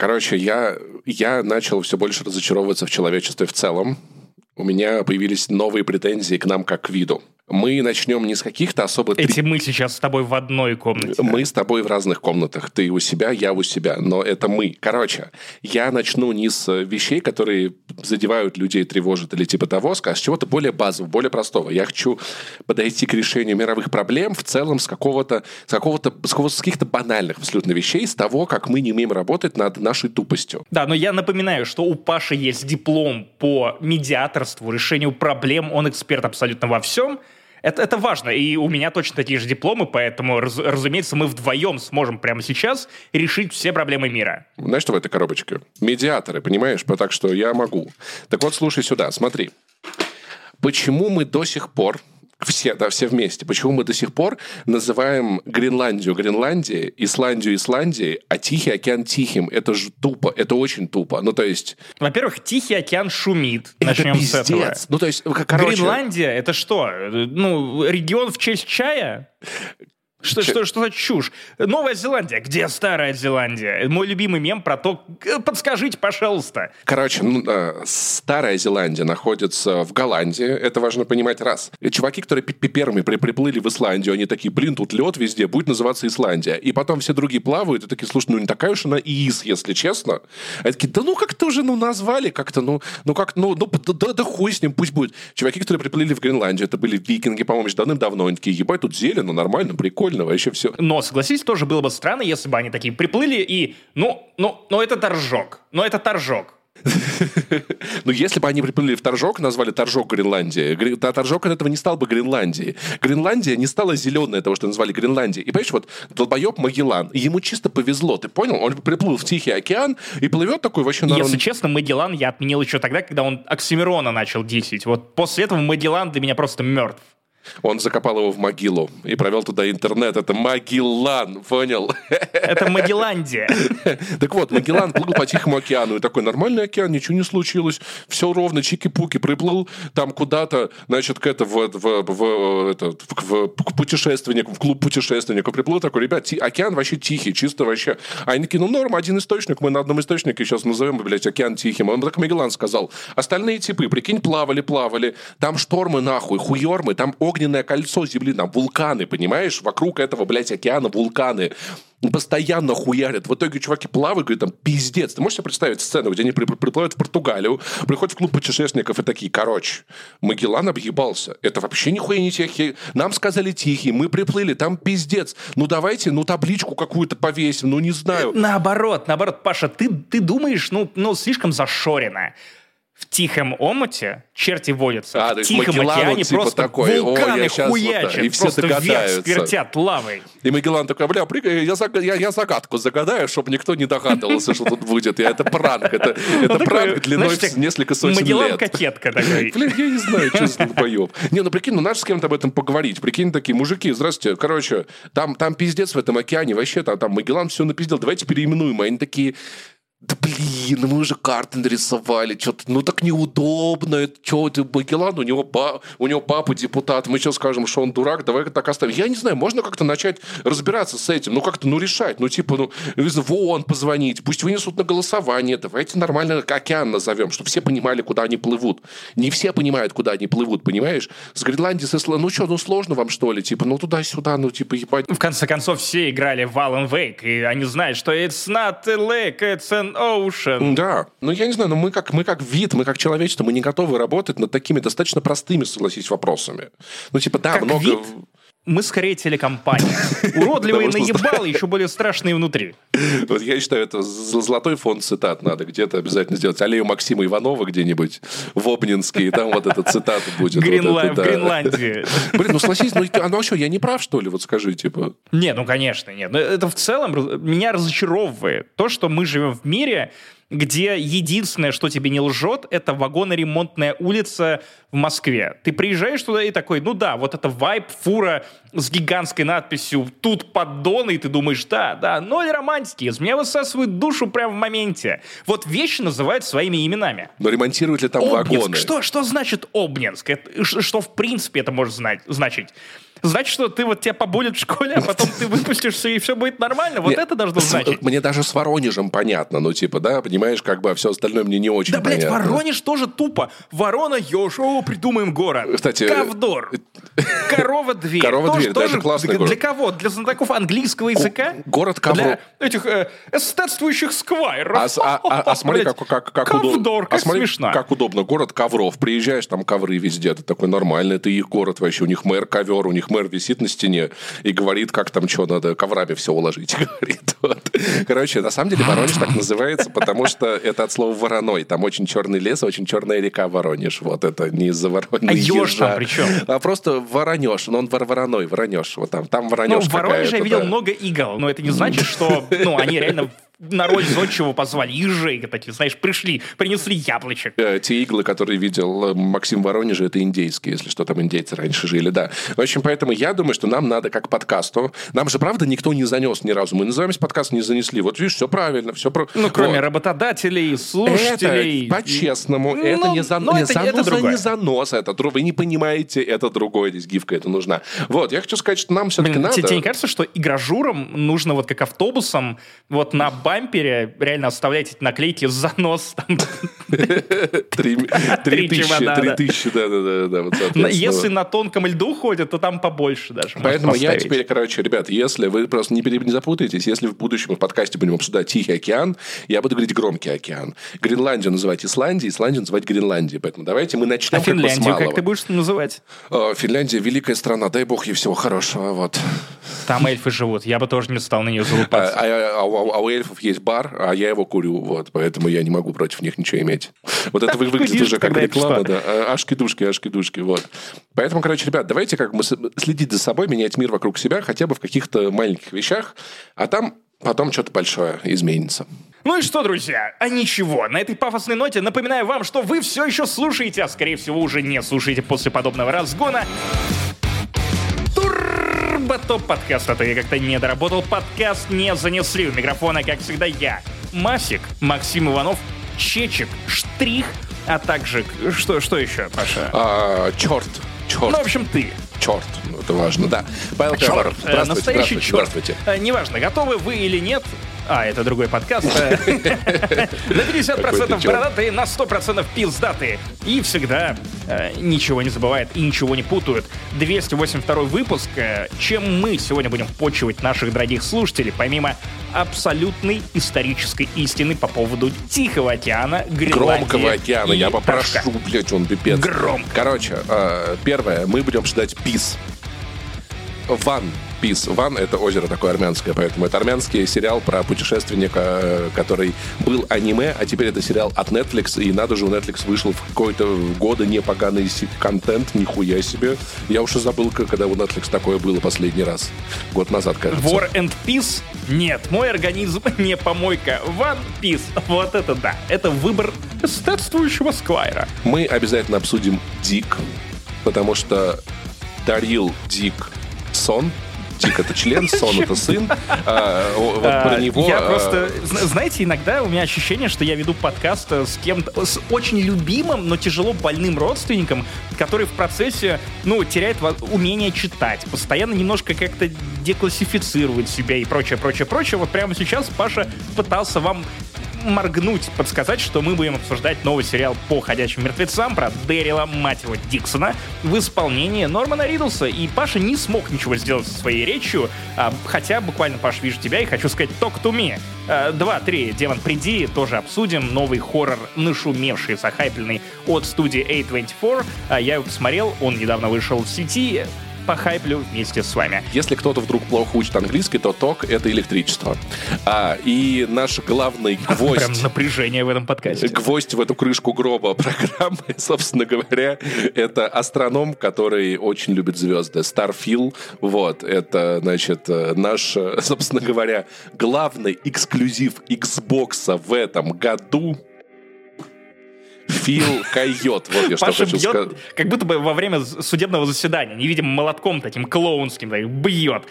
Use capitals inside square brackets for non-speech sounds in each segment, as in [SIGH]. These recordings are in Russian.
Короче, я, я начал все больше разочаровываться в человечестве в целом. У меня появились новые претензии к нам как к виду мы начнем не с каких-то особо... Эти мы сейчас с тобой в одной комнате. Мы да? с тобой в разных комнатах. Ты у себя, я у себя. Но это мы. Короче, я начну не с вещей, которые задевают людей, тревожат или типа того, а с чего-то более базового, более простого. Я хочу подойти к решению мировых проблем в целом с какого-то, с какого-то, с, какого с каких-то банальных абсолютно вещей, с того, как мы не умеем работать над нашей тупостью. Да, но я напоминаю, что у Паши есть диплом по медиаторству, решению проблем, он эксперт абсолютно во всем. Это, это важно, и у меня точно такие же дипломы, поэтому, раз, разумеется, мы вдвоем сможем прямо сейчас решить все проблемы мира. Знаешь, что в этой коробочке? Медиаторы, понимаешь? Так что я могу. Так вот, слушай сюда, смотри. Почему мы до сих пор все, да, все вместе. Почему мы до сих пор называем Гренландию Гренландией, Исландию Исландией, а Тихий океан Тихим? Это же тупо, это очень тупо. Ну, то есть... Во-первых, Тихий океан шумит. Это Начнем пиздец. с этого. Ну, то есть, короче... Гренландия — это что? Ну, регион в честь чая? Что, что, что за чушь? Новая Зеландия. Где Старая Зеландия? Мой любимый мем про то... Подскажите, пожалуйста. Короче, ну, э, Старая Зеландия находится в Голландии. Это важно понимать раз. И чуваки, которые первыми при приплыли в Исландию, они такие, блин, тут лед везде, будет называться Исландия. И потом все другие плавают и такие, слушай, ну не такая уж она ИИС, если честно. Они такие, да ну как-то уже ну, назвали как-то, ну, ну как, ну, ну да, да хуй с ним, пусть будет. Чуваки, которые приплыли в Гренландию, это были викинги, по-моему, давным-давно. Они такие, ебать, тут зелено, нормально, прикольно прикольно, вообще все. Но, согласись, тоже было бы странно, если бы они такие приплыли и, ну, ну, ну это торжок, ну это торжок. [LAUGHS] Ну, если бы они приплыли в Торжок, назвали Торжок Гренландия, Торжок от этого не стал бы Гренландией. Гренландия не стала зеленой того, что назвали Гренландией. И понимаешь, вот долбоеб Магеллан, ему чисто повезло, ты понял? Он приплыл в Тихий океан и плывет такой вообще на Если честно, Магеллан я отменил еще тогда, когда он Оксимирона начал десять. Вот после этого Магеллан для меня просто мертв. Он закопал его в могилу и провел туда интернет. Это Магеллан, понял? Это Магелландия. [LAUGHS] Так вот, Магеллан плыл по Тихому океану. И такой нормальный океан, ничего не случилось. Все ровно, чики-пуки. Приплыл там куда-то, значит, к, это, в, в, в, это, в, к путешественникам, в клуб путешественников. Приплыл такой, ребят, ти, океан вообще тихий, чисто вообще. А они такие, ну норм, один источник, мы на одном источнике сейчас назовем, блядь, океан тихим. Он так Магеллан сказал. Остальные типы, прикинь, плавали, плавали. Там штормы нахуй, хуёрмы, там огненное кольцо Земли, там вулканы, понимаешь? Вокруг этого, блядь, океана вулканы постоянно хуярят. В итоге чуваки плавают, говорят, там, пиздец. Ты можешь себе представить сцену, где они при, приплывают в Португалию, приходят в клуб путешественников и такие, короче, Магеллан объебался. Это вообще нихуя не тихий. Нам сказали тихий, мы приплыли, там пиздец. Ну давайте, ну табличку какую-то повесим, ну не знаю. Наоборот, наоборот, Паша, ты, ты думаешь, ну, ну слишком зашорено в тихом омуте черти водятся. А, в тихом Магеллан, океане типа просто такой, вулканы хуячат, вот, и все просто догадаются. вверх сквертят лавой. И Магеллан такой, бля, я, я, я загадку загадаю, чтобы никто не догадывался, что тут будет. И это пранк. Это, это пранк длиной в несколько сотен лет. Магеллан кокетка такой. [LAUGHS] Блин, я не знаю, что за поеб. Не, ну прикинь, ну надо с кем-то об этом поговорить. Прикинь, такие, мужики, здравствуйте, короче, там, там пиздец в этом океане, вообще там, там Магеллан все напиздел, давайте переименуем. Они такие, да блин, мы уже карты нарисовали, что-то, ну так неудобно, что ты, Магеллан, у него, па, у него папа депутат, мы сейчас скажем, что он дурак, давай так оставим. Я не знаю, можно как-то начать разбираться с этим, ну как-то, ну решать, ну типа, ну, в ООН позвонить, пусть вынесут на голосование, давайте нормально океан назовем, чтобы все понимали, куда они плывут. Не все понимают, куда они плывут, понимаешь? С Гренландии, с Исландии, ну что, ну сложно вам что ли, типа, ну туда-сюда, ну типа, ебать. В конце концов, все играли в Alan Wake, и они знают, что it's not a lake, it's an Ocean. Да. Ну, я не знаю, но мы как, мы как вид, мы как человечество, мы не готовы работать над такими достаточно простыми, согласись, вопросами. Ну, типа, да, как много... Вид? Мы скорее телекомпания. Уродливые наебалы, еще более страшные внутри. Вот я считаю, это золотой фонд цитат надо где-то обязательно сделать. Аллею Максима Иванова где-нибудь в Обнинске, и там вот эта цитата будет. Гринла... В Гренландии. Блин, ну согласись, ну оно вообще, я не прав, что ли, вот скажи, типа. Не, ну конечно, нет. Это в целом меня разочаровывает. То, что мы живем в мире, где единственное, что тебе не лжет, это вагоноремонтная улица в Москве. Ты приезжаешь туда и такой, ну да, вот это вайп, фура с гигантской надписью «Тут поддоны», и ты думаешь, да, да, ноль романтики, из меня высасывают душу прямо в моменте. Вот вещи называют своими именами. Но ремонтируют ли там Обнинск. вагоны? Что, что значит Обнинск? Это- что в принципе это может знать, значить? Значит, что ты вот тебя побудет в школе, а потом ты выпустишься, и все будет нормально? Вот Нет, это должно значить. Мне даже с Воронежем понятно, ну, типа, да, понимаешь, как бы, а все остальное мне не очень Да, блядь, понятно. Воронеж тоже тупо. Ворона, еж, о, придумаем город. Кстати, Ковдор. Корова [LAUGHS] дверь. Корова-дверь, Тоже- даже классный для, город. для кого? Для знатоков английского языка? город Ковро- Для этих э, эстетствующих сквайров. А, а- а- а [LAUGHS] смотри, как, как, как Ковдор, удобно. как а смотри, смешно. как удобно. Город ковров. Приезжаешь, там ковры везде. Это такой нормальный. Это их город вообще. У них мэр ковер, у них мэр висит на стене и говорит, как там что надо коврами все уложить. [LAUGHS] Говорит. Вот. Короче, на самом деле Воронеж так называется, потому что это от слова вороной. Там очень черный лес, очень черная река Воронеж. Вот это не из-за вороны А ёж там ежа. при чем? А просто воронеж. Но он вор- вороной, воронеж. Вот там, там Ну, воронеж в Воронеже я видел да. много игл, но это не значит, что ну, они реально на роль зодчего позвали. Ежей такие, знаешь, пришли, принесли яблочек. Э, Те иглы, которые видел э, Максим в Воронеже, это индейские, если что, там индейцы раньше жили, да. В общем, поэтому я думаю, что нам надо как подкасту. Нам же, правда, никто не занес ни разу. Мы называемость подкаст не занесли. Вот видишь, все правильно, все про... Ну, кроме Вот. работодателей, слушателей. Это, по-честному, Ну, это не, зан... ну, не это- занос, это другое. не занос, это дру- Вы не понимаете, это другое, здесь гифка это нужна. Вот, я хочу сказать, что нам все-таки надо... тебе, тебе не кажется, что игражурам нужно вот как автобусом вот на бампере реально оставлять эти наклейки занос там, Три тысячи, да-да-да. Если на тонком льду ходят, то там побольше даже. Поэтому я теперь, короче, ребят, если вы просто не, запутаетесь, если в будущем в подкасте будем обсуждать Тихий океан, я буду говорить Громкий океан. Гренландию называть Исландией, Исландию называть Гренландией. Поэтому давайте мы начнем А с Финляндию как ты будешь называть? Э, Финляндия великая страна, дай бог ей всего хорошего. Вот. Там эльфы живут. Я бы тоже не стал на нее А, залупаться. а- а у- а есть бар, а я его курю, вот, поэтому я не могу против них ничего иметь. Вот это вы- выглядит уже как реклама, да. А, Ашки-душки, ашки-душки, вот. Поэтому, короче, ребят, давайте как мы следить за собой, менять мир вокруг себя, хотя бы в каких-то маленьких вещах, а там потом что-то большое изменится. Ну и что, друзья? А ничего, на этой пафосной ноте напоминаю вам, что вы все еще слушаете, а скорее всего уже не слушаете после подобного разгона. Турботоп подкаст, а то я как-то не доработал. Подкаст не занесли. У микрофона, как всегда, я, Масик, Максим Иванов, Чечек, Штрих, а также... Что, что еще, Паша? А, черт, черт, Ну, в общем, ты. черт, ну, это важно, да. Павел Черт, э, здравствуйте, настоящий здравствуйте, черт. здравствуйте. Э, Неважно, готовы вы или нет. А, это другой подкаст. [LAUGHS] На 50% Какой-то черт. бородатые, на 100% пиздатые. И всегда э, ничего не забывают и ничего не путают. 282 выпуск. э, Чем мы сегодня будем почивать наших дорогих слушателей, помимо абсолютной исторической истины по поводу Тихого океана, Гренландии Громкого океана, я попрошу, блядь, он пипец. Громко. Короче, э, первое, мы будем ждать пис. Ван Пис. Ван — это озеро такое армянское, поэтому это армянский сериал про путешественника, э, который был аниме, а теперь это сериал от Netflix, и надо же, у Netflix вышел в какой-то годы непоганый контент, нихуя себе. Я уж и забыл, когда у Netflix такое было последний раз. Год назад, кажется. War and Peace? Нет, мой организм [LAUGHS] не помойка. One Piece. Вот это да. Это выбор эстетствующего сквайра. Мы обязательно обсудим Дик, потому что Дарил Дик сон. Дик это член, сон это сын. А, вот А, про него... Я а, просто... зна- Знаете, иногда у меня ощущение, что я веду подкаст э, с кем-то, с очень любимым, но тяжело больным родственником, который в процессе, ну, теряет умение читать, постоянно немножко как-то деклассифицирует себя и прочее, прочее, прочее. Вот прямо сейчас Паша пытался вам моргнуть, подсказать, что мы будем обсуждать новый сериал по «Ходячим мертвецам» про Дэрила, мать его, Диксона в исполнении Нормана Риддлса. И Паша не смог ничего сделать со своей речью, а, хотя буквально, Паш, вижу тебя и хочу сказать «Talk to me». А, Два, три, Демон, приди, тоже обсудим. Новый хоррор, нашумевший, захайпленный от студии A24. А, Я его посмотрел, он недавно вышел в сети. Похайплю вместе с вами. Если кто-то вдруг плохо учит английский, то ток — это электричество. А, и наш главный [LAUGHS] гвоздь... Прям напряжение в этом подкасте. Гвоздь в эту крышку гроба [LAUGHS] программы, собственно говоря, это астроном, который очень любит звезды. Старфил, вот, это, значит, наш, [LAUGHS] собственно говоря, главный эксклюзив Xbox в этом году. Фил Койот. Вот я что Паша хочу бьет, сказать. как будто бы во время судебного заседания, невидим молотком таким клоунским, так, бьет.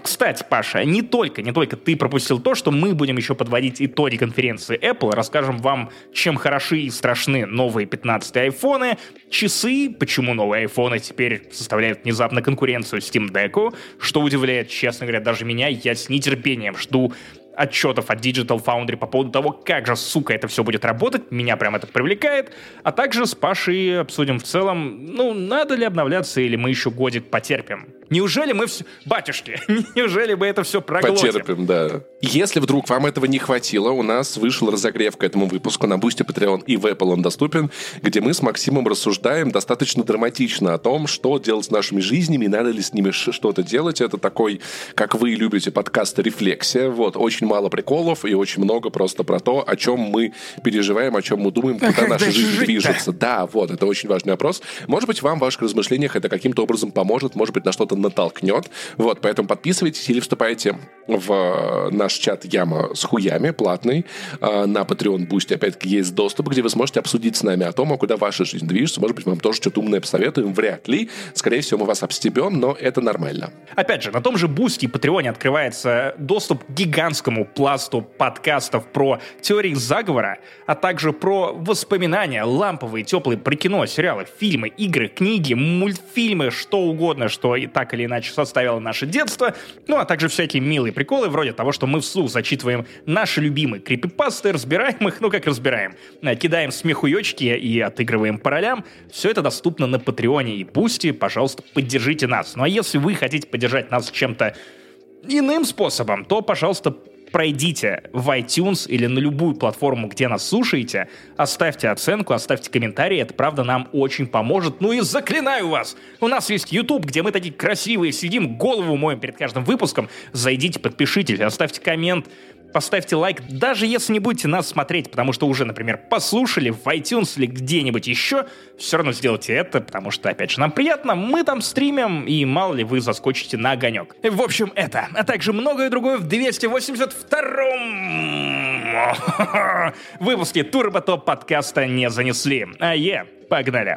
Кстати, Паша, не только, не только ты пропустил то, что мы будем еще подводить итоги конференции Apple, расскажем вам, чем хороши и страшны новые 15 айфоны, часы, почему новые айфоны теперь составляют внезапно конкуренцию Steam Deck, что удивляет, честно говоря, даже меня, я с нетерпением жду отчетов от Digital Foundry по поводу того, как же, сука, это все будет работать. Меня прям это привлекает. А также с Пашей обсудим в целом, ну, надо ли обновляться или мы еще годик потерпим. Неужели мы все... Батюшки, [LAUGHS] неужели мы это все проглотим? Потерпим, да. Если вдруг вам этого не хватило, у нас вышел разогрев к этому выпуску на Boosty Patreon и в Apple он доступен, где мы с Максимом рассуждаем достаточно драматично о том, что делать с нашими жизнями, надо ли с ними что-то делать. Это такой, как вы любите, подкаст «Рефлексия». Вот, очень мало приколов и очень много просто про то, о чем мы переживаем, о чем мы думаем, куда как наша жизнь жить-то? движется. Да, вот, это очень важный вопрос. Может быть, вам в ваших размышлениях это каким-то образом поможет, может быть, на что-то натолкнет. Вот, поэтому подписывайтесь или вступайте в э, наш чат Яма с хуями, платный. Э, На Patreon Boosty, опять-таки, есть доступ, где вы сможете обсудить с нами о том, а куда ваша жизнь движется. Может быть, вам тоже что-то умное посоветуем. Вряд ли. Скорее всего, мы вас обстебем, но это нормально. Опять же, на том же Boosty и Patreon е открывается доступ к гигантскому пласту подкастов про теории заговора, а также про воспоминания, ламповые, теплые про кино, сериалы, фильмы, игры, книги, мультфильмы, что угодно, что и так или иначе составило наше детство, ну а также всякие милые приколы, вроде того, что мы вслух зачитываем наши любимые крипипасты, разбираем их, ну как разбираем, э, кидаем смехуёчки и отыгрываем по ролям. Все это доступно на Patreon е и Boosty, пожалуйста, поддержите нас. Ну а если вы хотите поддержать нас чем-то иным способом, то, пожалуйста, пройдите в iTunes или на любую платформу, где нас слушаете, оставьте оценку, оставьте комментарий, это правда нам очень поможет. Ну и заклинаю вас, у нас есть YouTube, где мы такие красивые сидим, голову моем перед каждым выпуском. Зайдите, подпишитесь, оставьте коммент, поставьте лайк, даже если не будете нас смотреть, потому что уже, например, послушали в iTunes или где-нибудь еще, все равно сделайте это, потому что, опять же, нам приятно, мы там стримим, и мало ли вы заскочите на огонек. В общем, это, а также многое другое в 282-м [LAUGHS] выпуске Турбо Топ подкаста не занесли. А е, погнали.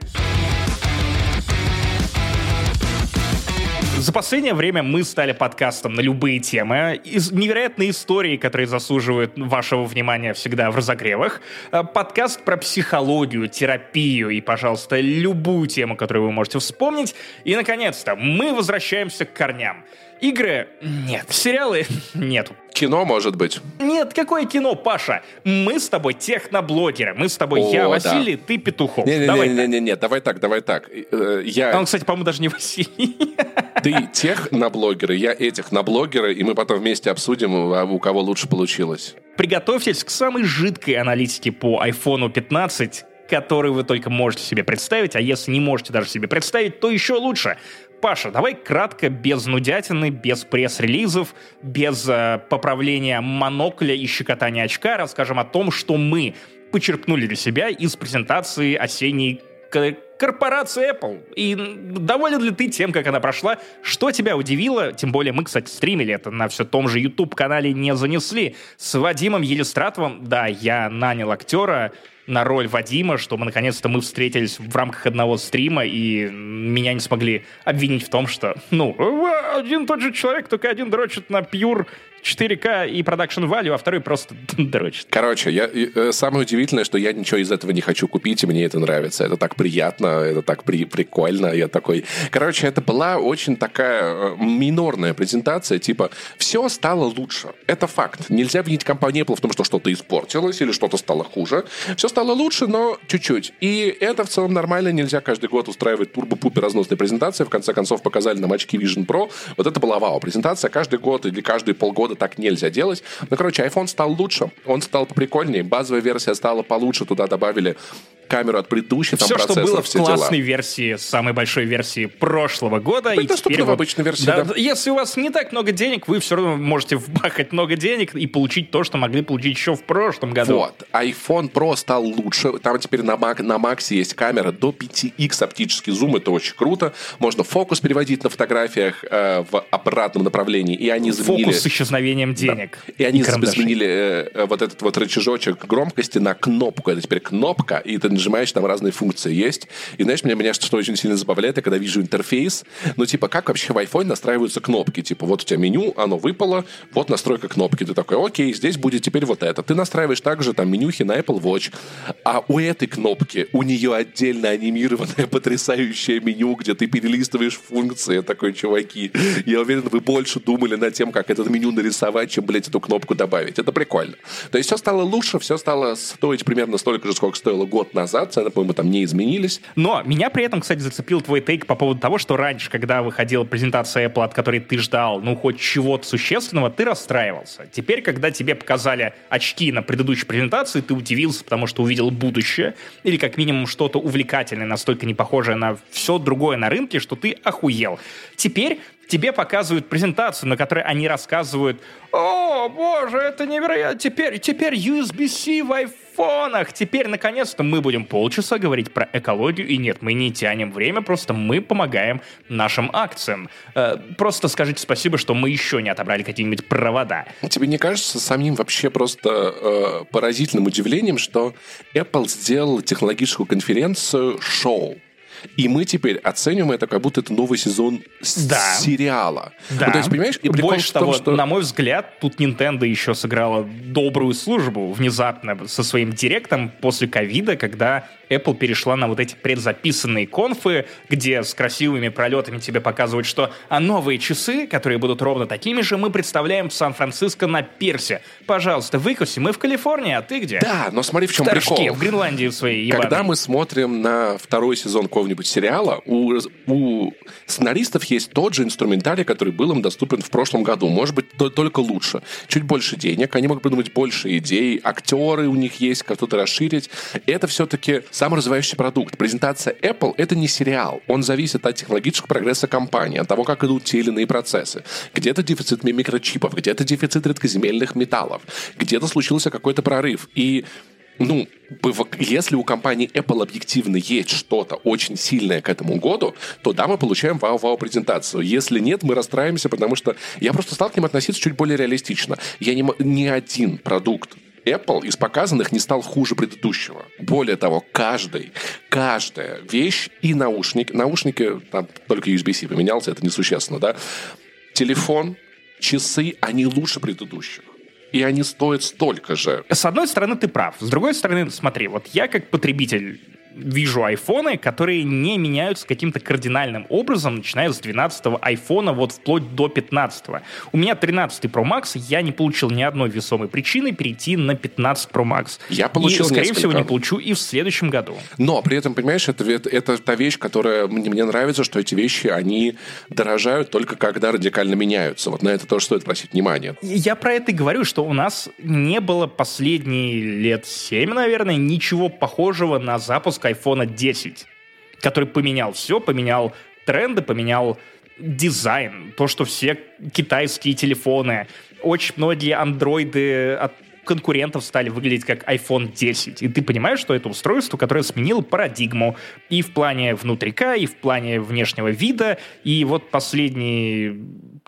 За последнее время мы стали подкастом на любые темы. Из невероятные истории, которые заслуживают вашего внимания всегда в разогревах. Э, Подкаст про психологию, терапию и, пожалуйста, любую тему, которую вы можете вспомнить. И, наконец-то, мы возвращаемся к корням. Игры нет, сериалы нету. Кино, может быть. Нет, какое кино, Паша? Мы с тобой техноблогеры. Мы с тобой О, я, да. Василий, ты Петухов. Давай так. Не-не-не, давай так, давай так. Э, Я А Он, кстати, по-моему, даже не Василий. Ты тех на блогеры, я этих на блогеры, и мы потом вместе обсудим, а у кого лучше получилось. Приготовьтесь к самой жидкой аналитике по iPhone 15, который вы только можете себе представить, а если не можете даже себе представить, то еще лучше. Паша, давай кратко, без нудятины, без пресс-релизов, без э, поправления монокля и щекотания очка, расскажем о том, что мы почерпнули для себя из презентации осенней к- корпорации Apple. И доволен ли ты тем, как она прошла? Что тебя удивило? Тем более мы, кстати, стримили это на все том же YouTube-канале «Не занесли». С Вадимом Елистратовым, да, я нанял актера на роль Вадима, чтобы наконец-то мы встретились в рамках одного стрима, и меня не смогли обвинить в том, что, ну, «Ва, один тот же человек, только один дрочит на Pure 4К и Production Value, а второй просто [LAUGHS] дрочит. Короче, я, э, самое удивительное, что я ничего из этого не хочу купить, и мне это нравится. Это так приятно, это так при, прикольно. Я такой... Короче, это была очень такая э, минорная презентация, типа, все стало лучше. Это факт. Нельзя винить компанию Apple в том, что что-то испортилось или что-то стало хуже. Все стало лучше, но чуть-чуть. И это в целом нормально. Нельзя каждый год устраивать турбо-пупер разносные презентации. В конце концов, показали нам очки Vision Pro. Вот это была вау-презентация. Каждый год или каждые полгода так нельзя делать. Ну, короче, iPhone стал лучше. Он стал поприкольнее. Базовая версия стала получше. Туда добавили камеру от предыдущей, там все, что было в все классной дела. версии, самой большой версии прошлого года. И доступно в вот- обычной версии, да, да. Если у вас не так много денег, вы все равно можете вбахать много денег и получить то, что могли получить еще в прошлом году. Вот. iPhone Pro стал лучше. Там теперь на, Mac, на Max есть камера до 5x оптический зум. Это очень круто. Можно фокус переводить на фотографиях э, в обратном направлении. И они заменили... Фокус с исчезновением денег. И они изменили э, э, вот этот вот рычажочек громкости на кнопку. Это теперь кнопка, и ты нажимаешь, там разные функции есть. И знаешь, меня, меня что очень сильно забавляет, я когда вижу интерфейс, ну, типа, как вообще в iPhone настраиваются кнопки? Типа, вот у тебя меню, оно выпало, вот настройка кнопки. Ты такой, окей, здесь будет теперь вот это. Ты настраиваешь также там менюхи на Apple Watch, а у этой кнопки, у нее отдельно анимированное потрясающее меню, где ты перелистываешь функции. Такой, чуваки, я уверен, вы больше думали над тем, как это меню нарисовать, чем, блядь, эту кнопку добавить. Это прикольно. То есть все стало лучше, все стало стоить примерно столько же, сколько стоило год назад. Цены, по-моему, там не изменились. Но меня при этом, кстати, зацепил твой тейк по поводу того, что раньше, когда выходила презентация Apple, от которой ты ждал, ну, хоть чего-то существенного, ты расстраивался. Теперь, когда тебе показали очки на предыдущей презентации, ты удивился, потому что увидел будущее, или как минимум что-то увлекательное, настолько не похожее на все другое на рынке, что ты охуел. Теперь тебе показывают презентацию, на которой они рассказывают, о, боже, это невероятно, теперь, теперь USB-C в айфонах, теперь, наконец-то, мы будем полчаса говорить про экологию, и нет, мы не тянем время, просто мы помогаем нашим акциям. Э, просто скажите спасибо, что мы еще не отобрали какие-нибудь провода. Тебе не кажется самим вообще просто э, поразительным удивлением, что Apple сделала технологическую конференцию шоу? И мы теперь оцениваем это, как будто это новый сезон Да. сериала. Да. Ну, то есть, понимаешь, и Больше том, того, что... на мой взгляд, тут Nintendo еще сыграла добрую службу внезапно со своим директом после ковида, когда Apple перешла на вот эти предзаписанные конфы, где с красивыми пролетами тебе показывают, что а новые часы, которые будут ровно такими же, мы представляем в Сан-Франциско на пирсе. Пожалуйста, выкуси, мы в Калифорнии, а ты где? Да, но смотри, в чем в Торжке, прикол. в Гренландии в своей Когда ебаной. мы смотрим на второй сезон какого-нибудь сериала, у, у сценаристов есть тот же инструментарий, который был им доступен в прошлом году. Может быть, то- только лучше. Чуть больше денег, они могут придумать больше идей, актеры у них есть, как то расширить. Это все-таки саморазвивающийся продукт. Презентация Apple — это не сериал. Он зависит от технологического прогресса компании, от того, как идут те или иные процессы. Где-то дефицит микрочипов, где-то дефицит редкоземельных металлов, где-то случился какой-то прорыв. И ну, если у компании Apple объективно есть что-то очень сильное к этому году, то да, мы получаем вау-вау презентацию. Если нет, мы расстраиваемся, потому что я просто стал к ним относиться чуть более реалистично. Я не, ни один продукт Apple из показанных не стал хуже предыдущего. Более того, каждый, каждая вещь и наушник, наушники, там только USB-C поменялся, это несущественно, да, телефон, часы, они лучше предыдущих. И они стоят столько же. С одной стороны, ты прав. С другой стороны, смотри, вот я как потребитель вижу айфоны, которые не меняются каким-то кардинальным образом, начиная с 12-го айфона вот вплоть до 15-го. У меня 13 Pro Max, я не получил ни одной весомой причины перейти на 15 Pro Max. Я получил И, скорее несколько. всего, не получу и в следующем году. Но при этом, понимаешь, это, это, это та вещь, которая мне, мне нравится, что эти вещи, они дорожают только когда радикально меняются. Вот на это тоже стоит просить внимания. Я про это и говорю, что у нас не было последние лет 7, наверное, ничего похожего на запуск iPhone 10, который поменял все, поменял тренды, поменял дизайн, то, что все китайские телефоны, очень многие андроиды от конкурентов стали выглядеть как iPhone 10. И ты понимаешь, что это устройство, которое сменило парадигму и в плане внутрика, и в плане внешнего вида. И вот последние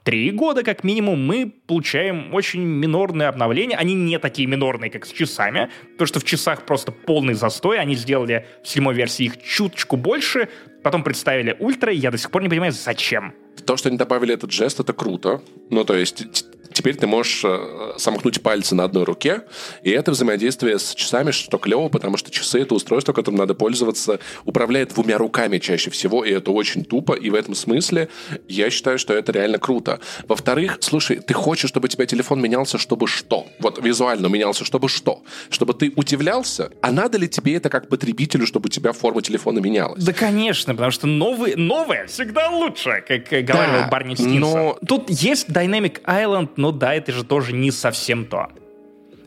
три года, как минимум, мы получаем очень минорные обновления. Они не такие минорные, как с часами, потому что в часах просто полный застой. Они сделали в седьмой версии их чуточку больше, потом представили ультра, и я до сих пор не понимаю, зачем. То, что они добавили этот жест, это круто. Ну, то есть теперь ты можешь э, сомкнуть пальцы на одной руке, и это взаимодействие с часами, что клево, потому что часы — это устройство, которым надо пользоваться, управляет двумя руками чаще всего, и это очень тупо, и в этом смысле я считаю, что это реально круто. Во-вторых, слушай, ты хочешь, чтобы у тебя телефон менялся, чтобы что? Вот визуально менялся, чтобы что? Чтобы ты удивлялся? А надо ли тебе это как потребителю, чтобы у тебя форма телефона менялась? Да, конечно, потому что новые, новое всегда лучше, как говорил Да, Барни Стинсон. но- Тут есть Dynamic Island, но да, это же тоже не совсем то.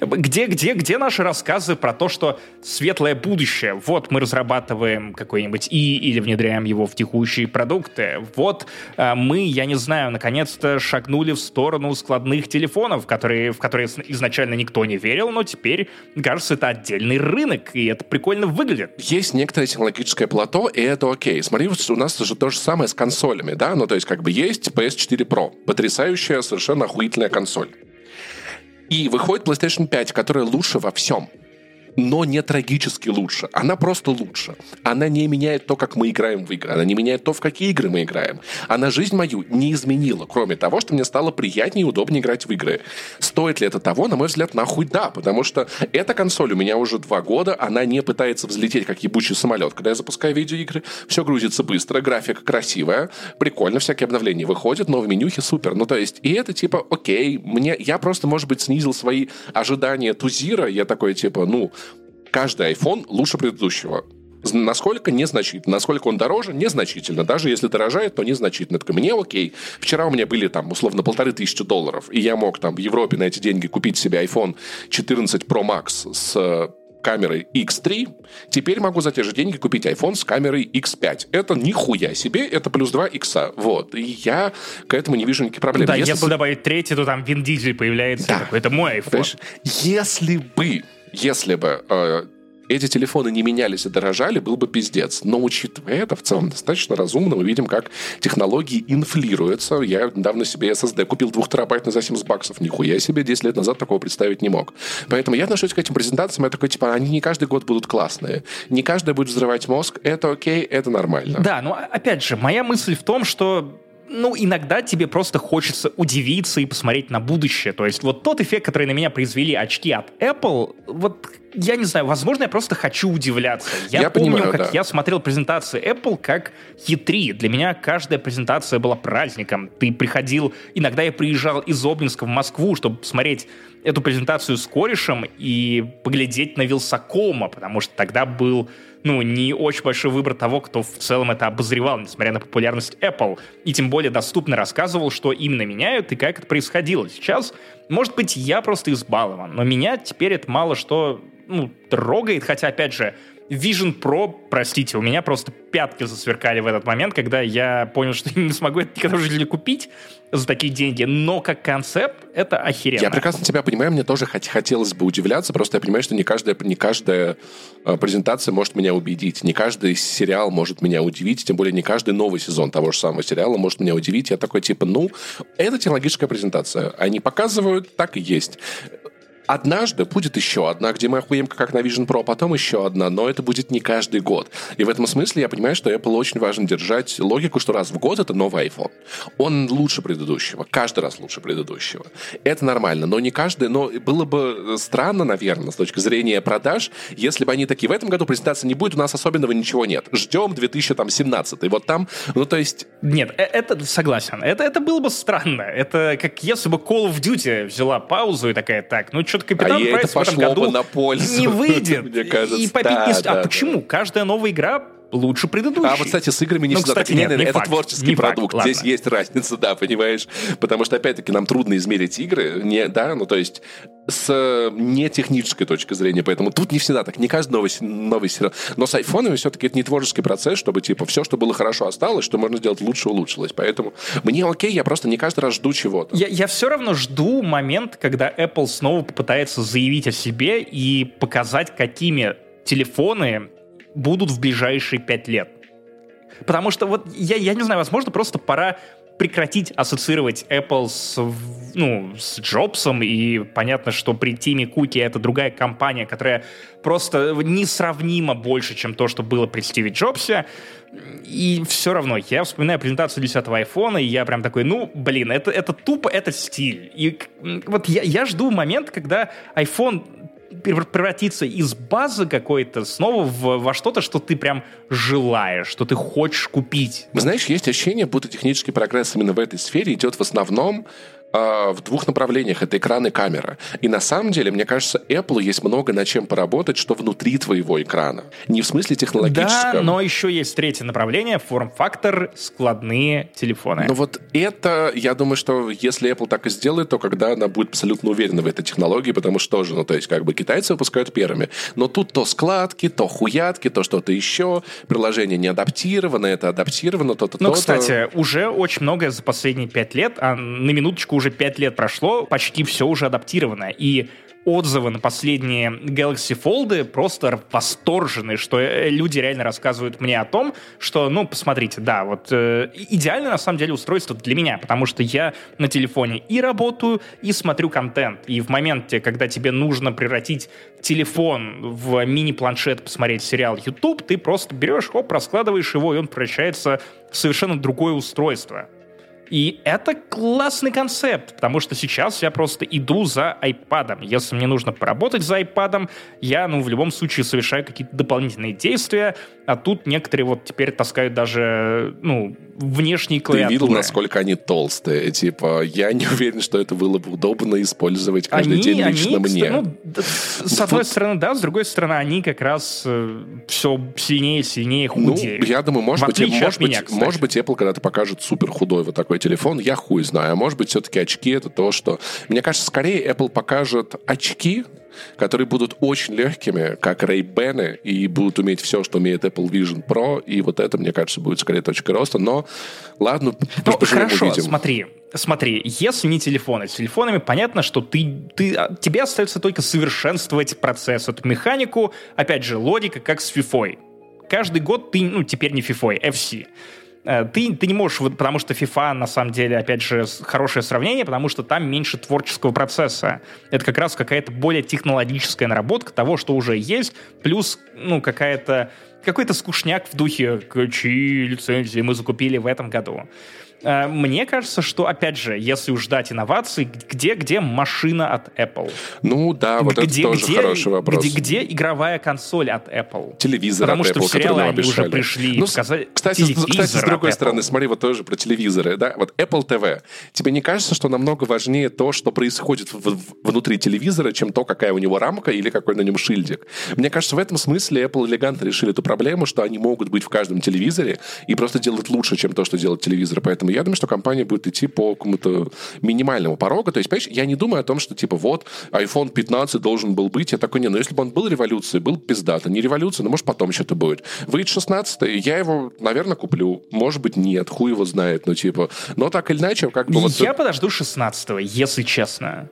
Где, где, где наши рассказы про то, что светлое будущее? Вот мы разрабатываем какой-нибудь И или внедряем его в текущие продукты. Вот э, мы, я не знаю, наконец-то шагнули в сторону складных телефонов, которые, в которые изначально никто не верил, но теперь, кажется, это отдельный рынок, и это прикольно выглядит. Есть некоторое технологическое плато, и это окей. Смотри, у нас же то же самое с консолями, да? Ну, то есть как бы есть PS4 Pro, потрясающая, совершенно охуительная консоль. И выходит PlayStation 5, которая лучше во всем но не трагически лучше. Она просто лучше. Она не меняет то, как мы играем в игры. Она не меняет то, в какие игры мы играем. Она жизнь мою не изменила, кроме того, что мне стало приятнее и удобнее играть в игры. Стоит ли это того? На мой взгляд, нахуй да, потому что эта консоль у меня уже два года, она не пытается взлететь, как ебучий самолет. Когда я запускаю видеоигры, все грузится быстро, графика красивая, прикольно, всякие обновления выходят, но в менюхе супер. Ну, то есть, и это типа, окей, мне, я просто, может быть, снизил свои ожидания Тузира, я такой, типа, ну, каждый iPhone лучше предыдущего. Насколько? Незначительно. Насколько он дороже? Незначительно. Даже если дорожает, то незначительно. Так мне окей. Вчера у меня были там условно полторы тысячи долларов, и я мог там в Европе на эти деньги купить себе iPhone 14 Pro Max с э, камерой X3, теперь могу за те же деньги купить iPhone с камерой X5. Это нихуя себе, это плюс 2 X. Вот. И я к этому не вижу никаких проблем. Да, если, если добавить третий, то там Вин Дизель появляется. Да. Такой, это мой iPhone. Понимаешь? Если бы если бы э, эти телефоны не менялись и дорожали, был бы пиздец. Но учитывая это, в целом достаточно разумно, мы видим, как технологии инфлируются. Я недавно себе SSD купил 2 терабайтный за 70 баксов. Нихуя себе, 10 лет назад такого представить не мог. Поэтому я отношусь к этим презентациям, я такой, типа, они не каждый год будут классные. Не каждый будет взрывать мозг. Это окей, это нормально. Да, но опять же, моя мысль в том, что ну, иногда тебе просто хочется удивиться и посмотреть на будущее. То есть вот тот эффект, который на меня произвели очки от Apple, вот я не знаю, возможно, я просто хочу удивляться. Я, я помню, понимаю, как да. я смотрел презентации Apple как E3. Для меня каждая презентация была праздником. Ты приходил, иногда я приезжал из Обнинска в Москву, чтобы посмотреть эту презентацию с корешем и поглядеть на Вилсакома, потому что тогда был ну, не очень большой выбор того, кто в целом это обозревал, несмотря на популярность Apple, и тем более доступно рассказывал, что именно меняют и как это происходило. Сейчас, может быть, я просто избалован, но меня теперь это мало что ну, трогает, хотя, опять же, Vision Pro, простите, у меня просто пятки засверкали в этот момент, когда я понял, что [LAUGHS] не смогу это никогда в жизни купить за такие деньги. Но как концепт это охеренно. Я прекрасно тебя понимаю, мне тоже хот- хотелось бы удивляться, просто я понимаю, что не каждая, не каждая э, презентация может меня убедить, не каждый сериал может меня удивить, тем более не каждый новый сезон того же самого сериала может меня удивить. Я такой типа, ну, это технологическая презентация. Они показывают, так и есть. Однажды будет еще одна, где мы охуеем как на Vision Pro, а потом еще одна, но это будет не каждый год. И в этом смысле я понимаю, что Apple очень важно держать логику, что раз в год это новый iPhone. Он лучше предыдущего, каждый раз лучше предыдущего. Это нормально, но не каждый, но было бы странно, наверное, с точки зрения продаж, если бы они такие, в этом году презентации не будет, у нас особенного ничего нет. Ждем 2017. Вот там, ну то есть... Нет, э, это согласен. Это, это было бы странно. Это как если бы Call of Duty взяла паузу и такая, так, ну что что-то Капитан а Прайс в этом году на пользу, не выйдет. [LAUGHS] Мне кажется, и попить да, не... Да, а да. почему? Каждая новая игра лучше предыдущей. А вот, кстати, с играми не ну, всегда кстати, так. Нет, не, это факт, творческий не продукт. Факт, Здесь есть разница, да, понимаешь? Потому что, опять-таки, нам трудно измерить игры, не, да, ну, то есть с не технической точки зрения, поэтому тут не всегда так, не каждый новый, новый сериал. Но с айфонами все-таки это не творческий процесс, чтобы, типа, все, что было хорошо, осталось, что можно сделать лучше, улучшилось. Поэтому мне окей, я просто не каждый раз жду чего-то. Я, я все равно жду момент, когда Apple снова попытается заявить о себе и показать, какими телефоны будут в ближайшие пять лет. Потому что вот я, я не знаю, возможно, просто пора прекратить ассоциировать Apple с, ну, с Джобсом, и понятно, что при Тиме Куки это другая компания, которая просто несравнимо больше, чем то, что было при Стиве Джобсе, и все равно, я вспоминаю презентацию 10 айфона, и я прям такой, ну, блин, это, это тупо, это стиль. И вот я, я жду момент, когда iPhone превратиться из базы какой-то снова в, во что-то, что ты прям желаешь, что ты хочешь купить. Знаешь, есть ощущение, будто технический прогресс именно в этой сфере идет в основном э, в двух направлениях. Это экран и камера. И на самом деле, мне кажется, Apple есть много над чем поработать, что внутри твоего экрана. Не в смысле технологическом. Да, но еще есть третье направление, форм-фактор, складные телефоны. Ну вот это, я думаю, что если Apple так и сделает, то когда она будет абсолютно уверена в этой технологии, потому что тоже, ну то есть как бы китайцы выпускают первыми. Но тут то складки, то хуятки, то что-то еще, приложение не адаптировано, это адаптировано, то-то, Ну, то-то. кстати, уже очень многое за последние пять лет, а на минуточку уже пять лет прошло, почти все уже адаптировано. И отзывы на последние Galaxy Fold просто восторженные, что э, люди реально рассказывают мне о том, что, ну, посмотрите, да, вот э, идеальное на самом деле устройство для меня, потому что я на телефоне и работаю, и смотрю контент. И в моменте, когда тебе нужно превратить телефон в мини-планшет, посмотреть сериал YouTube, ты просто берешь, хоп, раскладываешь его, и он превращается в совершенно другое устройство. И это классный концепт, потому что сейчас я просто иду за iPad. Если мне нужно поработать за iPad, я, ну, в любом случае совершаю какие-то дополнительные действия, а тут некоторые вот теперь таскают даже, ну, внешние клавиатуры. Ты видел, насколько они толстые? Типа, я не [LAUGHS] уверен, что это было бы удобно использовать каждый они, день лично они, мне. Ну, с одной стороны, да, с другой стороны, они как раз э, все сильнее сильнее худеют. Ну, я думаю, может В быть, может, меня, быть, кстати. может быть, Apple когда-то покажет супер худой вот такой телефон, я хуй знаю. А может быть, все-таки очки это то, что... Мне кажется, скорее Apple покажет очки, которые будут очень легкими, как Ray-Ban, и будут уметь все, что умеет Apple Vision Pro, и вот это, мне кажется, будет скорее точкой роста. Но, ладно, Ну, хорошо, увидим. смотри, смотри, если не телефоны, с телефонами понятно, что ты, ты, а, тебе остается только совершенствовать процесс, эту механику, опять же, логика, как с FIFA. Каждый год ты, ну, теперь не FIFA, FC. Э, Ты, ты не можешь, потому что FIFA, на самом деле, опять же, хорошее сравнение, потому что там меньше творческого процесса. Это как раз какая-то более технологическая наработка того, что уже есть, плюс, ну, какая-то какой-то скучняк в духе «Чьи лицензии мы закупили в этом году?» Э, Мне кажется, что, опять же, если уж ждать инноваций, где, где машина от Apple? Ну да, вот где, это тоже где, хороший вопрос. Где, где игровая консоль от Apple? телевизор Потому от что Apple, сериалы они уже обещали. пришли и Ну, с- показали кстати, кстати, с другой стороны, смотри вот тоже про телевизоры. Да? Вот Apple TV. Тебе не кажется, что намного важнее то, что происходит в- в- внутри телевизора, чем то, какая у него рамка или какой на нем шильдик? Мне кажется, в этом смысле Apple элегантно решили эту проблему, что они могут быть в каждом телевизоре и просто делать лучше, чем то, что делает телевизор. Поэтому я думаю, что компания будет идти по какому-то минимальному порогу. То есть, понимаешь, я не думаю о том, что типа вот iPhone 15 должен был быть. Я такой, не, ну если бы он был революцией, был бы пиздато. Не революция, но может потом что-то будет. Выйдет 16 я его, наверное, куплю. Может быть, нет, хуй его знает. Ну, типа, но так или иначе, как бы вот... Я подожду 16 если честно.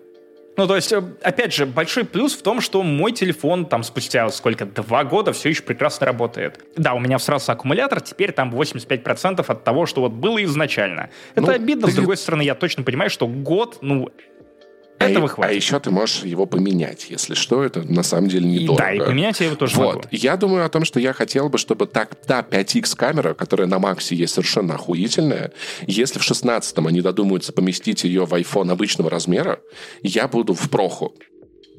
Ну, то есть, э, опять же, большой плюс в том, что мой телефон там спустя сколько, два года все еще прекрасно работает. Да, у меня всрался аккумулятор, теперь там 85% от того, что вот было изначально. Это Ну, обидно, с ты- другой стороны, я точно понимаю, что год, ну, этого и- хватит. а еще ты можешь его поменять, если что, это на самом деле И недорого. да, и поменять я его тоже Вот. могу. Я думаю о том, что я хотел бы, чтобы так, та 5X камера, которая на Максе есть совершенно охуительная, если в 16-м они додумаются поместить ее в iPhone обычного размера, я буду в проху.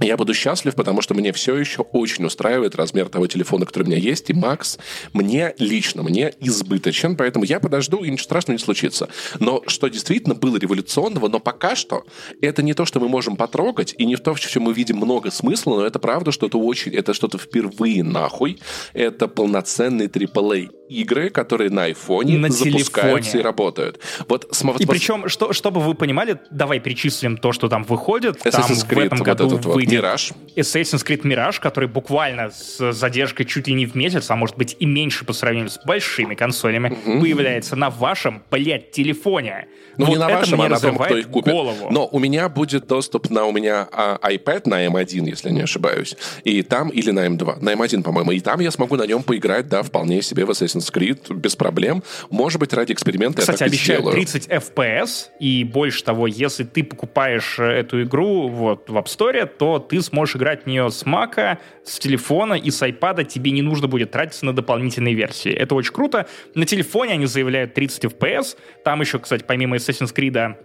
Я буду счастлив, потому что мне все еще очень устраивает размер того телефона, который у меня есть, и Макс мне лично, мне избыточен, поэтому я подожду, и ничего страшного не случится. Но что действительно было революционного, но пока что это не то, что мы можем потрогать, и не то, в чем мы видим много смысла, но это правда что-то очень, это что-то впервые нахуй. Это полноценные AAA игры, которые на айфоне На запускаются телефоне. и работают. Вот, см- И вот- причем, что, чтобы вы понимали, давай перечислим то, что там выходит. Там Assassin's в Creed, этом вот году этот вот, выйдет Mirage. Assassin's Creed Mirage, который буквально с задержкой чуть ли не в месяц, а может быть и меньше по сравнению с большими консолями, появляется на вашем, блядь, телефоне. Ну, вот не на вашем, а на том, кто их купит. голову. Но у меня будет доступ на у меня а, iPad на M1, если не ошибаюсь. И там, или на M2. На M1, по-моему. И там я смогу на нем поиграть, да, вполне себе в Assassin's Creed без проблем. Может быть, ради эксперимента Кстати, я так сделаю. 30 FPS, и больше того, если ты покупаешь э, эту игру вот в App Store, то ты сможешь играть в нее с Mac, с телефона и с iPad, тебе не нужно будет тратиться на дополнительные версии. Это очень круто. На телефоне они заявляют 30 FPS, там еще, кстати, помимо Assassin's Creed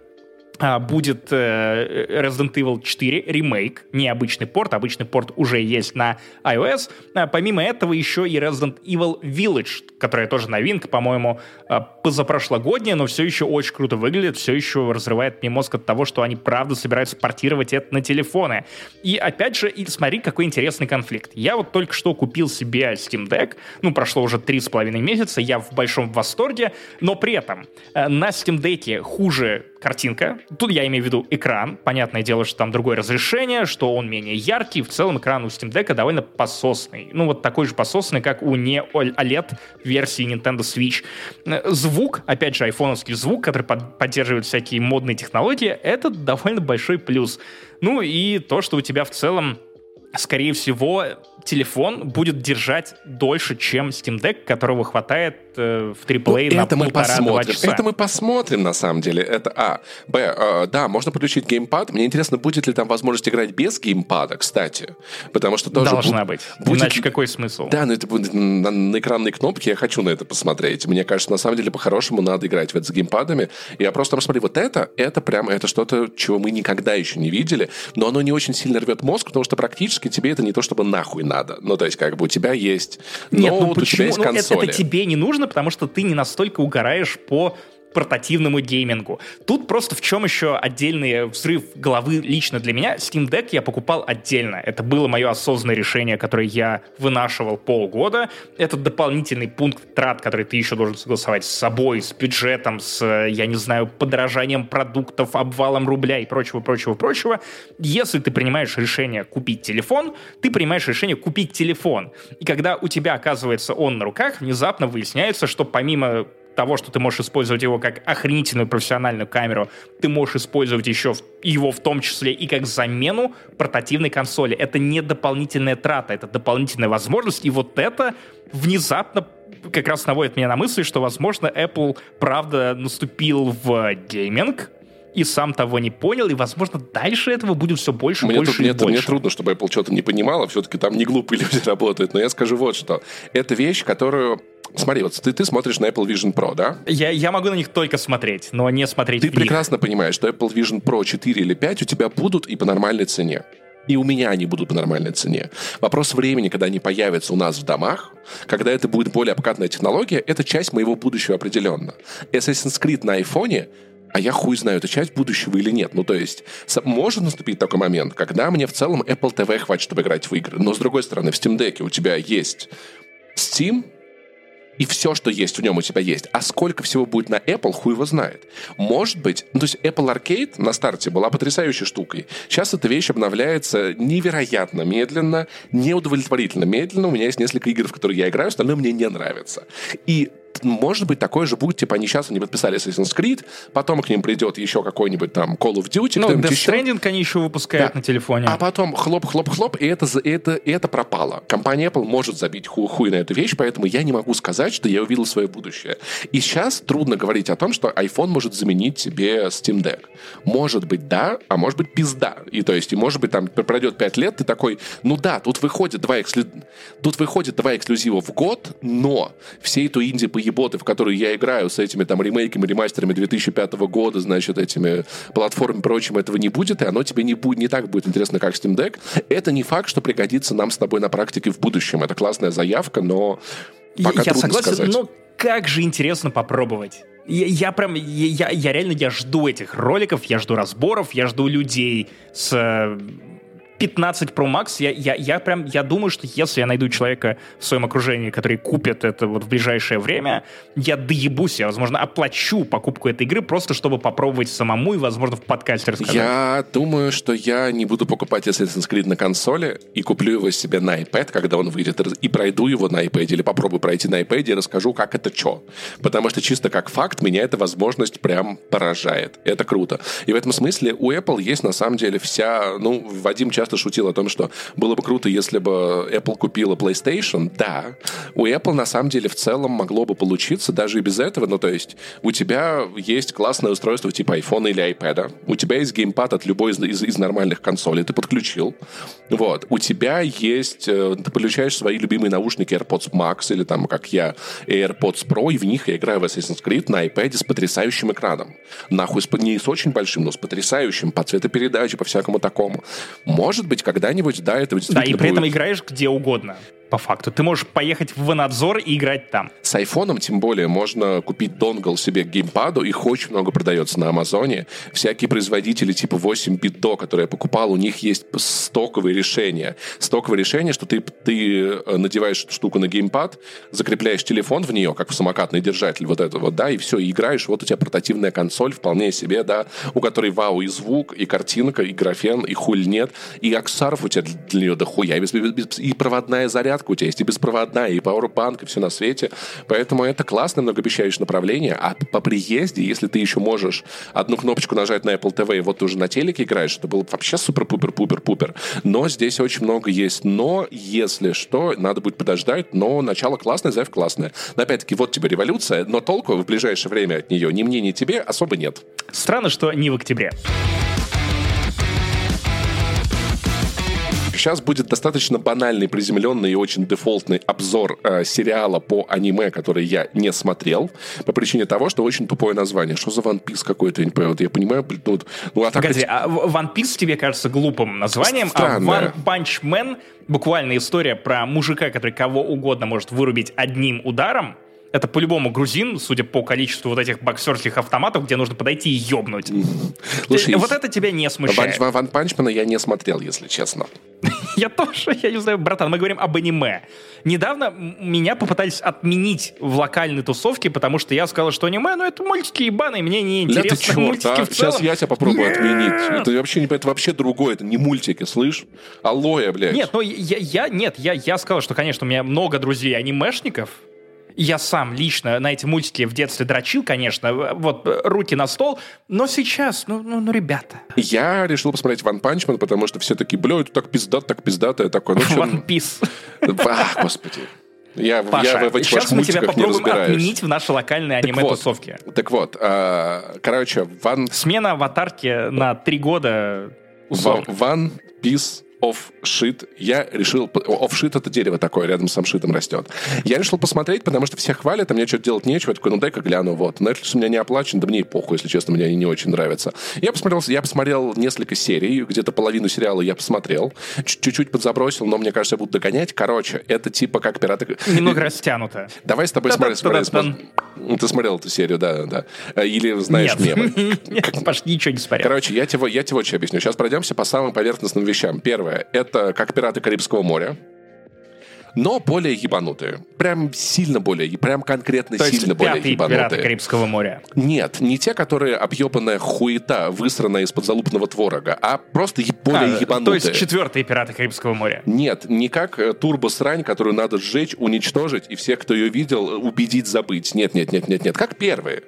будет э, Resident Evil 4 ремейк, не обычный порт, обычный порт уже есть на iOS. А, помимо этого еще и Resident Evil Village, которая тоже новинка, по-моему, а, позапрошлогодняя, но все еще очень круто выглядит, все еще разрывает мне мозг от того, что они правда собираются портировать это на телефоны. И опять же, и смотри, какой интересный конфликт. Я вот только что купил себе Steam Deck, ну, прошло уже три с половиной месяца, я в большом восторге, но при этом э, на Steam Deck хуже картинка. Тут я имею в виду экран. Понятное дело, что там другое разрешение, что он менее яркий. В целом экран у Steam Deck довольно пососный. Ну, вот такой же пососный, как у не OLED версии Nintendo Switch. Звук, опять же, айфоновский звук, который под поддерживает всякие модные технологии, это довольно большой плюс. Ну и то, что у тебя в целом скорее всего, телефон будет держать дольше, чем Steam Deck, которого хватает э, в AAA ну, на это мы посмотрим. часа. Это мы посмотрим, на самом деле. Это А. Б. Э, да, можно подключить геймпад. Мне интересно, будет ли там возможность играть без геймпада, кстати. Потому что тоже... Должна быть. Будет... Иначе какой смысл? Да, но это будет на, на экранной кнопке. Я хочу на это посмотреть. Мне кажется, на самом деле, по-хорошему надо играть в это с геймпадами. Я просто посмотри, вот это, это прям, это что-то, чего мы никогда еще не видели. Но оно не очень сильно рвет мозг, потому что практически тебе это не то, чтобы нахуй надо. Ну, то есть, как бы у тебя есть... Нет, ну, почему? у тебя есть консоли. Ну, это, это тебе не нужно, потому что ты не настолько угораешь по портативному геймингу. Тут просто в чем еще отдельный взрыв головы лично для меня. Steam Deck я покупал отдельно. Это было мое осознанное решение, которое я вынашивал полгода. Это дополнительный пункт трат, который ты еще должен согласовать с собой, с бюджетом, с, я не знаю, подорожанием продуктов, обвалом рубля и прочего, прочего, прочего. Если ты принимаешь решение купить телефон, ты принимаешь решение купить телефон. И когда у тебя оказывается он на руках, внезапно выясняется, что помимо того, что ты можешь использовать его как охренительную профессиональную камеру, ты можешь использовать еще его в том числе и как замену портативной консоли. Это не дополнительная трата, это дополнительная возможность, и вот это внезапно как раз наводит меня на мысль, что, возможно, Apple правда наступил в гейминг, и сам того не понял, и, возможно, дальше этого будет все больше, мне больше тут, и мне, больше. Мне трудно, чтобы Apple что-то не понимала, все-таки там не глупые [LAUGHS] люди работают, но я скажу вот что. Это вещь, которую Смотри, вот ты, ты смотришь на Apple Vision Pro, да? Я, я могу на них только смотреть, но не смотреть Ты прекрасно понимаешь, что Apple Vision Pro 4 или 5 у тебя будут и по нормальной цене. И у меня они будут по нормальной цене. Вопрос времени, когда они появятся у нас в домах, когда это будет более обкатная технология, это часть моего будущего определенно. Assassin's Creed на айфоне а я хуй знаю, это часть будущего или нет. Ну, то есть, может наступить такой момент, когда мне в целом Apple TV хватит, чтобы играть в игры. Но, с другой стороны, в Steam Deck у тебя есть Steam, и все, что есть в нем у тебя есть. А сколько всего будет на Apple, хуй его знает. Может быть, ну, то есть Apple Arcade на старте была потрясающей штукой. Сейчас эта вещь обновляется невероятно медленно, неудовлетворительно медленно. У меня есть несколько игр, в которые я играю, остальное мне не нравится. И может быть, такое же будет, типа, они сейчас они подписали Assassin's Creed, потом к ним придет еще какой-нибудь там Call of Duty. Ну, Death еще. Stranding они еще выпускают да. на телефоне. А потом хлоп-хлоп-хлоп, и это, это, и это пропало. Компания Apple может забить ху хуй на эту вещь, поэтому я не могу сказать, что я увидел свое будущее. И сейчас трудно говорить о том, что iPhone может заменить себе Steam Deck. Может быть, да, а может быть, пизда. И то есть, и может быть, там пройдет 5 лет, ты такой, ну да, тут выходит два, эксклю... тут выходит два эксклюзива в год, но все эту инди по еботы, в которые я играю с этими там ремейками, ремастерами 2005 года, значит, этими платформами прочим, этого не будет, и оно тебе не, будет, не так будет интересно, как Steam Deck. Это не факт, что пригодится нам с тобой на практике в будущем. Это классная заявка, но пока я, я согласен, сказать. но как же интересно попробовать. Я, я прям, я, я реально, я жду этих роликов, я жду разборов, я жду людей с 15 Pro Max, я, я, я прям, я думаю, что если я найду человека в своем окружении, который купит это вот в ближайшее время, я доебусь, я, возможно, оплачу покупку этой игры просто, чтобы попробовать самому и, возможно, в подкасте рассказать. Я думаю, что я не буду покупать Assassin's Creed на консоли и куплю его себе на iPad, когда он выйдет, и пройду его на iPad, или попробую пройти на iPad и расскажу, как это что. Потому что чисто как факт меня эта возможность прям поражает. Это круто. И в этом смысле у Apple есть на самом деле вся, ну, Вадим часто ты шутил о том, что было бы круто, если бы Apple купила PlayStation. Да, у Apple на самом деле в целом могло бы получиться даже и без этого. Ну, то есть у тебя есть классное устройство типа iPhone или iPad. У тебя есть геймпад от любой из, из, из нормальных консолей. Ты подключил. Вот. У тебя есть... Э, ты подключаешь свои любимые наушники AirPods Max или там, как я, AirPods Pro, и в них я играю в Assassin's Creed на iPad с потрясающим экраном. Нахуй, не с очень большим, но с потрясающим, по цветопередаче, по всякому такому. Может быть, когда-нибудь, да, это действительно Да, и при будет. этом играешь где угодно по факту. Ты можешь поехать в Ванадзор и играть там. С айфоном, тем более, можно купить донгл себе к геймпаду. Их очень много продается на Амазоне. Всякие производители типа 8-бит до, которые я покупал, у них есть стоковые решения. Стоковые решения, что ты, ты э, надеваешь эту штуку на геймпад, закрепляешь телефон в нее, как в самокатный держатель, вот это вот, да, и все, и играешь. Вот у тебя портативная консоль, вполне себе, да, у которой вау и звук, и картинка, и графен, и хуль нет, и аксаров у тебя для нее дохуя, и, и проводная зарядка у тебя есть и беспроводная, и Powerbank, и все на свете. Поэтому это классное многообещающее направление. А по приезде, если ты еще можешь одну кнопочку нажать на Apple TV, и вот ты уже на телеке играешь, это было бы вообще супер-пупер-пупер-пупер. Но здесь очень много есть но, если что, надо будет подождать, но начало классное, заявка классная. Но опять-таки, вот тебе революция, но толку в ближайшее время от нее ни мне, ни тебе особо нет. Странно, что не в октябре. Сейчас будет достаточно банальный, приземленный и очень дефолтный обзор э, сериала по аниме, который я не смотрел, по причине того, что очень тупое название. Что за One Piece какой-то, я не понимаю. Вот я понимаю, ну, ну а так... Погоди, а One Piece тебе кажется глупым названием, Странное. а One Punch Man буквально история про мужика, который кого угодно может вырубить одним ударом, это по-любому грузин, судя по количеству вот этих боксерских автоматов, где нужно подойти и ёбнуть. Слушай, вот это тебя не смущает. Ван, Панчмана я не смотрел, если честно. [LAUGHS] я тоже, я не знаю, братан, мы говорим об аниме. Недавно меня попытались отменить в локальной тусовке, потому что я сказал, что аниме, ну это мультики ебаные, мне не интересно. мультики а? в целом. Сейчас я тебя попробую Нет. отменить. Это вообще, это вообще другое, это не мультики, слышь? Алоэ, блядь. Нет, ну я, я, нет, я, я сказал, что, конечно, у меня много друзей анимешников, я сам лично на эти мультики в детстве дрочил, конечно, вот руки на стол, но сейчас, ну, ну, ну ребята. Я решил посмотреть One Punch Man, потому что все таки бля, это так пиздат, так пиздатое такое. Ну, One Piece. А, господи. Я, Паша, я в этих сейчас мы тебя попробуем отменить в нашей локальной аниме-тусовке. Вот, так вот, а, короче, One... Смена аватарки на три года. Ван Piece shit, я решил... Shit это дерево такое, рядом с самшитом растет. Я решил посмотреть, потому что все хвалят, а мне что-то делать нечего. Я такой, ну дай-ка гляну, вот. Netflix у меня не оплачен, да мне и похуй, если честно, мне они не очень нравятся. Я посмотрел, я посмотрел несколько серий, где-то половину сериала я посмотрел. Чуть-чуть подзабросил, но мне кажется, я буду догонять. Короче, это типа как пираты... Немного растянуто. Давай с тобой смотрим. Ты смотрел эту серию, да, да. Или знаешь мемы. [LAUGHS] [LAUGHS] Нет, Паш, ничего не смотрел. Короче, я тебе, я тебе очень объясню. Сейчас пройдемся по самым поверхностным вещам. Первое Первое — это как «Пираты Карибского моря», но более ебанутые. Прям сильно более, прям конкретно То сильно более ебанутые. пираты Карибского моря? Нет, не те, которые объебанная хуета, высранная из-под залупного творога, а просто более а, ебанутые. То есть четвертые пираты Карибского моря? Нет, не как э, турбо-срань, которую надо сжечь, уничтожить, и всех, кто ее видел, убедить забыть. Нет, нет, нет, нет, нет. Как первые.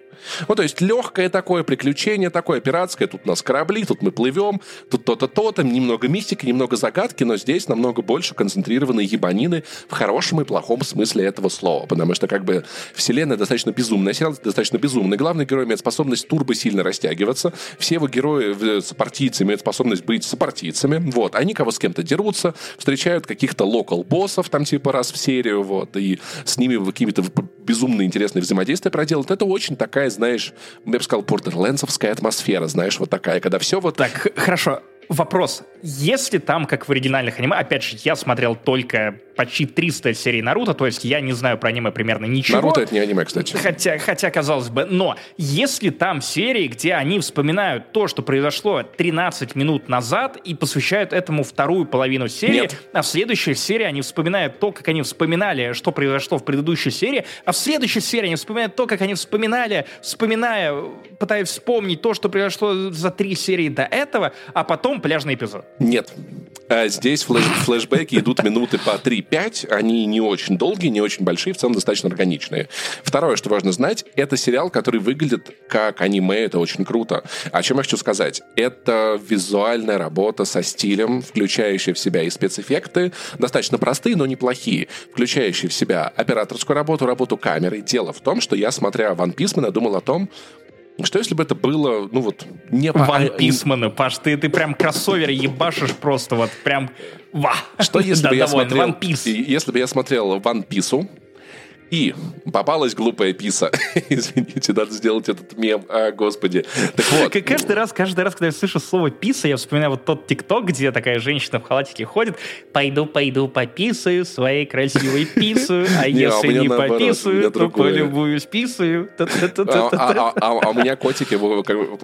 Ну, то есть легкое такое приключение, такое пиратское. Тут у нас корабли, тут мы плывем, тут то-то, то-то. Немного мистики, немного загадки, но здесь намного больше концентрированные ебанины в хорошем и плохом смысле этого слова. Потому что как бы вселенная достаточно безумная, сериал достаточно безумный. Главный герой имеет способность турбо сильно растягиваться. Все его герои, сопартийцы, имеют способность быть сопартийцами. Вот. Они кого с кем-то дерутся, встречают каких-то локал-боссов, там типа раз в серию, вот, и с ними какие-то безумно интересные взаимодействия проделают. Это очень такая знаешь, я бы сказал, портерленсовская атмосфера, знаешь, вот такая, когда все вот... Так, хорошо. Вопрос. Если там, как в оригинальных аниме, опять же, я смотрел только почти 300 серий Наруто, то есть я не знаю про аниме примерно ничего. Наруто это не аниме, кстати. Хотя, хотя казалось бы, но если там серии, где они вспоминают то, что произошло 13 минут назад и посвящают этому вторую половину серии, Нет. а в следующей серии они вспоминают то, как они вспоминали, что произошло в предыдущей серии, а в следующей серии они вспоминают то, как они вспоминали, вспоминая, пытаясь вспомнить то, что произошло за три серии до этого, а потом целиком пляжный эпизод. Нет. А здесь флеш флешбеки идут минуты по 3-5. Они не очень долгие, не очень большие, в целом достаточно органичные. Второе, что важно знать, это сериал, который выглядит как аниме. Это очень круто. О чем я хочу сказать? Это визуальная работа со стилем, включающая в себя и спецэффекты, достаточно простые, но неплохие, включающие в себя операторскую работу, работу камеры. Дело в том, что я, смотря One Piece, думал о том, что если бы это было, ну вот, не... Ван Писмана, Паш, ты, ты прям кроссовер ебашишь просто вот прям... Ва! Что если бы я смотрел... Если бы я смотрел One Piece, и попалась глупая писа. [LAUGHS] Извините, надо сделать этот мем. А, господи. Так вот. Каждый раз, каждый раз, когда я слышу слово писа, я вспоминаю вот тот тикток, где такая женщина в халатике ходит. Пойду, пойду пописаю своей красивой пису, [LAUGHS] а если не пописаю, то полюбуюсь писаю. А, а, а у меня котики,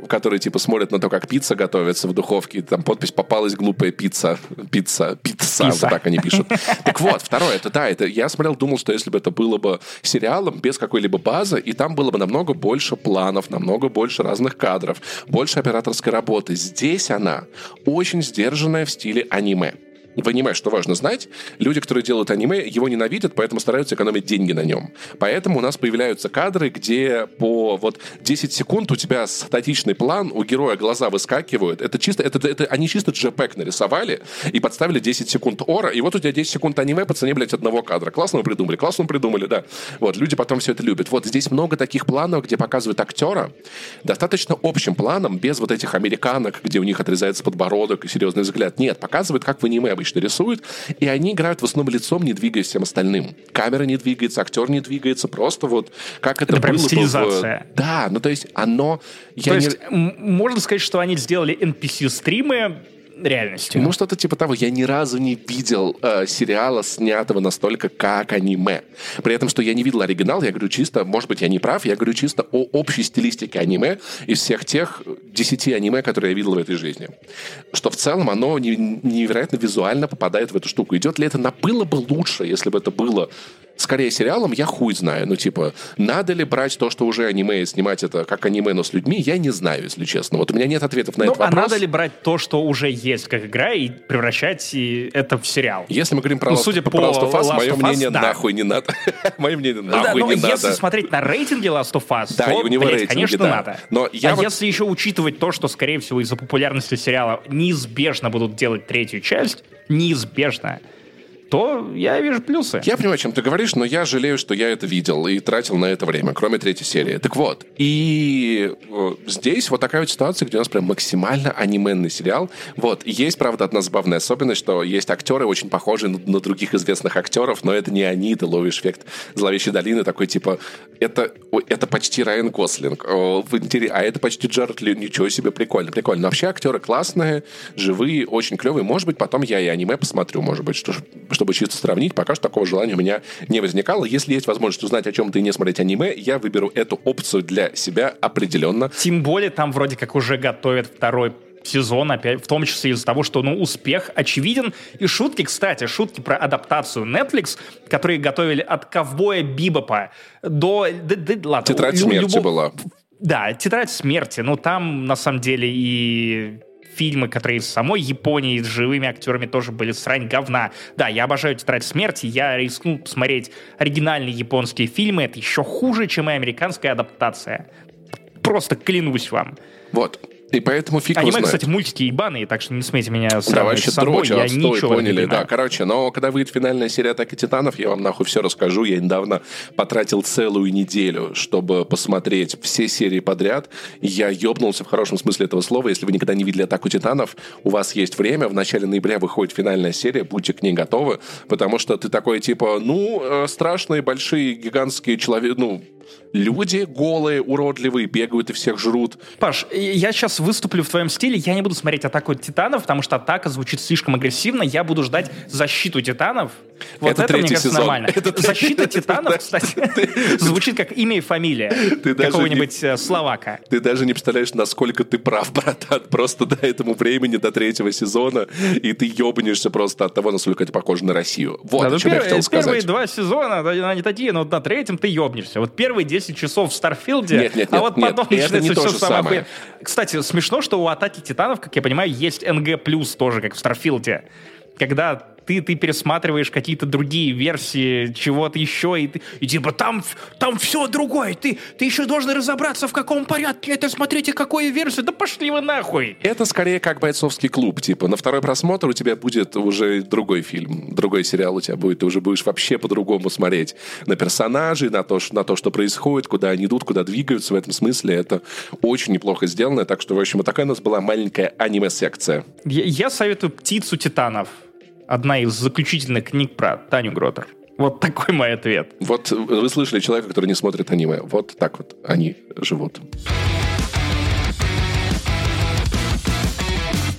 которые типа смотрят на то, как пицца готовится в духовке, там подпись «Попалась глупая пицца». Пицца. Пицца. Вот так они пишут. [LAUGHS] Так вот, второе, это да, это я смотрел, думал, что если бы это было бы сериалом без какой-либо базы, и там было бы намного больше планов, намного больше разных кадров, больше операторской работы. Здесь она очень сдержанная в стиле аниме аниме, что важно знать, люди, которые делают аниме, его ненавидят, поэтому стараются экономить деньги на нем. Поэтому у нас появляются кадры, где по вот 10 секунд у тебя статичный план, у героя глаза выскакивают. Это чисто, это, это они чисто JPEG нарисовали и подставили 10 секунд ора, и вот у тебя 10 секунд аниме по цене, блядь, одного кадра. Классно вы придумали, классно вы придумали, да. Вот, люди потом все это любят. Вот здесь много таких планов, где показывают актера достаточно общим планом, без вот этих американок, где у них отрезается подбородок и серьезный взгляд. Нет, показывают, как в аниме обычно обычно рисуют, и они играют в основном лицом, не двигаясь всем остальным. Камера не двигается, актер не двигается, просто вот как это, это было стилизация. В... Да, ну то есть оно... То есть не... можно сказать, что они сделали NPC-стримы реальностью. Ну, что-то типа того. Я ни разу не видел э, сериала, снятого настолько как аниме. При этом, что я не видел оригинал, я говорю чисто, может быть, я не прав, я говорю чисто о общей стилистике аниме из всех тех десяти аниме, которые я видел в этой жизни. Что в целом оно невероятно визуально попадает в эту штуку. Идет ли это на было бы лучше, если бы это было скорее сериалом, я хуй знаю. Ну, типа, надо ли брать то, что уже аниме, и снимать это как аниме, но с людьми, я не знаю, если честно. Вот у меня нет ответов на ну, этот а вопрос. а надо ли брать то, что уже есть как игра, и превращать это в сериал? Если мы говорим про, ну, судя по Last of Us, Last мое of Us, мнение да. нахуй не надо. [LAUGHS] мое мнение нахуй да, не надо. если смотреть на рейтинги Last of Us, да, то, у него блядь, рейтинги, конечно, да. надо. Но я а вот... если еще учитывать то, что, скорее всего, из-за популярности сериала неизбежно будут делать третью часть, неизбежно, то я вижу плюсы. Я понимаю, о чем ты говоришь, но я жалею, что я это видел и тратил на это время, кроме третьей серии. Так вот, и э, здесь вот такая вот ситуация, где у нас прям максимально анименный сериал. Вот, есть, правда, одна забавная особенность, что есть актеры, очень похожие на, на других известных актеров, но это не они, ты ловишь эффект зловещей долины, такой типа, это, это почти Райан Гослинг, а это почти Джаред Ли, ничего себе, прикольно, прикольно. Но вообще актеры классные, живые, очень клевые. Может быть, потом я и аниме посмотрю, может быть, что чтобы чисто сравнить, пока что такого желания у меня не возникало. Если есть возможность узнать о чем-то и не смотреть аниме, я выберу эту опцию для себя определенно. Тем более там вроде как уже готовят второй сезон опять, в том числе из-за того, что, ну, успех очевиден. И шутки, кстати, шутки про адаптацию Netflix, которые готовили от ковбоя Бибопа до... Да, да, ладно, Тетрадь смерти любого... была. Да, тетрадь смерти. Ну, там, на самом деле, и фильмы, которые из самой Японии с живыми актерами тоже были срань говна. Да, я обожаю «Тетрадь смерти», я рискнул посмотреть оригинальные японские фильмы, это еще хуже, чем и американская адаптация. Просто клянусь вам. Вот. И поэтому фиг Аниме, кстати, мультики ебаные, так что не смейте меня сравнивать с собой, дрочь, я отстой, ничего поняли, да. Короче, но когда выйдет финальная серия «Атаки Титанов», я вам нахуй все расскажу. Я недавно потратил целую неделю, чтобы посмотреть все серии подряд. Я ебнулся в хорошем смысле этого слова. Если вы никогда не видели «Атаку Титанов», у вас есть время. В начале ноября выходит финальная серия, будьте к ней готовы, потому что ты такой, типа, ну, э, страшные, большие, гигантские человек, ну, люди голые, уродливые, бегают и всех жрут. Паш, я сейчас выступлю в твоем стиле, я не буду смотреть «Атаку титанов», потому что «Атака» звучит слишком агрессивно, я буду ждать «Защиту титанов», Вот Это это, мне кажется, сезон. нормально. [LAUGHS] Это Защита третий- титанов, кстати, [LAUGHS] [LAUGHS] звучит как имя и фамилия Ты какого-нибудь э, словака. Ты даже не представляешь, насколько ты прав, братан. Просто до этому времени, до третьего сезона, и ты ебнешься просто от того, насколько это похоже на Россию. Вот Да, ну, о чем я первые, хотел первые сказать. два сезона, они такие, но на третьем ты ебнешься. Вот первые 10 часов в Старфилде, Нет, нет, а нет, вот нет, потом это начинается не то все самое. самое. Кстати, смешно, что у Атаки Титанов, как я понимаю, есть НГ+, тоже, как в Старфилде. Когда ты, ты пересматриваешь какие-то другие версии чего-то еще, и, ты, и типа там, там все другое, ты, ты еще должен разобраться, в каком порядке это, смотрите, какую версию, да пошли вы нахуй. Это скорее как бойцовский клуб. Типа, на второй просмотр у тебя будет уже другой фильм, другой сериал у тебя будет. Ты уже будешь вообще по-другому смотреть на персонажей, на то, на то, что происходит, куда они идут, куда двигаются. В этом смысле это очень неплохо сделано. Так что, в общем, вот такая у нас была маленькая аниме-секция. Я, я советую «Птицу титанов». Одна из заключительных книг про Таню Гротер. Вот такой мой ответ. Вот вы слышали человека, который не смотрит аниме. Вот так вот они живут.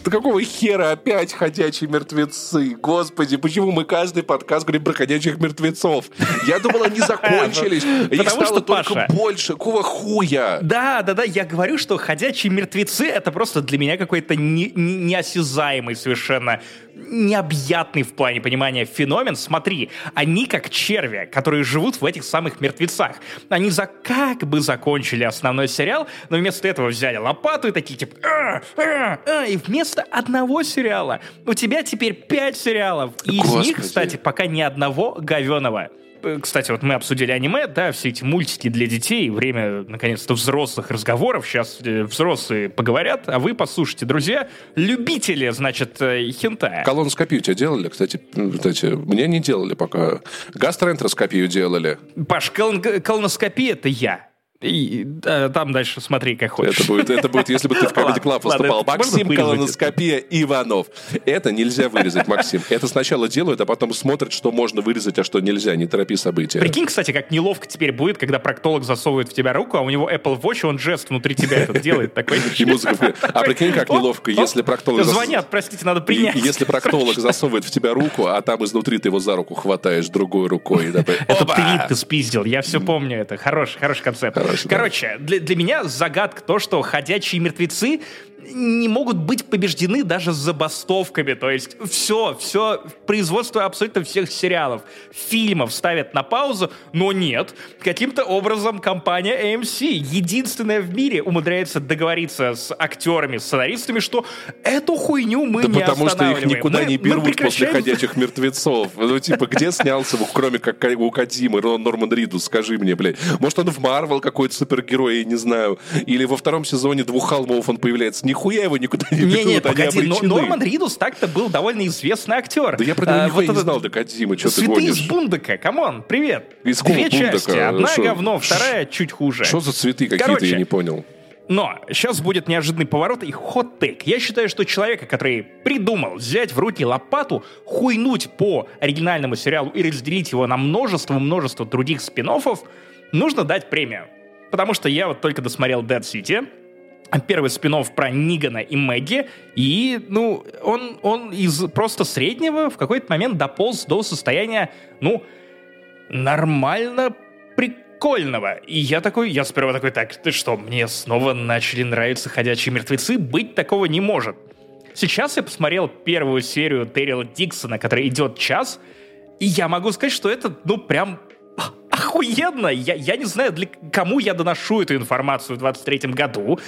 Да какого хера опять ходячие мертвецы? Господи, почему мы каждый подкаст говорим про ходячих мертвецов? Я думал, они [LAUGHS] закончились. Их стало только больше. Какого хуя? Да, да, да, я говорю, что ходячие мертвецы это просто для меня какой-то не- не- неосязаемый совершенно, необъятный в плане понимания феномен. Смотри, они как черви, которые живут в этих самых мертвецах. Они за как бы закончили основной сериал, но вместо этого взяли лопату и такие типа «А, а, а», и вместо одного сериала у тебя теперь пять сериалов. И из них, кстати, пока ни одного говеного. Э, Кстати, вот мы обсудили аниме, да, все эти мультики для детей, время, наконец-то, взрослых разговоров. Сейчас э, взрослые поговорят, а вы послушайте, друзья, любители, значит, э, хентая. Колоноскопию тебе делали? Кстати, кстати, мне не делали пока. Гастроэнтероскопию делали. Паш, колон- колоноскопия — это я. И э, там дальше смотри, как хочешь. Это будет, это будет, если бы ты в Comedy Club выступал. Максим? Колоноскопия Иванов. Это нельзя вырезать, Максим. Это сначала делают, а потом смотрят, что можно вырезать, а что нельзя. Не торопи события. Прикинь, кстати, как неловко теперь будет, когда проктолог засовывает в тебя руку, а у него Apple Watch, он жест внутри тебя этот делает такой. [LAUGHS] И музыка. А прикинь, как неловко, если проктолог... Звонят, простите, надо принять. Если проктолог засовывает в тебя руку, а там изнутри ты его за руку хватаешь другой рукой. Это ты ты спиздил, я все помню это. Хороший, хороший концепт. Короче, для, для меня загадка то, что ходячие мертвецы не могут быть побеждены даже забастовками. То есть все, все, производство абсолютно всех сериалов, фильмов ставят на паузу, но нет. Каким-то образом компания AMC, единственная в мире, умудряется договориться с актерами, с сценаристами, что эту хуйню мы Да не потому что их никуда Мы- не берут после ходячих мертвецов. Ну, типа, где снялся, кроме как у Кадимы, Норман Ридус, скажи мне, блядь. Может, он в Марвел какой-то супергерой, я не знаю. Или во втором сезоне «Двух холмов» он появляется. Нихуя его никуда не ведут, Не-не, они погоди, но. Норман Ридус так-то был довольно известный актер. Да я про него А, нихуя не этот- знал до Кадимы, что ты Святые из гонишь? Бундака, камон, привет. Из Две Бундока? части, одна Шо- говно, вторая чуть хуже. Что за цветы какие-то, я не понял. Но сейчас будет неожиданный поворот и хот-тейк. Я считаю, что человека, который придумал взять в руки лопату, хуйнуть по оригинальному сериалу и разделить его на множество-множество других спин нужно дать премию. Потому что я вот только досмотрел Dead City, первый спин про Нигана и Мэгги, и, ну, он, он из просто среднего в какой-то момент дополз до состояния, ну, нормально прикольного. И я такой, я сперва такой, так, ты что, мне снова начали нравиться ходячие мертвецы? Быть такого не может. Сейчас я посмотрел первую серию Террила Диксона, которая идет час, и я могу сказать, что это, ну, прям охуенно. Я, я не знаю, для кому я доношу эту информацию в 23-м году,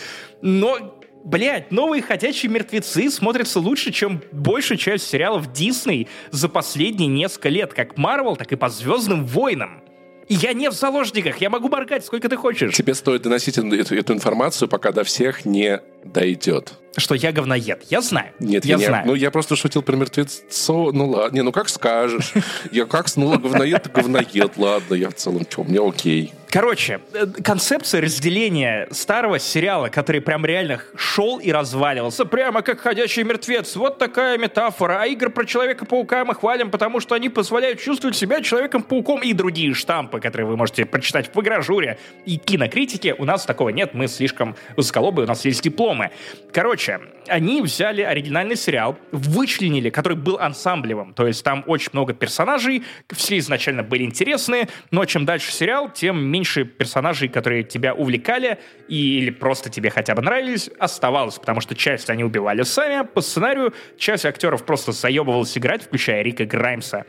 но Блять, новые ходячие мертвецы смотрятся лучше, чем большая часть сериалов Дисней за последние несколько лет, как Марвел, так и по Звездным войнам. Я не в заложниках, я могу моргать сколько ты хочешь. Тебе стоит доносить эту, эту- эту информацию, пока до всех не дойдет. Что я говноед, я знаю. Нет, я я, не- знаю. Ну, я просто шутил про мертвецо. Ну, ладно. Не, ну, как скажешь. Я как, ну, говноед, говноед. Ладно, я в целом, что, мне окей. Короче, э, концепция разделения старого сериала, который прям реально шел и разваливался, прямо как «Ходячий мертвец». Вот такая метафора. А игры про Человека-паука мы хвалим, потому что они позволяют чувствовать себя Человеком-пауком и другие штампы, которые вы можете прочитать в игражуре и кинокритике. У нас такого нет, мы слишком высоколобые, у нас есть дипломы. Короче, они взяли оригинальный сериал, вычленили, который был ансамблевым, то есть там очень много персонажей, все изначально были интересные, но чем дальше сериал, тем меньше меньше персонажей, которые тебя увлекали и, или просто тебе хотя бы нравились, оставалось, потому что часть они убивали сами по сценарию, часть актеров просто заебывалась играть, включая Рика Граймса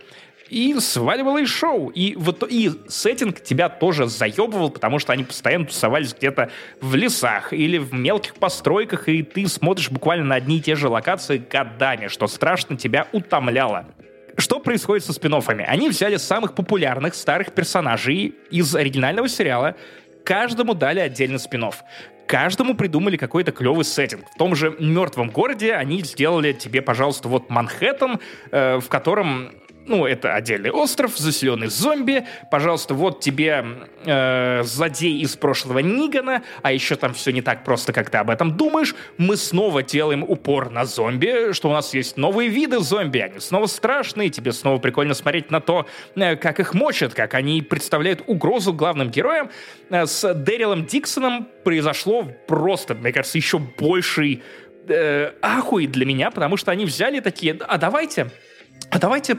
и сваливала из шоу. И, вот, и сеттинг тебя тоже заебывал, потому что они постоянно тусовались где-то в лесах или в мелких постройках, и ты смотришь буквально на одни и те же локации годами, что страшно тебя утомляло. Что происходит со спин -оффами? Они взяли самых популярных старых персонажей из оригинального сериала, каждому дали отдельный спин -офф. Каждому придумали какой-то клевый сеттинг. В том же «Мертвом городе» они сделали тебе, пожалуйста, вот Манхэттен, э, в котором ну, это отдельный остров, заселенный зомби. Пожалуйста, вот тебе э, злодей из прошлого Нигана, а еще там все не так просто, как ты об этом думаешь. Мы снова делаем упор на зомби, что у нас есть новые виды зомби, они снова страшные, тебе снова прикольно смотреть на то, э, как их мочат, как они представляют угрозу главным героям. Э, с Дэрилом Диксоном произошло просто, мне кажется, еще больший э, ахуй для меня, потому что они взяли такие, а давайте, а давайте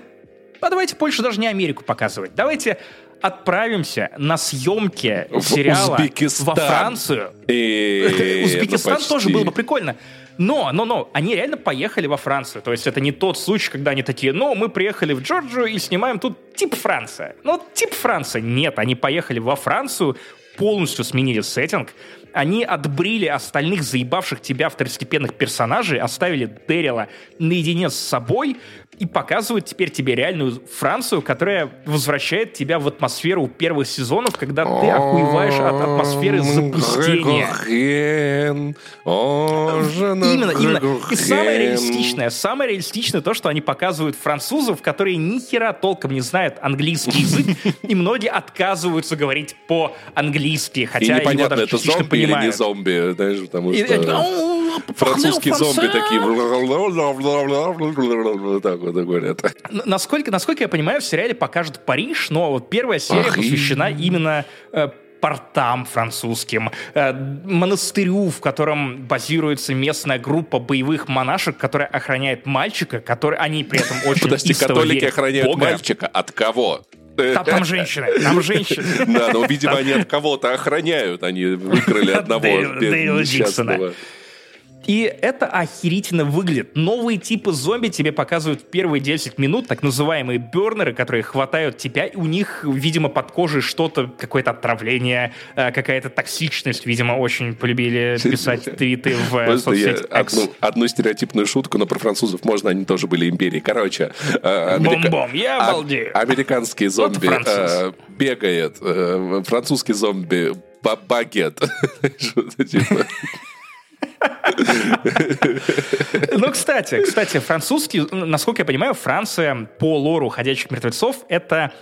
а давайте больше даже не Америку показывать. Давайте отправимся на съемки в сериала во Францию. И... [LAUGHS] Узбекистан ну, тоже было бы прикольно. Но, но, но, они реально поехали во Францию. То есть это не тот случай, когда они такие, ну, мы приехали в Джорджию и снимаем тут тип Франция. Ну, тип Франция. Нет, они поехали во Францию, полностью сменили сеттинг, они отбрили остальных заебавших тебя второстепенных персонажей, оставили Дэрила наедине с собой и показывают теперь тебе реальную Францию, которая возвращает тебя в атмосферу первых сезонов, когда ты охуеваешь от атмосферы запустения. Именно, именно. И самое реалистичное, самое реалистичное то, что они показывают французов, которые ни хера толком не знают английский язык, [LAUGHS] и многие отказываются говорить по-английски, хотя его даже частично понимают или не зомби, знаешь, потому что французские зомби такие так вот говорят. Насколько, насколько я понимаю, в сериале покажут Париж, но вот первая серия посвящена именно э, портам французским, э, монастырю, в котором базируется местная группа боевых монашек, которая охраняет мальчика, который они при этом [LAUGHS] очень Подожди, католики охраняют мальчика от кого? Там, там женщины, там женщины. [LAUGHS] Да, но, видимо, они от кого-то охраняют. Они выкрали одного несчастного. И это охерительно выглядит. Новые типы зомби тебе показывают в первые 10 минут, так называемые бернеры, которые хватают тебя, и у них, видимо, под кожей что-то, какое-то отравление, э, какая-то токсичность, видимо, очень полюбили писать твиты в э, соцсети одну, одну стереотипную шутку, но про французов можно, они тоже были империей. Короче, э, америка... Бом-бом, я а, обалдею. Американский зомби вот бегает, французский зомби багет. [LAUGHS] [LAUGHS] Ну, кстати, кстати, французский, насколько я понимаю, Франция по лору «Ходячих мертвецов» — это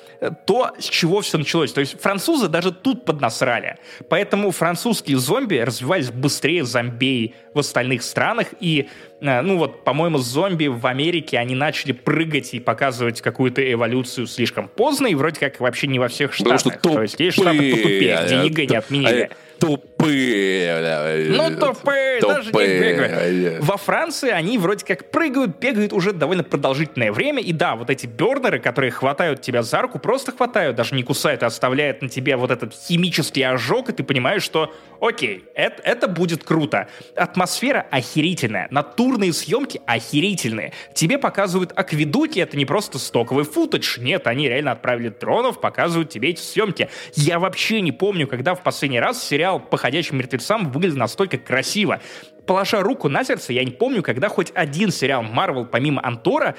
то, с чего все началось. То есть французы даже тут поднасрали. Поэтому французские зомби развивались быстрее зомбей в остальных странах. И, ну вот, по-моему, зомби в Америке, они начали прыгать и показывать какую-то эволюцию слишком поздно, и вроде как вообще не во всех штатах. Что То есть есть штаты потупее, где ЕГЭ не отменили. А тупые. Ну, тупые, даже не бегают. Во Франции они вроде как прыгают, бегают уже довольно продолжительное время. И да, вот эти burner ы, которые хватают тебя за руку, просто хватают, даже не кусают, а оставляют на тебе вот этот химический ожог, и ты понимаешь, что окей, это, это будет круто. Атмосфера охерительная, натурные съемки охерительные. Тебе показывают акведуки, это не просто стоковый футаж. Нет, они реально отправили дронов, показывают тебе эти съемки. Я вообще не помню, когда в последний раз сериал по ходячим мертвецам выглядит настолько красиво. Положа руку на сердце, я не помню, когда хоть один сериал Марвел, помимо Антора,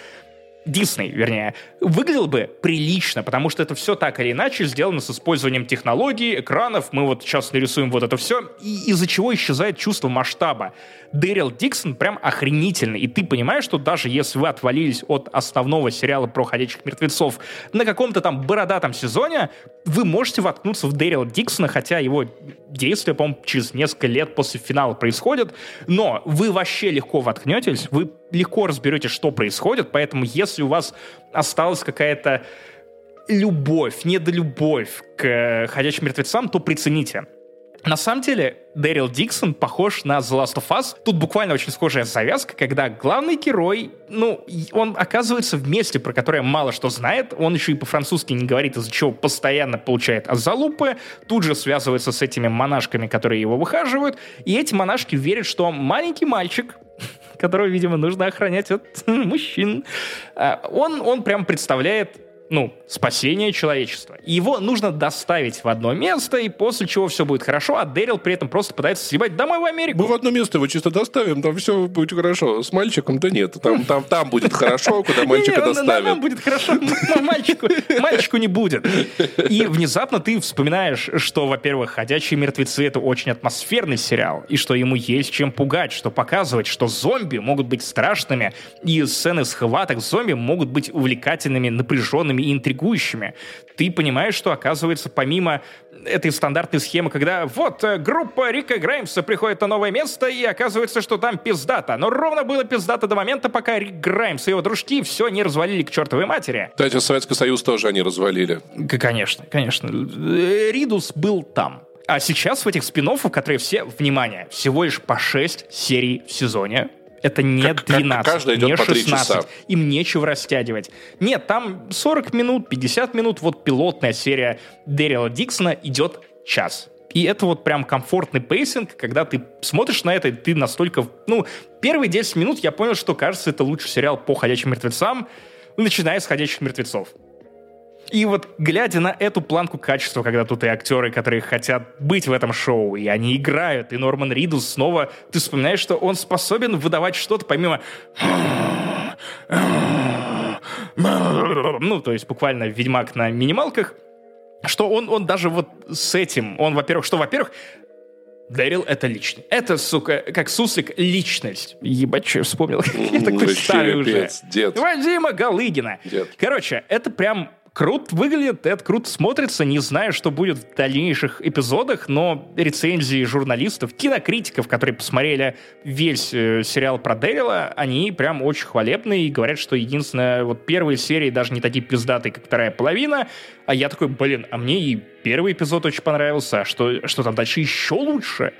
Дисней, вернее, выглядел бы прилично, потому что это все так или иначе сделано с использованием технологий, экранов. Мы вот сейчас нарисуем вот это все, и из-за чего исчезает чувство масштаба. Дэрил Диксон прям охренительный, и ты понимаешь, что даже если вы отвалились от основного сериала про ходячих мертвецов на каком-то там бородатом сезоне, вы можете воткнуться в Дэрила Диксона, хотя его действие, по-моему, через несколько лет после финала происходит, но вы вообще легко воткнетесь, вы легко разберете, что происходит, поэтому если у вас осталась какая-то любовь, недолюбовь к «Ходячим мертвецам», то прицените. На самом деле, Дэрил Диксон похож на The Last of Us. Тут буквально очень схожая завязка, когда главный герой, ну, он оказывается в месте, про которое мало что знает, он еще и по-французски не говорит, из-за чего постоянно получает залупы, тут же связывается с этими монашками, которые его выхаживают, и эти монашки верят, что маленький мальчик, которого, видимо, нужно охранять от [LAUGHS] мужчин, а, он, он прям представляет ну, спасение человечества. его нужно доставить в одно место, и после чего все будет хорошо, а Дэрил при этом просто пытается съебать домой в Америку. Мы в одно место его чисто доставим, там все будет хорошо. С мальчиком, да нет, там, там, там будет хорошо, куда мальчика доставят. Нам будет хорошо, но мальчику, мальчику не будет. И внезапно ты вспоминаешь, что, во-первых, «Ходячие мертвецы» — это очень атмосферный сериал, и что ему есть чем пугать, что показывать, что зомби могут быть страшными, и сцены схваток зомби могут быть увлекательными, напряженными и интригующими. Ты понимаешь, что, оказывается, помимо этой стандартной схемы, когда вот э, группа Рика Граймса приходит на новое место, и оказывается, что там пиздата. Но ровно было пиздата до момента, пока Рик Граймс и его дружки все не развалили к чертовой матери. Кстати, Советский Союз тоже они развалили. Конечно, конечно. Э, Ридус был там. А сейчас в этих спин которые все, внимание, всего лишь по 6 серий в сезоне, это не как, 12, каждый идет не по 16. Часа. Им нечего растягивать. Нет, там 40 минут, 50 минут. Вот пилотная серия Дэрила Диксона идет час. И это вот прям комфортный pacing, когда ты смотришь на это, и ты настолько... Ну, первые 10 минут я понял, что, кажется, это лучший сериал по «Ходячим мертвецам», начиная с «Ходячих мертвецов». И вот глядя на эту планку качества, когда тут и актеры, которые хотят быть в этом шоу, и они играют, и Норман Ридус снова, ты вспоминаешь, что он способен выдавать что-то помимо... Ну, то есть буквально Ведьмак на минималках, что он, он даже вот с этим, он, во-первых, что, во-первых, Дэрил — это личность. Это, сука, как суслик, личность. Ебать, что я вспомнил. [LAUGHS] Я такой старый уже. Дед. Вадима Галыгина. Дед. Короче, это прям круто выглядит, это круто смотрится, не знаю, что будет в дальнейших эпизодах, но рецензии журналистов, кинокритиков, которые посмотрели весь э, сериал про Дэрила, они прям очень хвалебные и говорят, что единственное, вот первые серии даже не такие пиздатые, как вторая половина, а я такой, блин, а мне и первый эпизод очень понравился, а что, что там дальше еще лучше?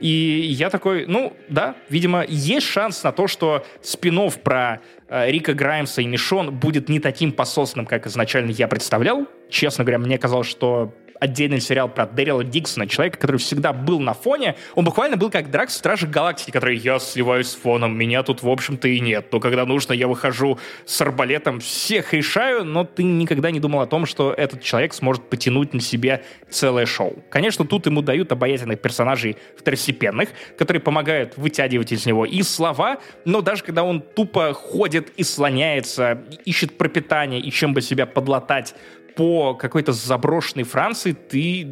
И я такой, ну, да, видимо, есть шанс на то, что спин про Рика Граймса и Мишон будет не таким пососным, как изначально я представлял. Честно говоря, мне казалось, что отдельный сериал про Дэрила Диксона, человека, который всегда был на фоне. Он буквально был как Дракс в Страже Галактики, который я сливаюсь с фоном, меня тут, в общем-то, и нет. Но когда нужно, я выхожу с арбалетом, всех решаю, но ты никогда не думал о том, что этот человек сможет потянуть на себе целое шоу. Конечно, тут ему дают обаятельных персонажей второстепенных, которые помогают вытягивать из него и слова, но даже когда он тупо ходит и слоняется, ищет пропитание и чем бы себя подлатать, по какой-то заброшенной Франции, ты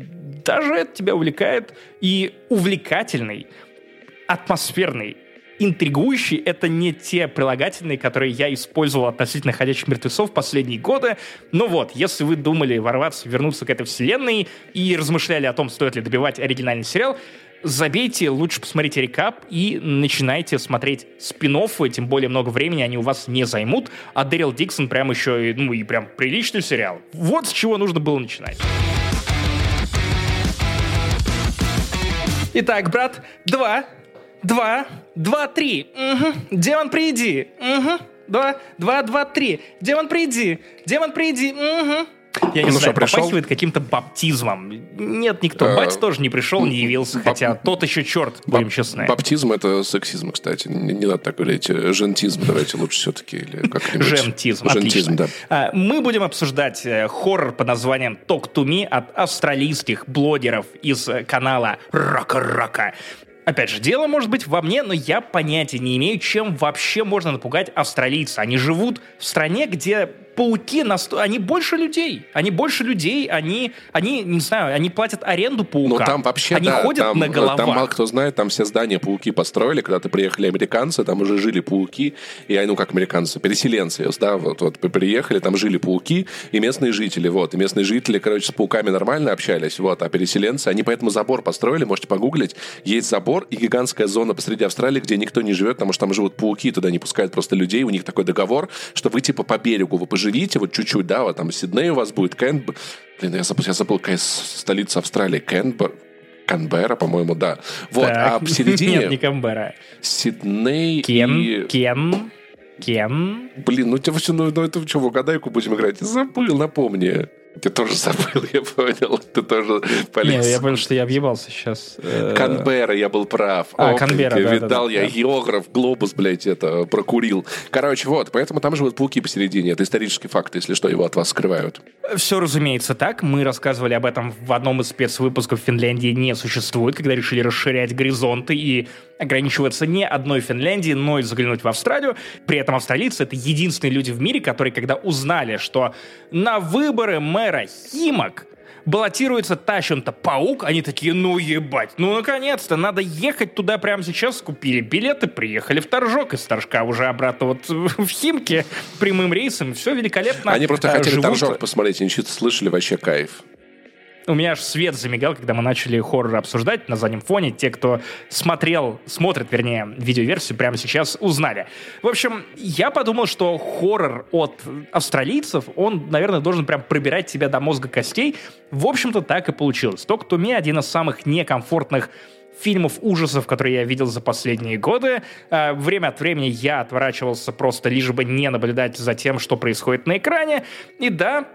даже это тебя увлекает. И увлекательный, атмосферный, интригующий — это не те прилагательные, которые я использовал относительно «Ходячих мертвецов» последние годы. Но вот, если вы думали ворваться, вернуться к этой вселенной и размышляли о том, стоит ли добивать оригинальный сериал, забейте, лучше посмотрите рекап и начинайте смотреть спин тем более много времени они у вас не займут, а Дэрил Диксон прям еще, ну и прям приличный сериал. Вот с чего нужно было начинать. Итак, брат, два, два, два, три. Угу. Демон, приди. Угу. Два, два, два, три. Демон, приди. Демон, приди. Угу. Я не ну, знаю, пришел? попахивает каким-то баптизмом. Нет, никто. А, Бать тоже не пришел, не явился, хотя тот еще черт, будем честны. Баптизм — это сексизм, кстати. Не, не надо так говорить. Жентизм давайте лучше все-таки. Или как-нибудь. Жентизм, Жентизм, да. А, мы будем обсуждать э, хоррор под названием «Talk to me» от австралийских блогеров из канала Рока-Рока. Опять же, дело может быть во мне, но я понятия не имею, чем вообще можно напугать австралийца. Они живут в стране, где пауки, они больше людей. Они больше людей, они, они, не знаю, они платят аренду паука. Но там вообще, они да, ходят там, на головах. Там мало кто знает, там все здания пауки построили, когда-то приехали американцы, там уже жили пауки, и, ну, как американцы, переселенцы, да, вот, вот приехали, там жили пауки и местные жители, вот, и местные жители, короче, с пауками нормально общались, вот, а переселенцы, они поэтому забор построили, можете погуглить, есть забор и гигантская зона посреди Австралии, где никто не живет, потому что там живут пауки, туда не пускают просто людей, у них такой договор, что вы, типа, по берегу, вы поживите, вот чуть-чуть, да, вот там Сидней у вас будет, Кенб... Блин, я забыл, я забыл, какая столица Австралии, Кенбер... Канберра, по-моему, да. Вот, Так. а посередине Нет, не Камбера. Сидней Кен, и... Кен, Кен. Блин, ну, тебя, ну, ну это что, в угадайку будем играть? Забыл, напомни. Ты тоже забыл, я понял. Ты тоже Нет, полез. я понял, что я объебался сейчас. Э, Канберра, я был прав. А, Опаньки, Канберра, да, Видал да, я да. географ, глобус, блядь, это, прокурил. Короче, вот, поэтому там живут пауки посередине. Это исторический факт, если что, его от вас скрывают. Все, разумеется, так. Мы рассказывали об этом в одном из спецвыпусков Финляндии не существует, когда решили расширять горизонты и ограничиваться не одной Финляндией, но и заглянуть в Австралию. При этом австралийцы — это единственные люди в мире, которые, когда узнали, что на выборы мэра Химок баллотируется тащен-то паук, они такие, ну ебать, ну наконец-то, надо ехать туда прямо сейчас, купили билеты, приехали в Торжок, из Торжка уже обратно вот [LAUGHS] в Химки прямым рейсом, все великолепно. Они просто хотели живут- торжок посмотреть, они что-то слышали, вообще кайф. У меня аж свет замигал, когда мы начали хоррор обсуждать на заднем фоне. Те, кто смотрел, смотрит, вернее, видеоверсию, прямо сейчас узнали. В общем, я подумал, что хоррор от австралийцев, он, наверное, должен прям пробирать тебя до мозга костей. В общем-то, так и получилось. Ток to Me один из самых некомфортных фильмов ужасов, которые я видел за последние годы. Э, Время от времени я отворачивался просто лишь бы не наблюдать за тем, что происходит на экране. И да,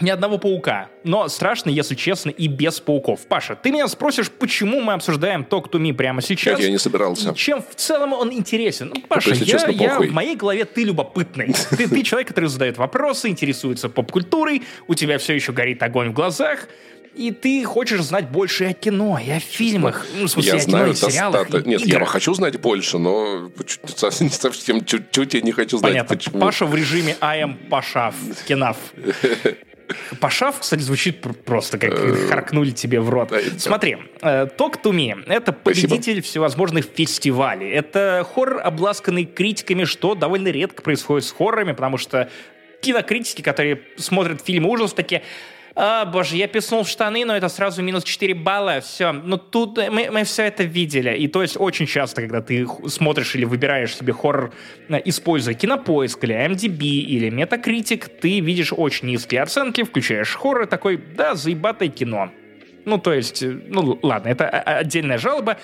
ни одного паука. Но страшно, если честно, и без пауков. Паша, ты меня спросишь, почему мы обсуждаем Talk to Me прямо сейчас? Как я не собирался. Чем в целом он интересен? Ну, Паша, я, честно, я- в моей голове ты любопытный. [LAUGHS] Ты, ты человек, который задает вопросы, интересуется поп-культурой, у тебя все еще горит огонь в глазах, и ты хочешь знать больше о кино, и о фильмах. Ну, в смысле, Я о кино, знаю и сериалах, и Нет, я играх. хочу знать больше, но совсем, совсем чуть-чуть я не хочу знать, Понятно. почему. Паша в режиме I am Пашав, Кенав. [LAUGHS] Пашав, кстати, звучит пр- просто как харкнули тебе в рот. Э, Смотри, э, Talk to Me — это Спасибо. победитель всевозможных фестивалей. Это хоррор, обласканный критиками, что довольно редко происходит с хоррорами, потому что кинокритики, которые смотрят фильмы ужасов, такие... А, боже, я писнул в штаны, но это сразу минус 4 балла, все. Ну тут э, мы, мы все это видели. И то есть очень часто, когда ты смотришь или выбираешь себе хоррор, э, используя кинопоиск или MDB или Metacritic, ты видишь очень низкие оценки, включаешь хоррор, такой, да, заебатое кино. Ну, то есть, э, ну ладно, это о- отдельная жалоба.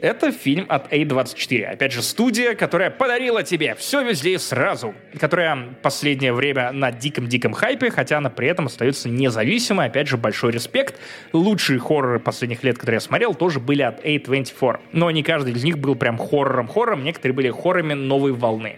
Это фильм от A24. Опять же, студия, которая подарила тебе все везде и сразу. Которая последнее время на диком-диком хайпе, хотя она при этом остается независимой. Опять же, большой респект. Лучшие хорроры последних лет, которые я смотрел, тоже были от A24. Но не каждый из них был прям хоррором-хоррором. Некоторые были хоррорами новой волны.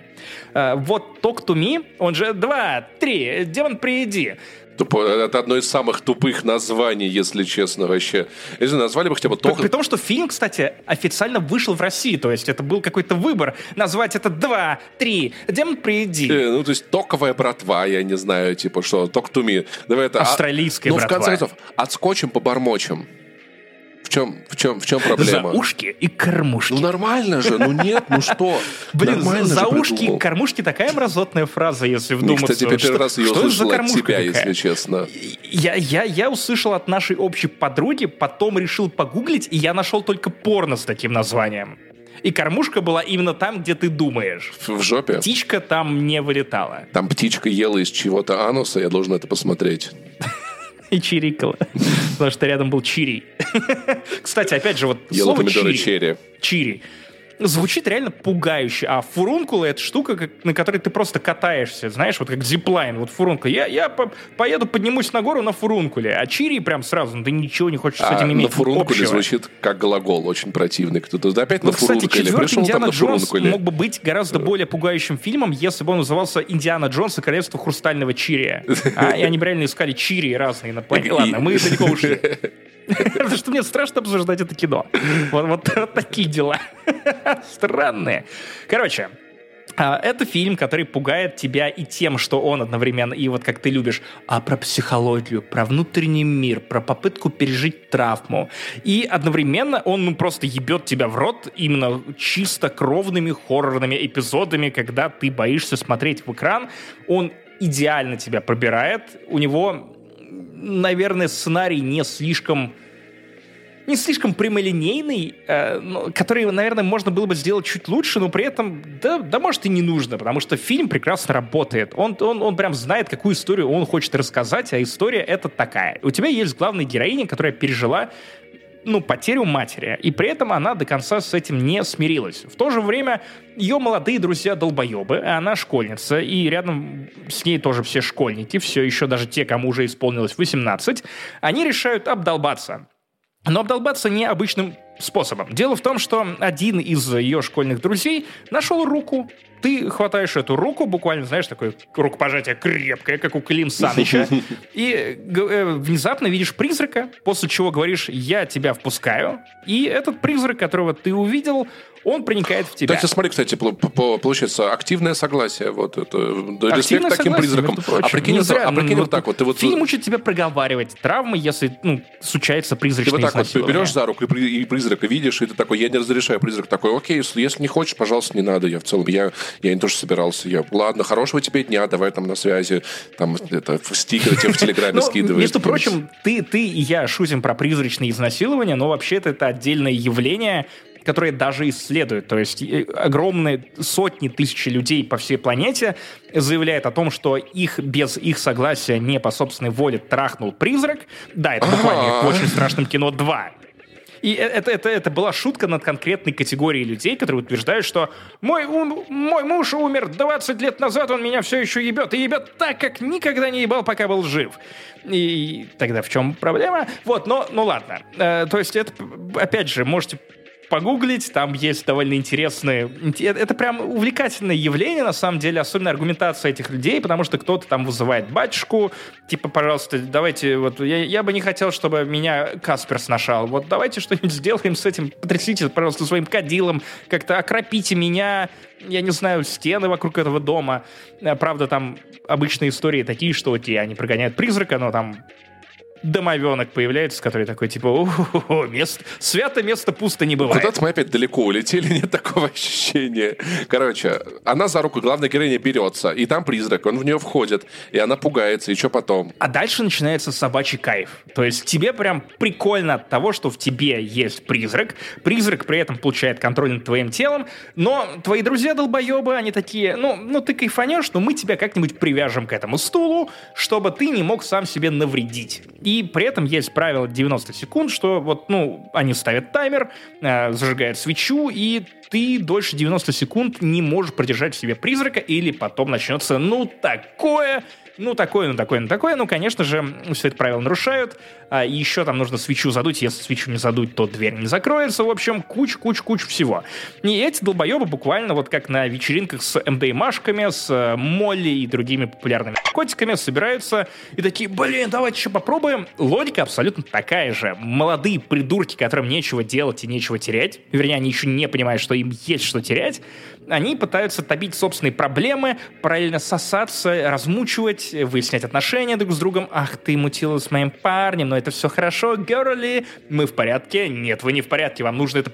Э, Вот Talk to Me, он же 2, 3, Демон, приди. Тупо- Это одно из самых тупых названий, если честно, вообще. Если назвали бы хотя бы Тох... при том, что фильм, кстати, официально вышел в России, то есть это был какой-то выбор назвать это два, три, демон приди. Э, Ну, то есть токовая братва, я не знаю, типа что, ток туми. Давай это... а- Австралийская Ну, в конце концов, отскочим по бормочем. В чем, в чем, в чем За проблема? ушки и кормушки. Ну, нормально же, ну нет, ну что? [LAUGHS] Блин, Нормально за же ушки и кормушки такая мразотная фраза, если вдуматься. кстати, первый Что- раз ее что это за услышал от тебя, такая? если честно. Я, я, я услышал от нашей общей подруги, потом решил погуглить, и я нашел только порно с таким названием. И кормушка была именно там, где ты думаешь. В жопе. Птичка там не вылетала. Там птичка ела из чего-то ануса, я должен это посмотреть. [LAUGHS] И чирикала. Потому что рядом был чирий. [LAUGHS] Кстати, опять же, вот слово чири. Чири. Звучит реально пугающе. А фурункула — это штука, как- на которой ты просто катаешься. Знаешь, вот как зиплайн. Вот фурункула. Я, я по- поеду, поднимусь на гору на фурункуле. А чири прям сразу, ну, ты ничего не хочешь с А этим иметь на фурункуле общего. звучит как глагол, очень противный. Кто-то опять Вот, на кстати, фурункуле. четвертый Пришел там Индиана на Джонс мог бы быть гораздо более пугающим фильмом, если бы он назывался «Индиана Джонс и королевство хрустального Чирия». А, и они реально искали Чири разные на [LAUGHS] планете. Ладно, мы далеко ушли. [LAUGHS] Потому что мне страшно обсуждать это кино. Вот, такие дела. Странные. Короче, а, это фильм, который пугает тебя и тем, что он одновременно, и вот как ты любишь, а про психологию, про внутренний мир, про попытку пережить травму. И одновременно он ну, просто ебет тебя в рот именно чисто кровными хоррорными эпизодами, когда ты боишься смотреть в экран. Он идеально тебя пробирает. У него, наверное, сценарий не слишком не слишком прямолинейный, э, ну, который, наверное, можно было бы сделать чуть лучше, но при этом, да, да может и не нужно, потому что фильм прекрасно работает. Он, он, он прям знает, какую историю он хочет рассказать, а история это такая. У тебя есть главная героиня, которая пережила ну, потерю матери, и при этом она до конца с этим не смирилась. В то же время ее молодые друзья долбоебы, а она школьница, и рядом с ней тоже все школьники, все еще даже те, кому уже исполнилось 18, они решают обдолбаться. Но обдолбаться необычным способом. Дело в том, что один из ее школьных друзей нашел руку. Ты хватаешь эту руку, буквально, знаешь, такое рукопожатие крепкое, как у Клим Саныча, [LAUGHS] и э, внезапно видишь призрака, после чего говоришь «я тебя впускаю», и этот призрак, которого ты увидел, он проникает в тебя. Кстати, смотри, кстати, получается активное согласие. Вот это, респект таким призракам. А прикинь, зря, а прикинь ну, вот так вот. Ты вот... Фильм учит тебя проговаривать травмы, если ну, случается призрачное Ты вот так вот берешь за руку и, и призрака видишь, и ты такой, я не разрешаю. Призрак такой, окей, если, не хочешь, пожалуйста, не надо. Я в целом, я, я не тоже собирался. Я, ладно, хорошего тебе дня, давай там на связи. Там это, стикеры тебе в Телеграме [LAUGHS] ну, скидываешь. Между прочим, ты, ты и я шутим про призрачные изнасилования, но вообще-то это отдельное явление, которые даже исследуют. То есть э, огромные сотни тысяч людей по всей планете заявляют о том, что их без их согласия не по собственной воле трахнул призрак. Да, это буквально в очень страшном кино 2. И э, это, это, это была шутка над конкретной категорией людей, которые утверждают, что мой, ум, мой муж умер 20 лет назад, он меня все еще ебет. И ебет так, как никогда не ебал, пока был жив. И тогда в чем проблема? Вот, но, ну ладно. Э, то есть это, опять же, можете погуглить, там есть довольно интересные... Это прям увлекательное явление, на самом деле, особенно аргументация этих людей, потому что кто-то там вызывает батюшку, типа, пожалуйста, давайте, вот, я, я бы не хотел, чтобы меня Каспер сношал, вот давайте что-нибудь сделаем с этим, потрясите, пожалуйста, своим кадилом, как-то окропите меня, я не знаю, стены вокруг этого дома. Правда, там обычные истории такие, что вот они прогоняют призрака, но там домовенок появляется, который такой, типа, о, место, свято место пусто не бывает. Куда-то мы опять далеко улетели, [LAUGHS] нет такого ощущения. Короче, она за руку главной героиня берется, и там призрак, он в нее входит, и она пугается, и что потом? А дальше начинается собачий кайф. То есть тебе прям прикольно от того, что в тебе есть призрак, призрак при этом получает контроль над твоим телом, но твои друзья долбоебы, они такие, ну, ну ты кайфанешь, но мы тебя как-нибудь привяжем к этому стулу, чтобы ты не мог сам себе навредить. И при этом есть правило 90 секунд, что вот, ну, они ставят таймер, э, зажигают свечу, и ты дольше 90 секунд не можешь продержать в себе призрака, или потом начнется, ну, такое ну, такое, ну, такое, ну, такое. Ну, конечно же, все это правило нарушают. А еще там нужно свечу задуть. Если свечу не задуть, то дверь не закроется. В общем, куч-куч-куч всего. И эти долбоебы буквально вот как на вечеринках с МДМашками, с э, Молли и другими популярными котиками собираются и такие, блин, давайте еще попробуем. Логика абсолютно такая же. Молодые придурки, которым нечего делать и нечего терять, вернее, они еще не понимают, что им есть что терять, они пытаются топить собственные проблемы, параллельно сосаться, размучивать, выяснять отношения друг с другом. Ах, ты мутила с моим парнем, но это все хорошо, герли. Мы в порядке? Нет, вы не в порядке, вам нужно это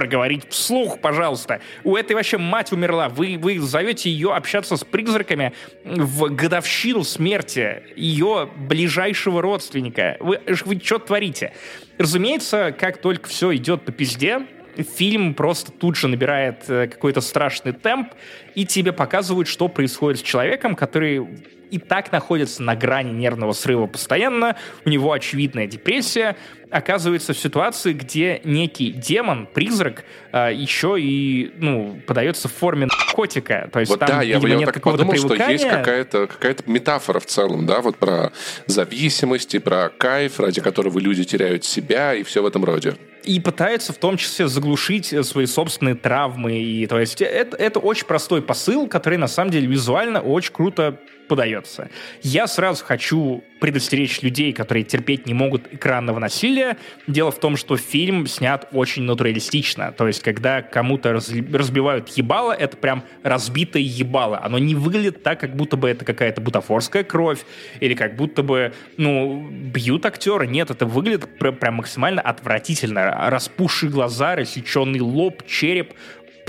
проговорить вслух, пожалуйста. У этой вообще мать умерла. Вы, вы зовете ее общаться с призраками в годовщину смерти ее ближайшего родственника. Вы, вы что творите? Разумеется, как только все идет по пизде, фильм просто тут же набирает э, какой-то страшный темп, и тебе показывают, что происходит с человеком, который и так находится на грани нервного срыва постоянно, у него очевидная депрессия, оказывается в ситуации, где некий демон, призрак, э, еще и ну, подается в форме наркотика. То есть вот там, да, видимо, я, нет так подумал, что есть какая-то какая метафора в целом, да, вот про зависимость и про кайф, ради которого люди теряют себя и все в этом роде и пытается в том числе заглушить э, свои собственные травмы. И, то есть это, это очень простой посыл, который на самом деле визуально очень круто подается. Я сразу хочу предостеречь людей, которые терпеть не могут экранного насилия. Дело в том, что фильм снят очень натуралистично. То есть, когда кому-то разбивают ебало, это прям разбитое ебало. Оно не выглядит так, как будто бы это какая-то бутафорская кровь, или как будто бы, ну, бьют актера. Нет, это выглядит пр прям максимально отвратительно. Распухшие глаза, рассеченный лоб, череп,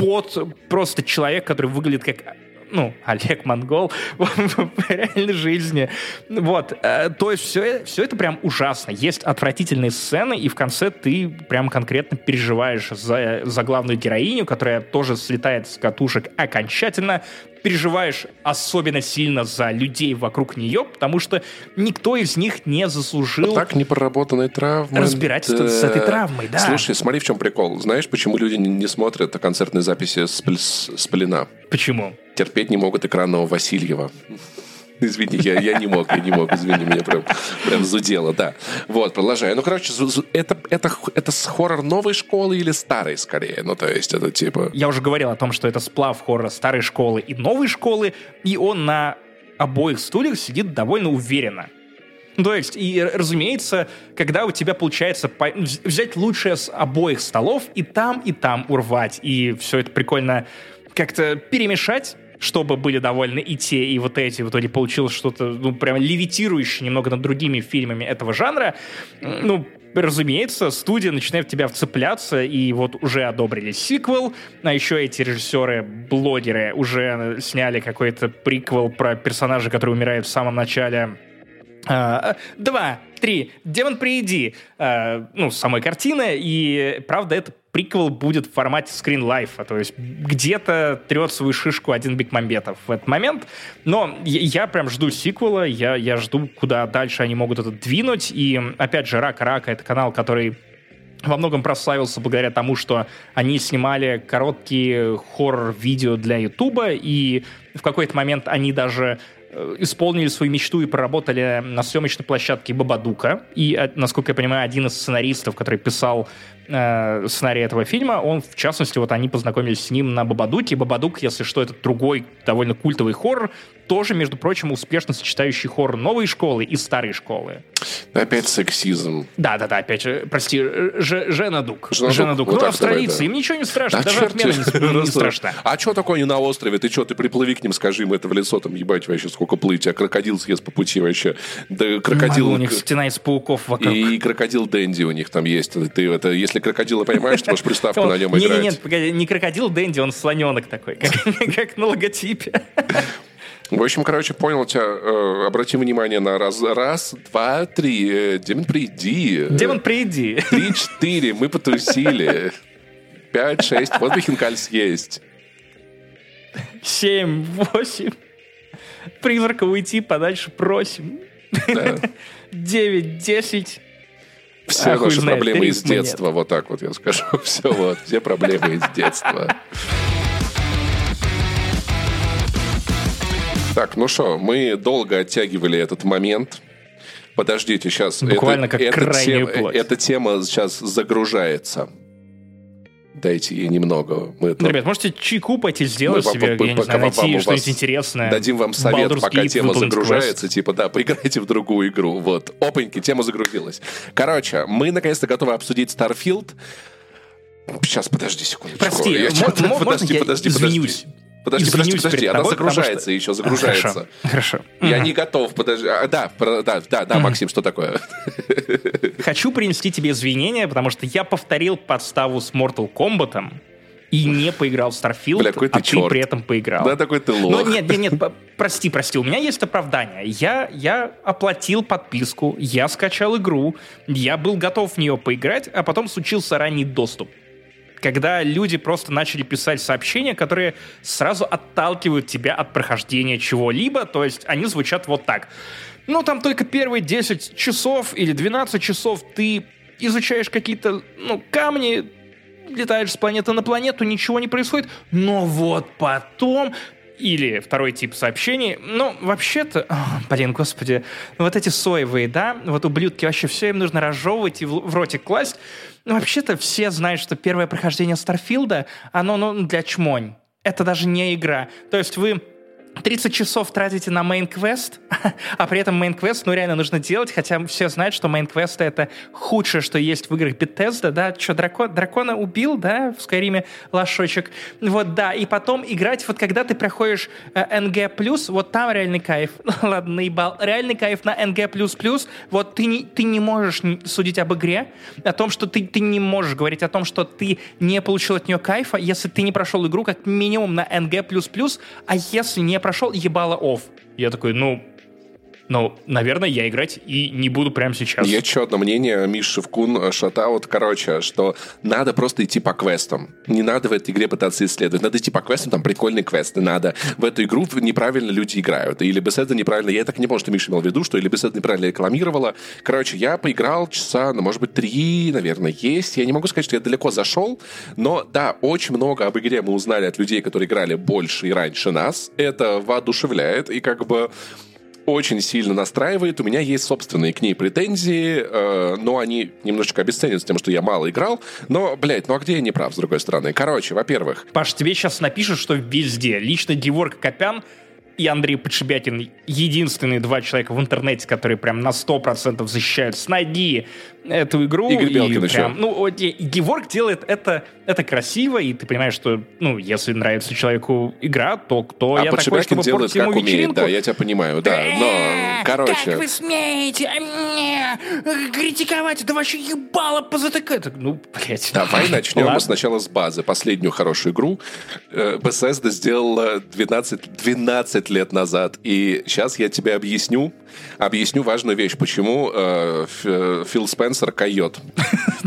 пот, просто человек, который выглядит как ну, Олег Монгол в реальной жизни. Вот, э, то есть все, все это прям ужасно. Есть отвратительные сцены, и в конце ты прям конкретно переживаешь за, за главную героиню, которая тоже слетает с катушек окончательно, переживаешь особенно сильно за людей вокруг нее, потому что никто из них не заслужил... Так непроработанной травмы. Разбирательство да. с этой травмой, да. Слушай, смотри, в чем прикол. Знаешь, почему люди не смотрят концертные записи с, с, с Полина? Почему? терпеть не могут экранного Васильева. Извини, я, я не мог, я не мог, извини, меня прям, прям зудело, да. Вот, продолжаю. Ну, короче, это, это, это хоррор новой школы или старой, скорее? Ну, то есть, это типа... Я уже говорил о том, что это сплав хоррора старой школы и новой школы, и он на обоих стульях сидит довольно уверенно. То есть, и, разумеется, когда у тебя получается взять лучшее с обоих столов и там, и там урвать, и все это прикольно как-то перемешать, чтобы были довольны и те, и вот эти. В итоге получилось что-то, ну, прям левитирующее немного над другими фильмами этого жанра. Ну, разумеется, студия начинает в тебя вцепляться, и вот уже одобрили сиквел, а еще эти режиссеры-блогеры уже сняли какой-то приквел про персонажа, который умирает в самом начале Uh, два, три, Демон приди, uh, ну, самой картины, и, правда, это приквел будет в формате скрин лайфа, то есть где-то трет свою шишку один Биг Мамбетов в этот момент, но я, я прям жду сиквела, я, я жду, куда дальше они могут это двинуть, и, опять же, Рака Рака — это канал, который во многом прославился благодаря тому, что они снимали короткие хоррор-видео для Ютуба, и в какой-то момент они даже э, исполнили свою мечту и проработали на съемочной площадке Бабадука. И, э, насколько я понимаю, один из сценаристов, который писал э, сценарий этого фильма, он, в частности, вот они познакомились с ним на Бабадуке. Бабадук, если что, это другой довольно культовый хоррор, тоже, между прочим, успешно сочетающий хоррор новой школы и старой школы. Опять сексизм. Да-да-да, опять же, прости, Ж, Жена Дук. Жена, Жена Дук. Вот ну, австралийцы, да. им ничего не страшно, а даже отмена не, не страшна. А что такое не на острове? Ты что, ты приплыви к ним, скажи им это в лицо, там, ебать, вообще, сколько плыть, а крокодил съест по пути вообще. Да, крокодил... Могу, у них стена из пауков вокруг. И крокодил Дэнди у них там есть. Ты это, если крокодила поймаешь, ты можешь приставку на нем играть. Нет, нет, не крокодил Дэнди, он слоненок такой, [LAUGHS] как на логотипе. В общем, короче, понял тебя. Э, обрати внимание на раз, раз, два, три. Э, Демон, приди. Демон, приди. Три, четыре. Мы потусили. Пять, шесть. Вот бы хинкальс есть. Семь, восемь. Призрака уйти подальше просим. Да. [LAUGHS] Девять, десять. Все а наши проблемы из детства, нет. вот так вот я скажу. [LAUGHS] Все вот, все проблемы из детства. Так, ну что, мы долго оттягивали этот момент. Подождите, сейчас. Буквально это, как эта тема, плоть. Эта тема сейчас загружается. Дайте ей немного. Мы ну, Ребят, можете чайку пойти сделать мы, себе, по, я не знаю, найти что-нибудь интересное. Дадим вам совет, Baldur's пока Gate тема загружается. Типа, да, поиграйте в другую игру. Вот, опаньки, тема загрузилась. Короче, мы наконец-то готовы обсудить Starfield. Сейчас, подожди секунду. Прости, я, можно, подожди, я подожди, извинюсь? Подожди. Подожди, подожди, подожди, она тобой, загружается что... еще, [LAUGHS] загружается. Хорошо, хорошо. Я угу. не готов, подожди. А, да, да, да, да, угу. Максим, что такое? [LAUGHS] Хочу принести тебе извинения, потому что я повторил подставу с Mortal Kombat, и не поиграл в Starfield, Бля, а ты, черт. ты при этом поиграл. Да, такой ты лох. Но нет, нет, нет, прости, прости, у меня есть оправдание. Я, я оплатил подписку, я скачал игру, я был готов в нее поиграть, а потом случился ранний доступ когда люди просто начали писать сообщения, которые сразу отталкивают тебя от прохождения чего-либо, то есть они звучат вот так. Ну, там только первые 10 часов или 12 часов ты изучаешь какие-то, ну, камни, летаешь с планеты на планету, ничего не происходит, но вот потом или второй тип сообщений. Ну, вообще-то, блин, господи, вот эти соевые, да, вот ублюдки, вообще все им нужно разжевывать и в, в ротик класть. Ну, вообще-то все знают, что первое прохождение Старфилда, оно ну, для чмонь. Это даже не игра. То есть вы 30 часов тратите на main quest, [LAUGHS] а при этом main quest, ну, реально нужно делать, хотя все знают, что main quest это худшее, что есть в играх. Bethesda, да, что, дракон, дракона убил, да, в Скайриме лошочек, вот, да, и потом играть, вот когда ты проходишь э, NG+, вот там реальный кайф, [LAUGHS] ладно, наебал, реальный кайф на NG++, вот ты не, ты не можешь судить об игре, о том, что ты, ты не можешь говорить о том, что ты не получил от нее кайфа, если ты не прошел игру как минимум на NG++, а если не прошел, ебало офф. Я такой, ну, но, наверное, я играть и не буду прямо сейчас. Есть еще одно мнение, Миш Шевкун, шатаут, короче, что надо просто идти по квестам. Не надо в этой игре пытаться исследовать. Надо идти по квестам, там прикольные квесты. Надо. В эту игру неправильно люди играют. Или Bethesda неправильно... Я так не помню, что Миша имел в виду, что или Bethesda неправильно рекламировала. Короче, я поиграл часа, ну, может быть, три, наверное, есть. Я не могу сказать, что я далеко зашел, но, да, очень много об игре мы узнали от людей, которые играли больше и раньше нас. Это воодушевляет, и как бы очень сильно настраивает. У меня есть собственные к ней претензии, э, но они немножечко обесценят тем, что я мало играл. Но, блядь, ну а где я не прав, с другой стороны? Короче, во-первых... Паш, тебе сейчас напишут, что везде. Лично Геворг Копян и Андрей Подшибякин единственные два человека в интернете, которые прям на 100% защищают снайди эту игру. Игорь Белкин и еще. прям, ну, Геворг делает это, это красиво, и ты понимаешь, что, ну, если нравится человеку игра, то кто а я такой, чтобы делает как ему умеет, вечеринку? да, я тебя понимаю, да, но, Э, короче... Как вы смеете а, мне критиковать? Это вообще ебало позатыкать. Ну, блядь. Давай [LAUGHS] начнем Ладно. сначала с базы. Последнюю хорошую игру э, Bethesda сделала 12, 12 лет назад. И сейчас я тебе объясню, объясню важную вещь, почему э, Фил Спенсер койот. [LAUGHS]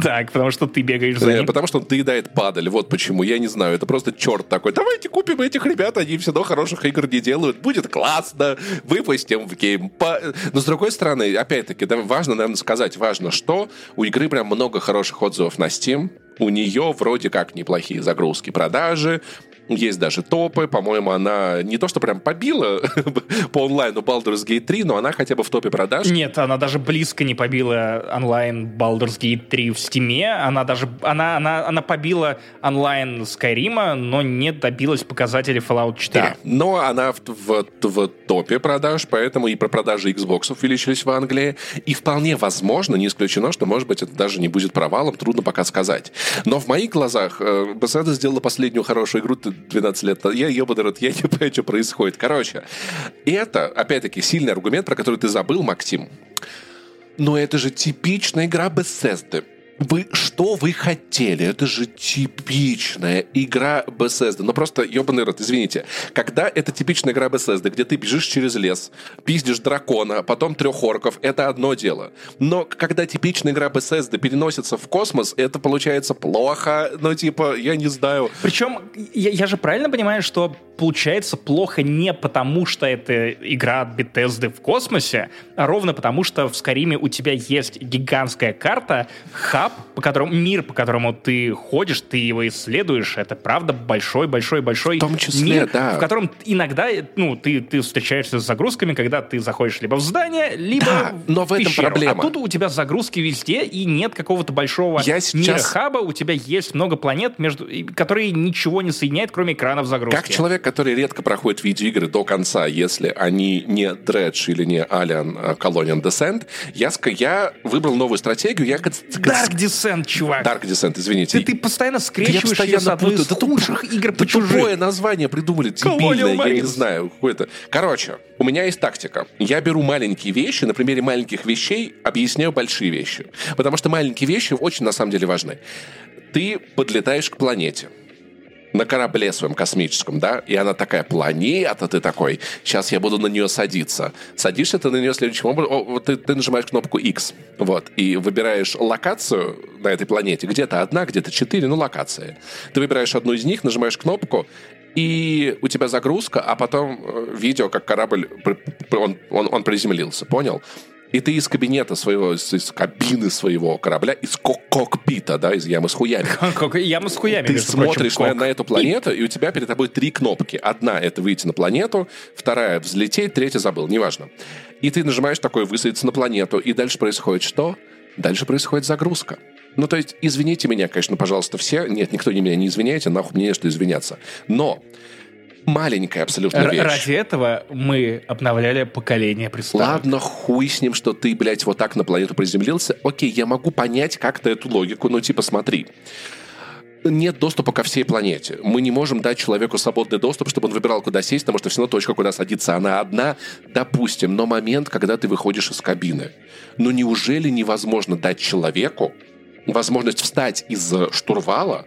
Так, потому что ты бегаешь за Э, ним. Потому что он доедает падаль. Вот почему. Я не знаю. Это просто черт такой. Давайте купим этих ребят. Они все равно хороших игр не делают. Будет классно. Выпустим в геймпа. Но с другой стороны, опять-таки, да, важно, наверное, сказать, важно, что у игры прям много хороших отзывов на Steam. У нее вроде как неплохие загрузки, продажи. Есть даже топы. По-моему, она не то, что прям побила [LAUGHS] по онлайну Baldur's Gate 3, но она хотя бы в топе продаж. Нет, она даже близко не побила онлайн Baldur's Gate 3 в Стиме. Она даже она, она, она побила онлайн Skyrim, но не добилась показателей Fallout 4. Да, но она в, в- в топе продаж, поэтому и про продажи Xbox увеличились в Англии. И вполне возможно, не исключено, что, может быть, это даже не будет провалом, трудно пока сказать. Но в моих глазах э, Bethesda сделала последнюю хорошую игру 12 лет. Я ебаный рот, я не [LAUGHS] понимаю, что происходит. Короче, это, опять-таки, сильный аргумент, про который ты забыл, Максим. Но это же типичная игра Bethesda. Вы, что вы хотели? Это же типичная игра Bethesda. Ну просто, ебаный рот, извините. Когда это типичная игра Bethesda, где ты бежишь через лес, пиздишь дракона, потом трех орков, это одно дело. Но когда типичная игра Bethesda переносится в космос, это получается плохо. Ну типа, я не знаю. Причем, я, я же правильно понимаю, что получается плохо не потому, что это игра от Bethesda в космосе, а ровно потому, что в Скариме у тебя есть гигантская карта, хаб, по которому, мир, по которому ты ходишь, ты его исследуешь. Это правда большой-большой-большой В том числе, мир, да. в котором иногда ну, ты, ты встречаешься с загрузками, когда ты заходишь либо в здание, либо Да, в но в этом пещеру. проблема. А тут у тебя загрузки везде, и нет какого-то большого Я мира сейчас- хаба, у тебя есть много планет, между, которые ничего не соединяют, кроме экранов загрузки. Как человек, который редко проходит видеоигры до конца, если они не Dredge или не Alien а, Colonial Descent, я, я выбрал новую стратегию. Я... кон- Dark Descent, чувак. Dark Descent, извините. Ты, ты постоянно Да я скрещиваешь ее с постоянно одной из путаю. Да туп- худших игр да по чужим. тупое название придумали, дебильное, я не знаю. Какое-то. Короче, у меня есть тактика. Я беру маленькие вещи, на примере маленьких вещей объясняю большие вещи. Потому что маленькие вещи очень на самом деле важны. Ты подлетаешь к планете на корабле своем космическом, да, и она такая планета, ты такой, сейчас я буду на нее садиться. Садишься ты на нее следующим образом, о, ты, ты нажимаешь кнопку X, вот, и выбираешь локацию на этой планете, где-то одна, где-то четыре, ну, локации. Ты выбираешь одну из них, нажимаешь кнопку, и у тебя загрузка, а потом э, видео, как корабль, он, он, он приземлился, понял? И ты из кабинета своего, из, из кабины своего корабля, из кок- кокпита, да, из ямы с хуями, [LAUGHS] Яма с хуями, ты смотришь на, на эту планету, и у тебя перед тобой три кнопки. Одна — это выйти на планету, вторая — взлететь, третья — забыл, неважно. И ты нажимаешь такой «высадиться на планету», и дальше происходит что? Дальше происходит загрузка. Ну, то есть, извините меня, конечно, пожалуйста, все. Нет, никто не меня не извиняйте, нахуй мне не что извиняться. Но маленькая абсолютно вещь. Ради этого мы обновляли поколение приставок. Ладно, хуй с ним, что ты, блядь, вот так на планету приземлился. Окей, я могу понять как-то эту логику, но типа смотри нет доступа ко всей планете. Мы не можем дать человеку свободный доступ, чтобы он выбирал, куда сесть, потому что все равно точка, куда садиться, она одна, допустим. Но момент, когда ты выходишь из кабины. Ну неужели невозможно дать человеку возможность встать из штурвала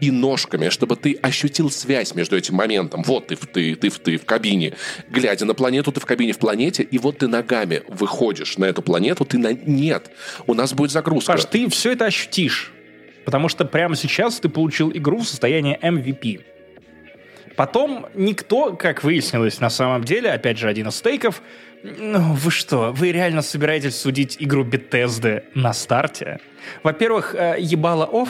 и ножками, чтобы ты ощутил связь между этим моментом. Вот ты, ты, ты, ты в кабине, глядя на планету, ты в кабине в планете, и вот ты ногами выходишь на эту планету, ты на... Нет, у нас будет загрузка. Паш, ты все это ощутишь. Потому что прямо сейчас ты получил игру в состоянии MVP. Потом никто, как выяснилось на самом деле, опять же, один из стейков, ну, вы что, вы реально собираетесь судить игру Bethesda на старте? Во-первых, э, ебало офф,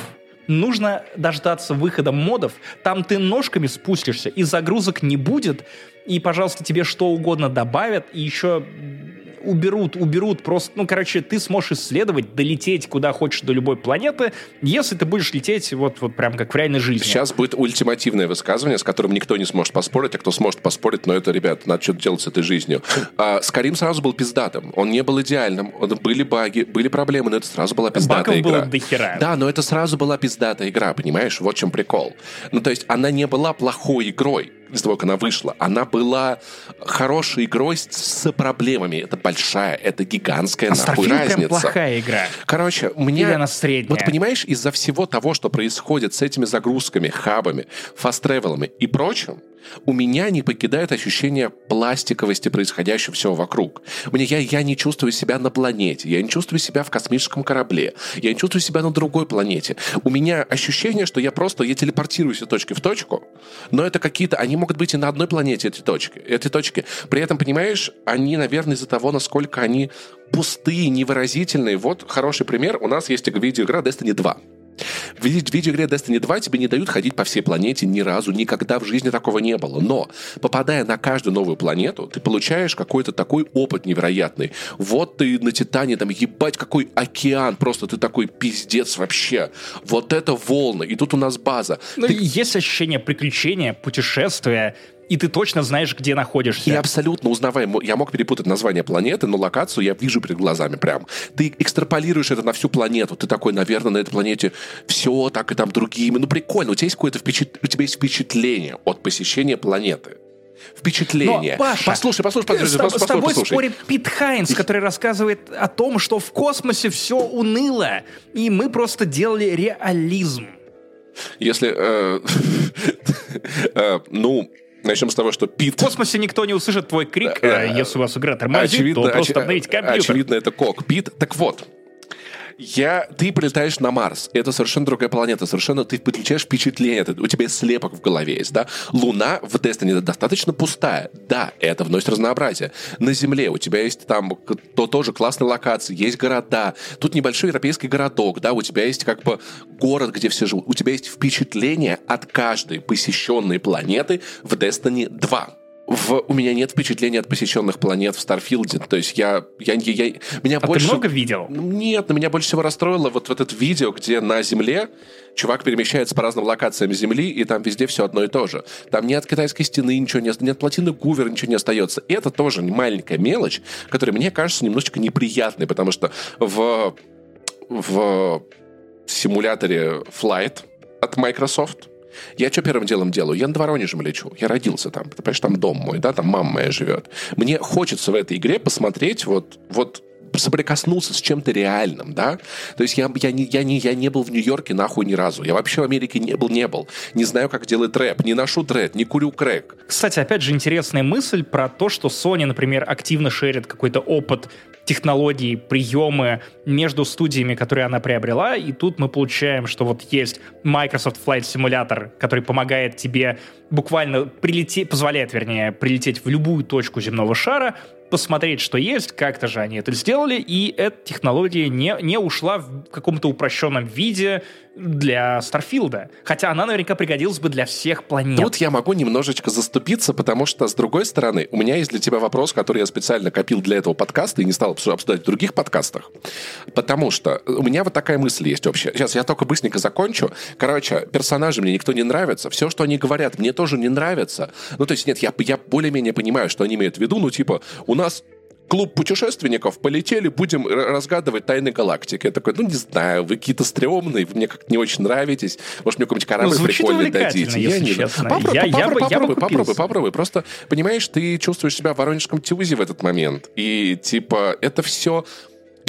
нужно дождаться выхода модов, там ты ножками спустишься, и загрузок не будет, и, пожалуйста, тебе что угодно добавят, и еще уберут, уберут просто, ну, короче, ты сможешь исследовать, долететь куда хочешь до любой планеты, если ты будешь лететь вот, вот прям как в реальной жизни. Сейчас будет ультимативное высказывание, с которым никто не сможет поспорить, а кто сможет поспорить, но это, ребят, надо что-то делать с этой жизнью. А, Скарим сразу был пиздатым, он не был идеальным, были баги, были проблемы, но это сразу была пиздатая Багов игра. было дохера. Да, но это сразу была пиздатая игра, понимаешь? Вот в чем прикол. Ну, то есть она не была плохой игрой, из того, как она вышла, она была хорошей игрой с, с проблемами. Это большая, это гигантская а нахуй разница. прям плохая игра. Короче, мне... Или она средняя. Вот понимаешь, из-за всего того, что происходит с этими загрузками, хабами, фаст-тревелами и прочим, у меня не покидает ощущение пластиковости происходящего всего вокруг. Мне, я, я не чувствую себя на планете, я не чувствую себя в космическом корабле, я не чувствую себя на другой планете. У меня ощущение, что я просто, я телепортируюсь из точки в точку, но это какие-то, они могут быть и на одной планете, эти точки. Эти точки. При этом, понимаешь, они, наверное, из-за того, насколько они пустые, невыразительные. Вот хороший пример. У нас есть видеоигра Destiny 2. В видеоигре Destiny 2 тебе не дают ходить по всей планете ни разу, никогда в жизни такого не было. Но, попадая на каждую новую планету, ты получаешь какой-то такой опыт невероятный. Вот ты на Титане, там, ебать, какой океан, просто ты такой пиздец вообще. Вот это волны, и тут у нас база. Ну, ты... есть ощущение приключения, путешествия, и ты точно знаешь, где находишься. И абсолютно узнаваем. Я мог перепутать название планеты, но локацию я вижу перед глазами прям. Ты экстраполируешь это на всю планету. Ты такой, наверное, на этой планете все так и там другими. Ну, прикольно. У тебя есть какое-то впечат... у тебя есть впечатление от посещения планеты впечатление. Но, Паша, послушай, послушай, послушай, с, послушай, с тобой послушай. спорит Пит Хайнс, который рассказывает о том, что в космосе все уныло, и мы просто делали реализм. Если, э, [LAUGHS] э, ну, Начнем с того, что Пит... В космосе никто не услышит твой крик, а если у вас игра тормозит, очевидно, то просто оч... обновить компьютер. Очевидно, это кок. Пит, так вот, я, ты прилетаешь на Марс, это совершенно другая планета, совершенно ты получаешь впечатление, у тебя слепок в голове есть, да? Луна в Destiny достаточно пустая, да, это вносит разнообразие. На Земле у тебя есть там то тоже классные локации, есть города, тут небольшой европейский городок, да, у тебя есть как бы город, где все живут, у тебя есть впечатление от каждой посещенной планеты в Destiny 2 в, у меня нет впечатления от посещенных планет в Старфилде. То есть я... я, я, я меня а больше... ты много видел? Нет, но меня больше всего расстроило вот, вот это видео, где на Земле чувак перемещается по разным локациям Земли, и там везде все одно и то же. Там нет китайской стены ничего не нет плотины Гувер ничего не остается. И это тоже маленькая мелочь, которая мне кажется немножечко неприятной, потому что в, в симуляторе Flight от Microsoft я что первым делом делаю? Я над Воронежем лечу. Я родился там. Понимаешь, там дом мой, да, там мама моя живет. Мне хочется в этой игре посмотреть вот, вот соприкоснулся с чем-то реальным, да? То есть я, я, не, я, не, я не был в Нью-Йорке нахуй ни разу. Я вообще в Америке не был, не был. Не знаю, как делать рэп, не ношу тред, не курю крэк. Кстати, опять же, интересная мысль про то, что Sony, например, активно шерит какой-то опыт технологии, приемы между студиями, которые она приобрела, и тут мы получаем, что вот есть Microsoft Flight Simulator, который помогает тебе буквально прилететь, позволяет, вернее, прилететь в любую точку земного шара, посмотреть, что есть, как-то же они это сделали, и эта технология не, не ушла в каком-то упрощенном виде для Старфилда. Хотя она наверняка пригодилась бы для всех планет. Тут я могу немножечко заступиться, потому что, с другой стороны, у меня есть для тебя вопрос, который я специально копил для этого подкаста и не стал обсуждать в других подкастах. Потому что у меня вот такая мысль есть общая. Сейчас я только быстренько закончу. Короче, персонажи мне никто не нравится. Все, что они говорят, мне тоже не нравится. Ну, то есть, нет, я, я более-менее понимаю, что они имеют в виду, ну, типа, у нас клуб путешественников, полетели, будем разгадывать тайны галактики. Я такой, ну, не знаю, вы какие-то стрёмные, вы мне как-то не очень нравитесь. Может, мне какой-нибудь корабль ну, прикольный дадите. Я не честно. Попробуй, я, попробуй, я, попробуй, я попробуй, попробуй. Просто, понимаешь, ты чувствуешь себя в воронежском тюзе в этот момент. И, типа, это все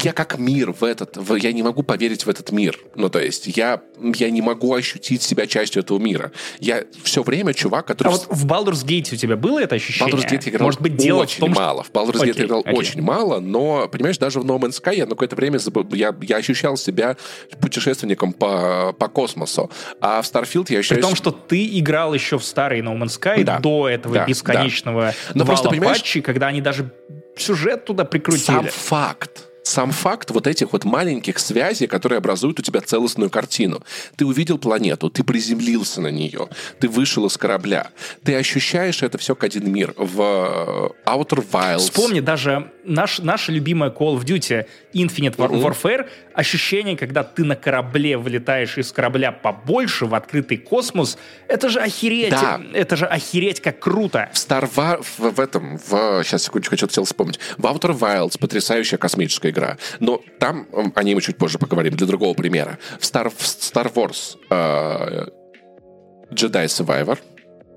я как мир в этот, в, я не могу поверить в этот мир. Ну, то есть, я, я не могу ощутить себя частью этого мира. Я все время чувак, который... А вот в Baldur's Gate у тебя было это ощущение? Baldur's Gate играл Может быть, дело очень в том, мало. В Baldur's Gate okay, играл okay. очень мало, но, понимаешь, даже в No Man's Sky я на какое-то время я, я ощущал себя путешественником по, по космосу. А в Starfield я ощущаю... При том, что ты играл еще в старый No Man's Sky да, до этого да, бесконечного да. Но просто, понимаешь, патчей, когда они даже сюжет туда прикрутили. Сам факт сам факт вот этих вот маленьких связей, которые образуют у тебя целостную картину. Ты увидел планету, ты приземлился на нее, ты вышел из корабля, ты ощущаешь это все как один мир. В э, Outer Wilds... Вспомни даже наш, наша любимая Call of Duty Infinite War- mm-hmm. Warfare, ощущение, когда ты на корабле вылетаешь из корабля побольше в открытый космос, это же охереть, да. это же охереть как круто. В Star Wars, в, в этом, в, сейчас, секундочку, что-то хотел вспомнить. В Outer Wilds потрясающая космическая игра. Но там, о ней мы чуть позже поговорим, для другого примера. В Star, в Star Wars э, Jedi Survivor,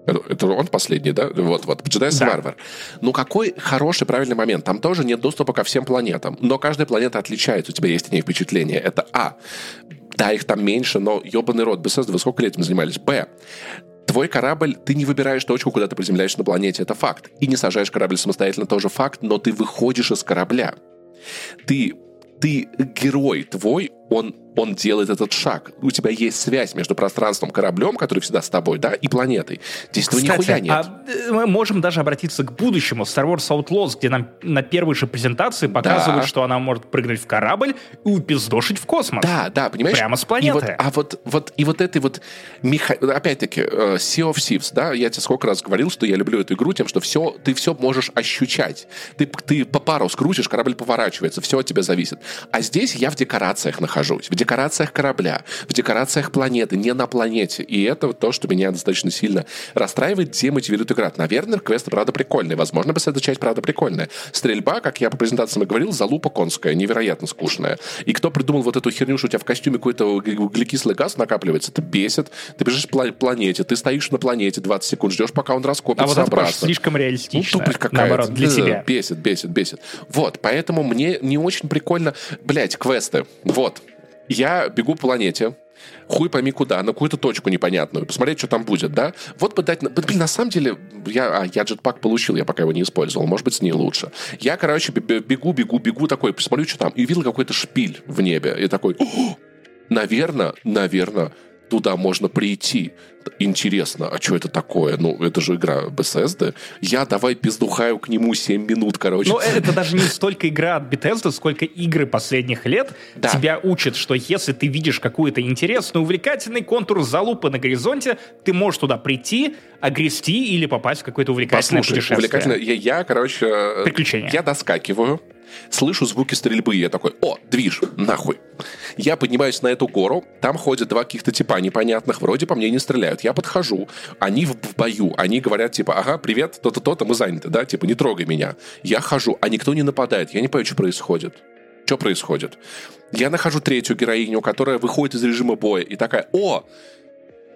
это он последний, да? Вот, вот. Survivor. Да. Ну, какой хороший, правильный момент. Там тоже нет доступа ко всем планетам. Но каждая планета отличается. У тебя есть о ней впечатление. Это А. Да, их там меньше, но ебаный рот. Bethesda, вы сколько лет этим занимались? Б. Твой корабль, ты не выбираешь точку, куда ты приземляешься на планете, это факт. И не сажаешь корабль самостоятельно, тоже факт, но ты выходишь из корабля. Ты, ты герой твой, он он делает этот шаг. У тебя есть связь между пространством, кораблем, который всегда с тобой, да, и планетой. Здесь Кстати, этого нихуя нет. А э, мы можем даже обратиться к будущему. Star Wars Outlaws, где нам на первой же презентации показывают, да. что она может прыгнуть в корабль и упиздошить в космос. Да, да, понимаешь? Прямо с планеты. И вот, а вот, вот, и вот этой вот, меха... опять-таки, uh, Sea of Thieves, да, я тебе сколько раз говорил, что я люблю эту игру тем, что все, ты все можешь ощущать. Ты, ты по пару скрутишь, корабль поворачивается, все от тебя зависит. А здесь я в декорациях нахожусь. В декорациях корабля в декорациях планеты, не на планете. И это то, что меня достаточно сильно расстраивает, демотивирует играть. Наверное, квесты, правда, прикольные. Возможно, бы эта часть, правда, прикольная. Стрельба, как я по презентациям и говорил, залупа конская, невероятно скучная. И кто придумал вот эту херню, что у тебя в костюме какой-то углекислый газ накапливается, это бесит. Ты бежишь по планете, ты стоишь на планете 20 секунд, ждешь, пока он раскопится а вот это обратно. слишком реалистично. Ну, какая-то. Наоборот, для тебя. Бесит, бесит, бесит. Вот, поэтому мне не очень прикольно... Блять, квесты. Вот, я бегу по планете, хуй пойми куда, на какую-то точку непонятную, посмотреть, что там будет, да? Вот бы дать... Блин, на самом деле, я, а, я джетпак получил, я пока его не использовал, может быть, с ней лучше. Я, короче, бегу, бегу, бегу такой, посмотрю, что там, и видел какой-то шпиль в небе, и такой, наверное, наверное, туда можно прийти. Интересно, а что это такое? Ну, это же игра Bethesda. Я давай пиздухаю к нему 7 минут, короче. Ну, это даже не столько игра от Bethesda, сколько игры последних лет да. тебя учат, что если ты видишь какую-то интересную, увлекательный контур залупы на горизонте, ты можешь туда прийти, огрести или попасть в какое-то увлекательное Послушай, путешествие. увлекательное. Я, я, короче... Приключения. Я доскакиваю, слышу звуки стрельбы, и я такой, о, движ, нахуй. Я поднимаюсь на эту гору, там ходят два каких-то типа непонятных, вроде по мне не стреляют. Я подхожу, они в, бою, они говорят типа, ага, привет, то-то, то-то, мы заняты, да, типа, не трогай меня. Я хожу, а никто не нападает, я не понимаю, что происходит. Что происходит? Я нахожу третью героиню, которая выходит из режима боя, и такая, о,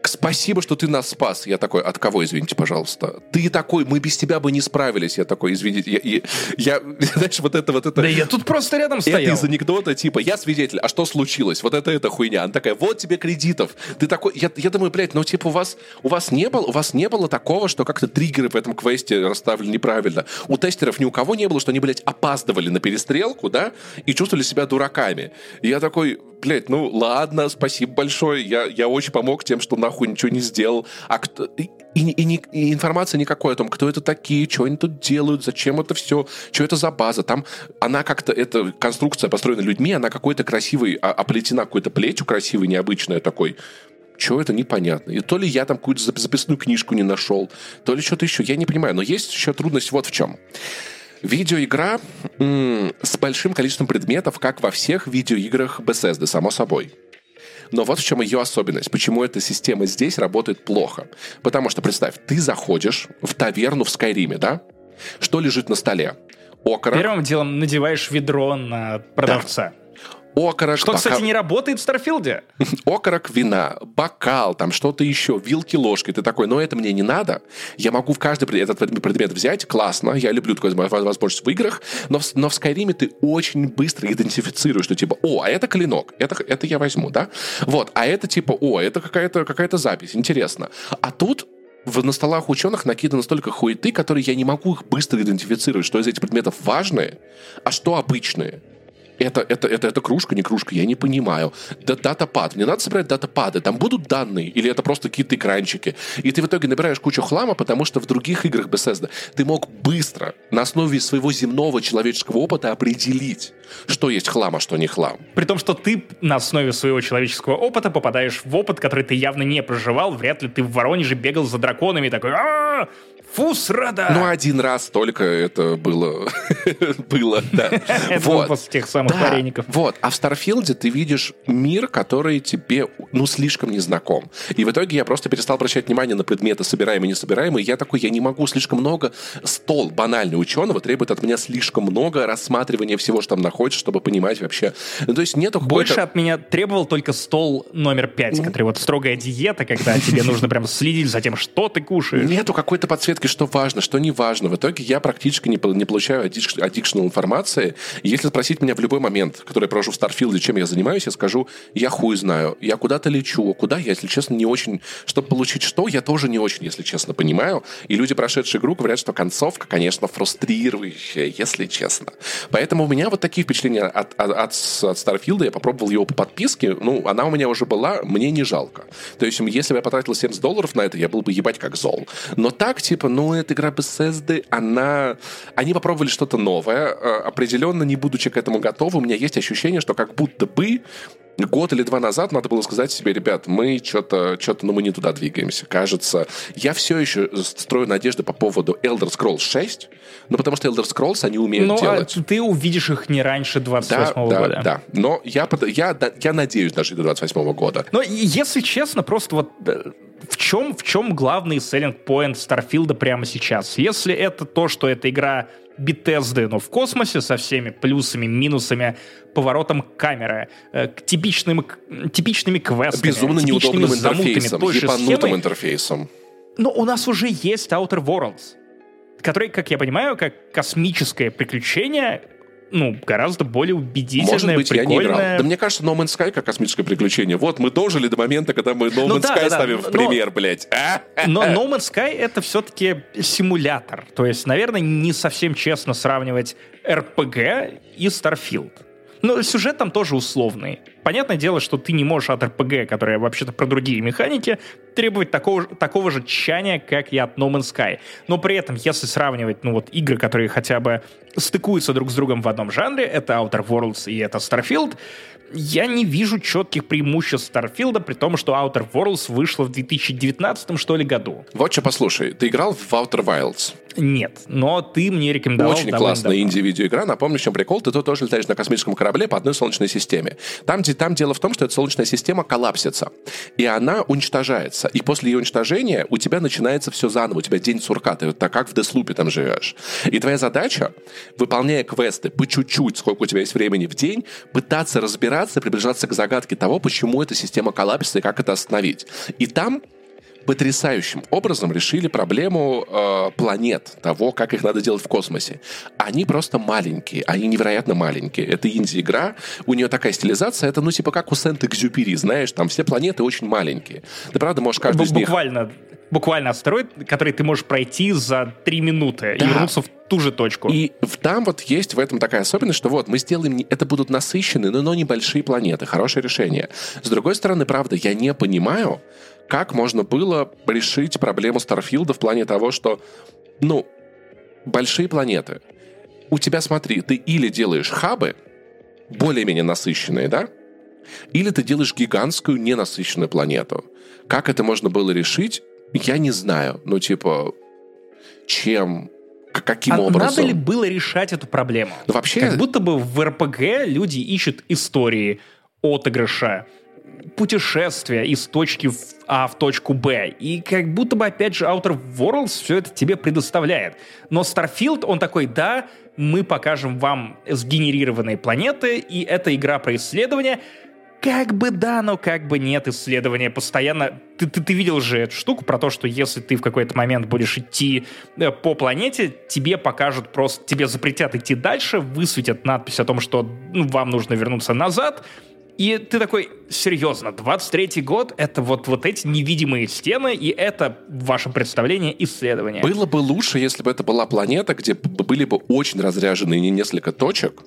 спасибо, что ты нас спас. Я такой, от кого, извините, пожалуйста? Ты такой, мы без тебя бы не справились. Я такой, извините, я, я, я [LAUGHS] знаешь, вот это, вот это... Да я тут просто рядом стоял. Это из анекдота, типа, я свидетель, а что случилось? Вот это эта хуйня. Она такая, вот тебе кредитов. Ты такой, я, я думаю, блядь, ну, типа, у вас, у вас не было, у вас не было такого, что как-то триггеры в этом квесте расставлены неправильно. У тестеров ни у кого не было, что они, блядь, опаздывали на перестрелку, да, и чувствовали себя дураками. И я такой, блядь, ну, ладно, спасибо большое, я, я очень помог тем, что нахуй ничего не сделал. А кто... И, и, и, и информации никакой о том, кто это такие, что они тут делают, зачем это все, что это за база. Там она как-то, эта конструкция построена людьми, она какой-то красивый, а, оплетена какой-то плетью красивой, необычной такой. Чего это непонятно. И то ли я там какую-то записную книжку не нашел, то ли что-то еще. Я не понимаю. Но есть еще трудность вот в чем. Видеоигра с большим количеством предметов, как во всех видеоиграх Bethesda, само собой. Но вот в чем ее особенность. Почему эта система здесь работает плохо. Потому что, представь, ты заходишь в таверну в Скайриме, да? Что лежит на столе? Окорок. Первым делом надеваешь ведро на продавца. Да окорок. Что, кстати, не работает в Starfield е. [LAUGHS] окорок вина, бокал, там что-то еще, вилки, ложки. Ты такой, но это мне не надо. Я могу в каждый этот предмет взять, классно, я люблю такую возможность в играх, но в, но в Skyrim е ты очень быстро идентифицируешь, что типа, о, а это клинок, это, это я возьму, да? Вот, а это типа, о, это какая-то какая запись, интересно. А тут в, на столах ученых накидано столько хуеты, которые я не могу их быстро идентифицировать, что из этих предметов важные, а что обычные это, это, это, это кружка, не кружка, я не понимаю. Да, датапад. Мне надо собирать датапады. Там будут данные? Или это просто какие-то экранчики? И ты в итоге набираешь кучу хлама, потому что в других играх Bethesda ты мог быстро на основе своего земного человеческого опыта определить, что есть хлам, а что не хлам. При том, что ты на основе своего человеческого опыта попадаешь в опыт, который ты явно не проживал. Вряд ли ты в Воронеже бегал за драконами такой Фусрада! Ну, один раз только это было. [LAUGHS] было, да. [LAUGHS] Это вот. после тех самых да, вареников. Вот. А в Старфилде ты видишь мир, который тебе, ну, слишком незнаком. И в итоге я просто перестал обращать внимание на предметы, собираемые и несобираемые. Я такой, я не могу слишком много. Стол банальный ученого требует от меня слишком много рассматривания всего, что там находится, чтобы понимать вообще. Ну, то есть нету Больше от меня требовал только стол номер пять, который вот строгая диета, когда тебе нужно прям следить за тем, что ты кушаешь. Нету какой-то подсветки подсветкой, что важно, что не важно. В итоге я практически не, не получаю additional информации. если спросить меня в любой момент, который я провожу в Старфилде, чем я занимаюсь, я скажу, я хуй знаю. Я куда-то лечу. Куда я, если честно, не очень... Чтобы получить что, я тоже не очень, если честно, понимаю. И люди, прошедшие игру, говорят, что концовка, конечно, фрустрирующая, если честно. Поэтому у меня вот такие впечатления от, от, от, от Старфилда. Я попробовал его по подписке. Ну, она у меня уже была, мне не жалко. То есть, если бы я потратил 70 долларов на это, я был бы ебать как зол. Но так, типа, типа, ну, эта игра Bethesda, она... Они попробовали что-то новое. Э, определенно, не будучи к этому готовы, у меня есть ощущение, что как будто бы год или два назад надо было сказать себе, ребят, мы что-то, что-то, ну, мы не туда двигаемся. Кажется, я все еще строю надежды по поводу Elder Scrolls 6, ну, потому что Elder Scrolls они умеют ну, а делать. А ты увидишь их не раньше 28 да, да, года. Да, но я, я, я надеюсь даже до 28 года. Но если честно, просто вот э, в чем, в чем главный selling point Старфилда прямо сейчас? Если это то, что эта игра Bethesda, но в космосе со всеми плюсами, минусами, поворотом камеры, э, к типичным, типичными квестами, Безумно неудобным интерфейсом, ебанутым интерфейсом. Но у нас уже есть Outer Worlds, который, как я понимаю, как космическое приключение ну, гораздо более убедительное, Может быть, прикольное. я не играл. Да мне кажется, No Man's Sky как космическое приключение. Вот, мы дожили до момента, когда мы No ну, Man's да, Sky да, ставим да, в пример, но, блядь. Но No Man's Sky — это все-таки симулятор. То есть, наверное, не совсем честно сравнивать RPG и Starfield. Но сюжет там тоже условный. Понятное дело, что ты не можешь от RPG, которая вообще-то про другие механики, требовать такого, такого же тщания, как и от No Man's Sky. Но при этом, если сравнивать, ну вот, игры, которые хотя бы стыкуются друг с другом в одном жанре, это Outer Worlds и это Starfield, я не вижу четких преимуществ Starfield, при том, что Outer Worlds вышла в 2019 что ли году. Вот что послушай, ты играл в Outer Wilds? Нет, но ты мне рекомендовал Очень классная инди-видеоигра. Напомню, в чем прикол. Ты тут тоже летаешь на космическом корабле по одной солнечной системе. Там, где, там дело в том, что эта солнечная система коллапсится. И она уничтожается. И после ее уничтожения у тебя начинается все заново. У тебя день сурка. Ты так как в Деслупе там живешь. И твоя задача, выполняя квесты по чуть-чуть, сколько у тебя есть времени в день, пытаться разбираться, приближаться к загадке того, почему эта система коллапсится и как это остановить. И там потрясающим образом решили проблему э, планет, того, как их надо делать в космосе. Они просто маленькие, они невероятно маленькие. Это инди-игра, у нее такая стилизация, это ну типа как у Сент-Экзюпери, знаешь, там все планеты очень маленькие. Ты правда можешь каждую из них... Буквально буквально астероид, который ты можешь пройти за три минуты да. и вернуться в ту же точку. И там вот есть в этом такая особенность, что вот мы сделаем, это будут насыщенные, но, но небольшие планеты, хорошее решение. С другой стороны, правда, я не понимаю, как можно было решить проблему Старфилда в плане того, что, ну, большие планеты. У тебя, смотри, ты или делаешь хабы, более-менее насыщенные, да? Или ты делаешь гигантскую ненасыщенную планету. Как это можно было решить, я не знаю. Ну, типа, чем каким а образом. Надо ли было решать эту проблему? Вообще... Как будто бы в РПГ люди ищут истории отыгрыша, путешествие из точки А в точку Б. И как будто бы, опять же, Outer Worlds все это тебе предоставляет. Но Starfield, он такой, да, мы покажем вам сгенерированные планеты, и это игра про исследование, как бы да, но как бы нет исследования постоянно. Ты, ты, ты видел же эту штуку про то, что если ты в какой-то момент будешь идти э, по планете, тебе покажут просто, тебе запретят идти дальше, высветят надпись о том, что ну, вам нужно вернуться назад, и ты такой, серьезно, 23-й год — это вот, вот эти невидимые стены, и это в вашем представлении исследование. Было бы лучше, если бы это была планета, где были бы очень разряженные несколько точек,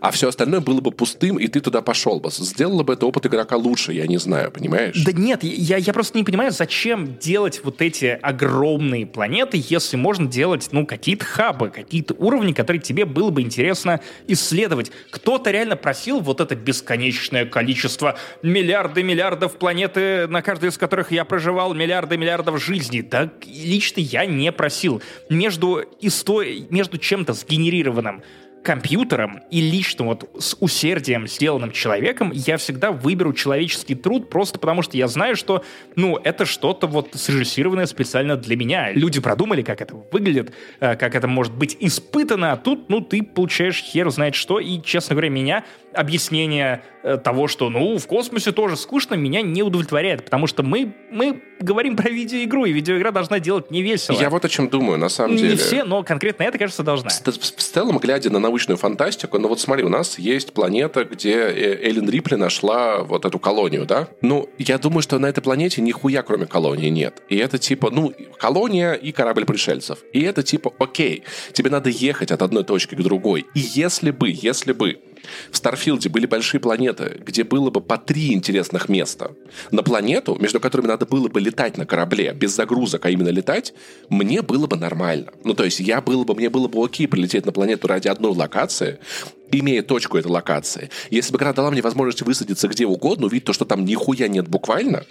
а все остальное было бы пустым, и ты туда пошел бы. Сделало бы это опыт игрока лучше, я не знаю, понимаешь? Да нет, я, я просто не понимаю, зачем делать вот эти огромные планеты, если можно делать, ну, какие-то хабы, какие-то уровни, которые тебе было бы интересно исследовать. Кто-то реально просил вот это бесконечное количество миллиарды миллиардов планеты, на каждой из которых я проживал миллиарды миллиардов жизней. Так лично я не просил. Между, исто... между чем-то сгенерированным компьютером и лично вот с усердием сделанным человеком, я всегда выберу человеческий труд просто потому, что я знаю, что, ну, это что-то вот срежиссированное специально для меня. Люди продумали, как это выглядит, э, как это может быть испытано, а тут, ну, ты получаешь хер знает что, и, честно говоря, меня объяснение э, того, что, ну, в космосе тоже скучно, меня не удовлетворяет, потому что мы, мы говорим про видеоигру, и видеоигра должна делать не весело. Я вот о чем думаю, на самом не деле. Не все, но конкретно это, кажется, должна. В целом, глядя на научную фантастику, ну вот смотри, у нас есть планета, где э, Эллен Рипли нашла вот эту колонию, да? Ну, я думаю, что на этой планете нихуя кроме колонии нет. И это типа, ну, колония и корабль пришельцев. И это типа, окей, тебе надо ехать от одной точки к другой. И если бы, если бы в Старфилде были большие планеты, где было бы по три интересных места. На планету, между которыми надо было бы летать на корабле, без загрузок, а именно летать, мне было бы нормально. Ну, то есть я было бы, мне было бы окей прилететь на планету ради одной локации, имея точку этой локации. Если бы игра дала мне возможность высадиться где угодно, увидеть то, что там нихуя нет буквально,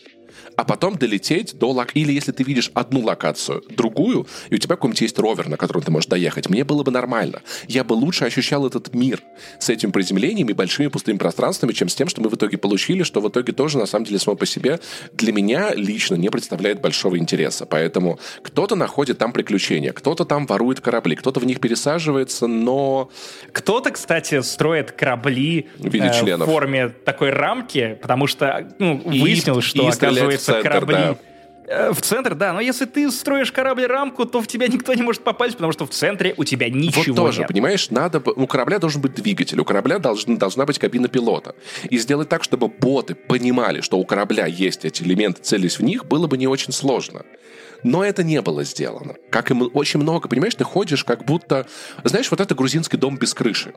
а потом долететь до лок... Или если ты видишь одну локацию, другую, и у тебя какой-нибудь есть ровер, на котором ты можешь доехать, мне было бы нормально. Я бы лучше ощущал этот мир с этим приземлением и большими пустыми пространствами, чем с тем, что мы в итоге получили, что в итоге тоже, на самом деле, само по себе для меня лично не представляет большого интереса. Поэтому кто-то находит там приключения, кто-то там ворует корабли, кто-то в них пересаживается, но... Кто-то, кстати, строит корабли в, виде э, членов. в форме такой рамки, потому что ну, выяснилось, что, и оказывается, центр, корабли. Да. Э, в центр, да, но если ты строишь корабль-рамку, то в тебя никто не может попасть, потому что в центре у тебя ничего вот тоже, нет. понимаешь, надо, у корабля должен быть двигатель, у корабля должен, должна быть кабина пилота. И сделать так, чтобы боты понимали, что у корабля есть эти элементы, целились в них, было бы не очень сложно. Но это не было сделано. Как и очень много, понимаешь, ты ходишь как будто... Знаешь, вот это грузинский дом без крыши.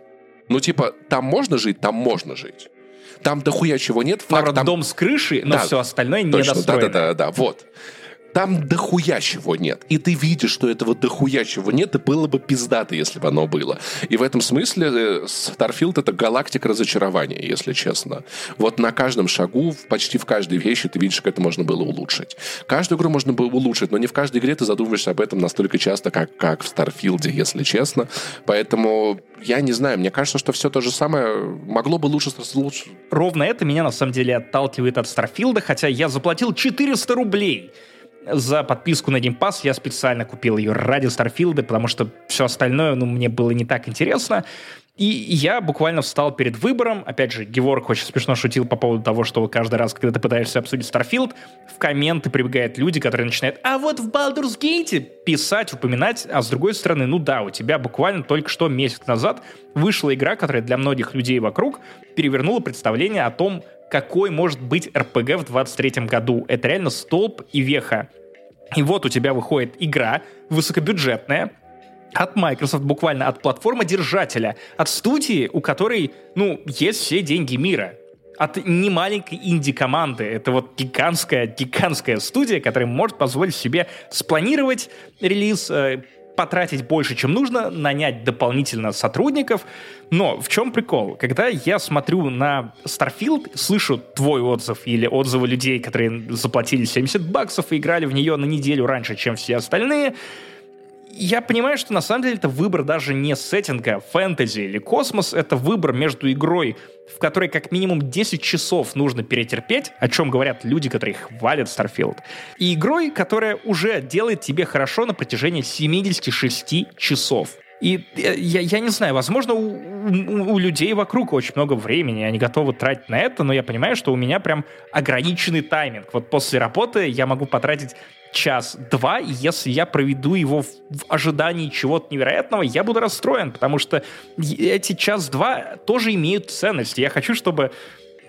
Ну, типа, там можно жить, там можно жить. Там дохуя чего нет. Факт, там... дом с крыши, но да, все остальное не достроено. Да-да-да, вот. Там дохуя чего нет. И ты видишь, что этого дохуя чего нет, и было бы пиздато, если бы оно было. И в этом смысле э, Starfield — это галактика разочарования, если честно. Вот на каждом шагу, почти в каждой вещи ты видишь, как это можно было улучшить. Каждую игру можно было улучшить, но не в каждой игре ты задумываешься об этом настолько часто, как, как в Starfield, если честно. Поэтому я не знаю, мне кажется, что все то же самое могло бы лучше... лучше. Ровно это меня на самом деле отталкивает от Starfield, хотя я заплатил 400 рублей за подписку на Game Pass я специально купил ее ради Старфилда, потому что все остальное, ну, мне было не так интересно. И я буквально встал перед выбором. Опять же, Геворг очень смешно шутил по поводу того, что каждый раз, когда ты пытаешься обсудить Starfield, в комменты прибегают люди, которые начинают «А вот в Baldur's Gate» писать, упоминать, а с другой стороны, ну да, у тебя буквально только что месяц назад вышла игра, которая для многих людей вокруг перевернула представление о том, какой может быть РПГ в 23 году. Это реально столб и веха. И вот у тебя выходит игра высокобюджетная, от Microsoft, буквально от платформы-держателя, от студии, у которой, ну, есть все деньги мира. От немаленькой инди-команды. Это вот гигантская, гигантская студия, которая может позволить себе спланировать релиз, э, потратить больше, чем нужно, нанять дополнительно сотрудников. Но в чем прикол? Когда я смотрю на Starfield, слышу твой отзыв или отзывы людей, которые заплатили 70 баксов и играли в нее на неделю раньше, чем все остальные, я понимаю, что на самом деле это выбор даже не сеттинга, фэнтези или космос, это выбор между игрой, в которой как минимум 10 часов нужно перетерпеть, о чем говорят люди, которые хвалят Starfield, и игрой, которая уже делает тебе хорошо на протяжении 76 часов. И я, я не знаю, возможно, у, у, у людей вокруг очень много времени, они готовы тратить на это, но я понимаю, что у меня прям ограниченный тайминг. Вот после работы я могу потратить час-два, и если я проведу его в, в ожидании чего-то невероятного, я буду расстроен, потому что эти час-два тоже имеют ценность. Я хочу, чтобы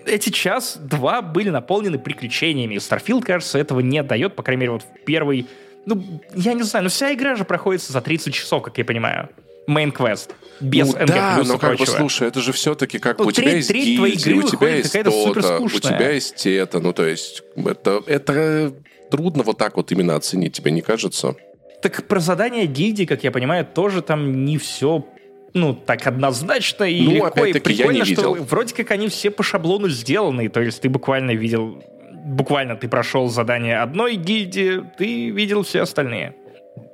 эти час-два были наполнены приключениями. Starfield, кажется, этого не дает, по крайней мере, вот в первый... Ну, я не знаю, но вся игра же проходит за 30 часов, как я понимаю. Main quest. Без ну, да, но как бы, слушай, это же все-таки как ну, бы у тебя есть гильдия, у тебя есть то-то, у тебя есть это, ну то есть это, это трудно вот так вот именно оценить, тебе не кажется? Так про задание гильдии, как я понимаю, тоже там не все ну, так однозначно и ну, легко, и прикольно, я не видел. что вроде как они все по шаблону сделаны, то есть ты буквально видел, буквально ты прошел задание одной гильдии, ты видел все остальные.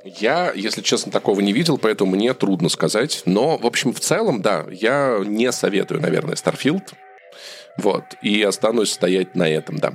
Я, если честно, такого не видел, поэтому мне трудно сказать. Но, в общем, в целом, да, я не советую, наверное, Starfield. Вот. И останусь стоять на этом, да.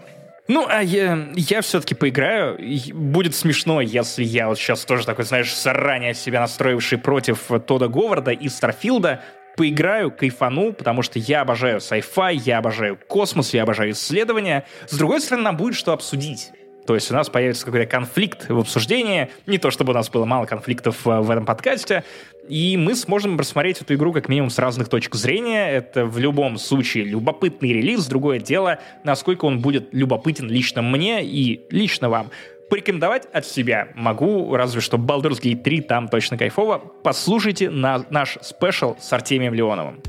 Ну, а я, я все-таки поиграю. Будет смешно, если я вот сейчас тоже такой, знаешь, заранее себя настроивший против Тода Говарда и Старфилда, поиграю, кайфану, потому что я обожаю sci-fi, я обожаю космос, я обожаю исследования. С другой стороны, нам будет что обсудить. То есть у нас появится какой-то конфликт в обсуждении. Не то, чтобы у нас было мало конфликтов э, в этом подкасте. И мы сможем рассмотреть эту игру как минимум с разных точек зрения. Это в любом случае любопытный релиз. Другое дело, насколько он будет любопытен лично мне и лично вам. Порекомендовать от себя могу, разве что Baldur's Gate 3 там точно кайфово. Послушайте на наш спешл с Артемием Леоновым.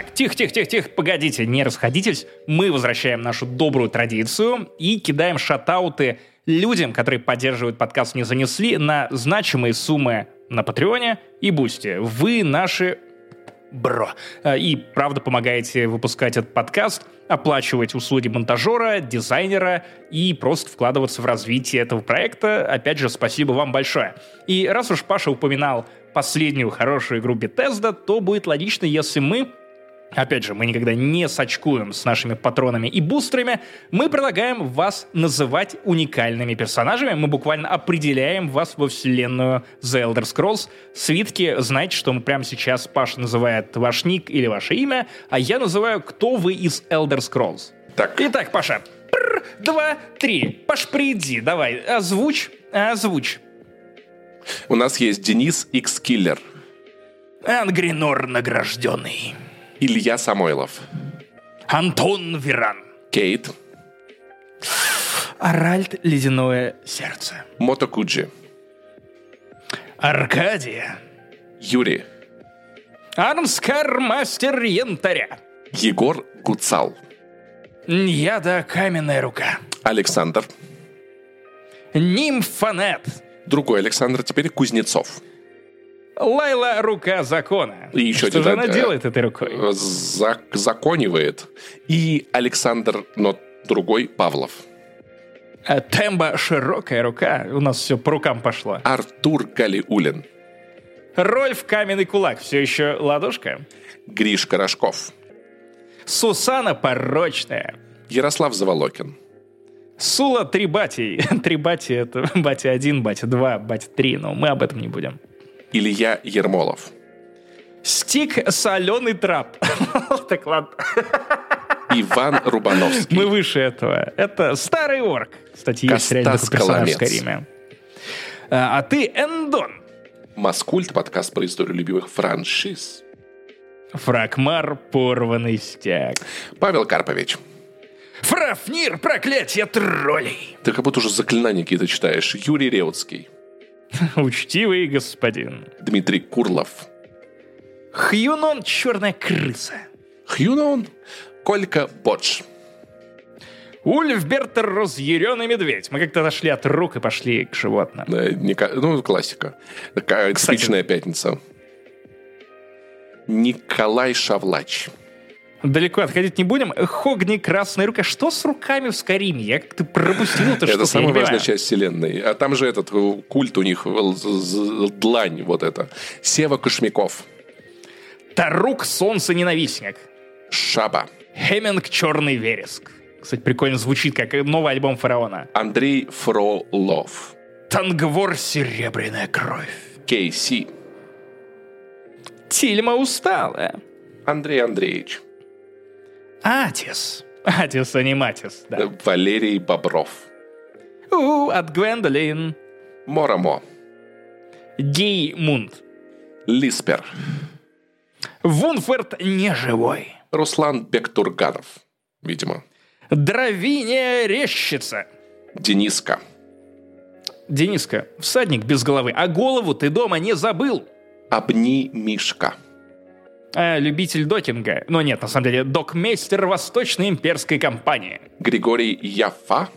Так, тихо, тихо, тихо, тихо, погодите, не расходитесь. Мы возвращаем нашу добрую традицию и кидаем shoutout ы людям, которые поддерживают подкаст «Не занесли» на значимые суммы на Patreon е и Boosty. Вы наши бро. Э, и правда помогаете выпускать этот подкаст, оплачивать услуги монтажера, дизайнера и просто вкладываться в развитие этого проекта. Опять же, спасибо вам большое. И раз уж Паша упоминал последнюю хорошую игру Bethesda, то будет логично, если мы Опять же, мы никогда не сочкуем с нашими патронами и бустерами. Мы предлагаем вас называть уникальными персонажами. Мы буквально определяем вас во вселенную The Elder Scrolls. Свитки, знаете, что мы прямо сейчас Паша называет ваш ник или ваше имя, а я называю, кто вы из Elder Scrolls. Так. Итак, Паша. Пр, два, три. Паш, приди, давай, озвучь, озвучь. У нас есть Денис X-Киллер. Ангринор награжденный. Илья Самойлов. Антон Веран. Кейт. Аральд Ледяное Сердце. Мото Куджи. Аркадия. Юрий. Армскар Мастер Янтаря. Егор Гуцал. Яда Каменная Рука. Александр. Нимфонет. Другой Александр, теперь Кузнецов. Лайла — рука закона. И еще Что же она делает этой рукой? Зак законивает. И Александр, но другой, Павлов. А Темба — широкая рука. У нас все по рукам пошло. Артур Галиулин. Рольф Каменный Кулак. Все еще ладошка. Гриш Корошков. Сусана Порочная. Ярослав Заволокин. Сула Три Бати. [LAUGHS] Три Бати — это Батя 1, Батя 2, Батя 3, но мы об этом не будем. Илья Ермолов. Стик соленый трап. [LAUGHS] Так ладно. Иван Рубановский. Мы выше этого. Это старый орк. Кстати, есть реально такой персонаж в Скайриме. А, а ты Эндон. Маскульт, подкаст про историю любимых франшиз. Фракмар, порванный стяг. Павел Карпович. Фрафнир, проклятие троллей. Ты как будто уже заклинания какие-то читаешь. Юрий Реутский. [LAUGHS] Учтивый господин. Дмитрий Курлов. Хьюнон черная крыса. Хьюнон Колька Бодж. Ульфбертер разъяренный медведь. Мы как-то отошли от рук и пошли к животным. Да, не, ну, классика. Такая Кстати, пятница. Николай Шавлач. Далеко отходить не будем. Хогни Красная Рука. Что с руками в Скариме? Я как-то пропустил это, Это самая важная часть вселенной. А там же этот э, культ у них, э, длань вот это. Сева Кошмяков. Тарук Солнце Ненавистник. Шаба. Хеминг Черный Вереск. Кстати, прикольно звучит, как новый альбом Фараона. Андрей Фролов. Тангвор Серебряная Кровь. Кейси. Тильма усталая. Андрей Андреевич. Атис. Атис, а не Матис, да. Валерий Бобров. У, от Гвендолин. Морамо. Гей Мунд. Лиспер. Вунферт неживой. Руслан Бектурганов. Видимо. Дровиня Рещица. Дениска. Дениска, всадник без головы, а голову ты дома не забыл. Обни Мишка. А, любитель докинга. Но нет, на самом деле, докмейстер Восточной имперской компании. Григорий Яфа.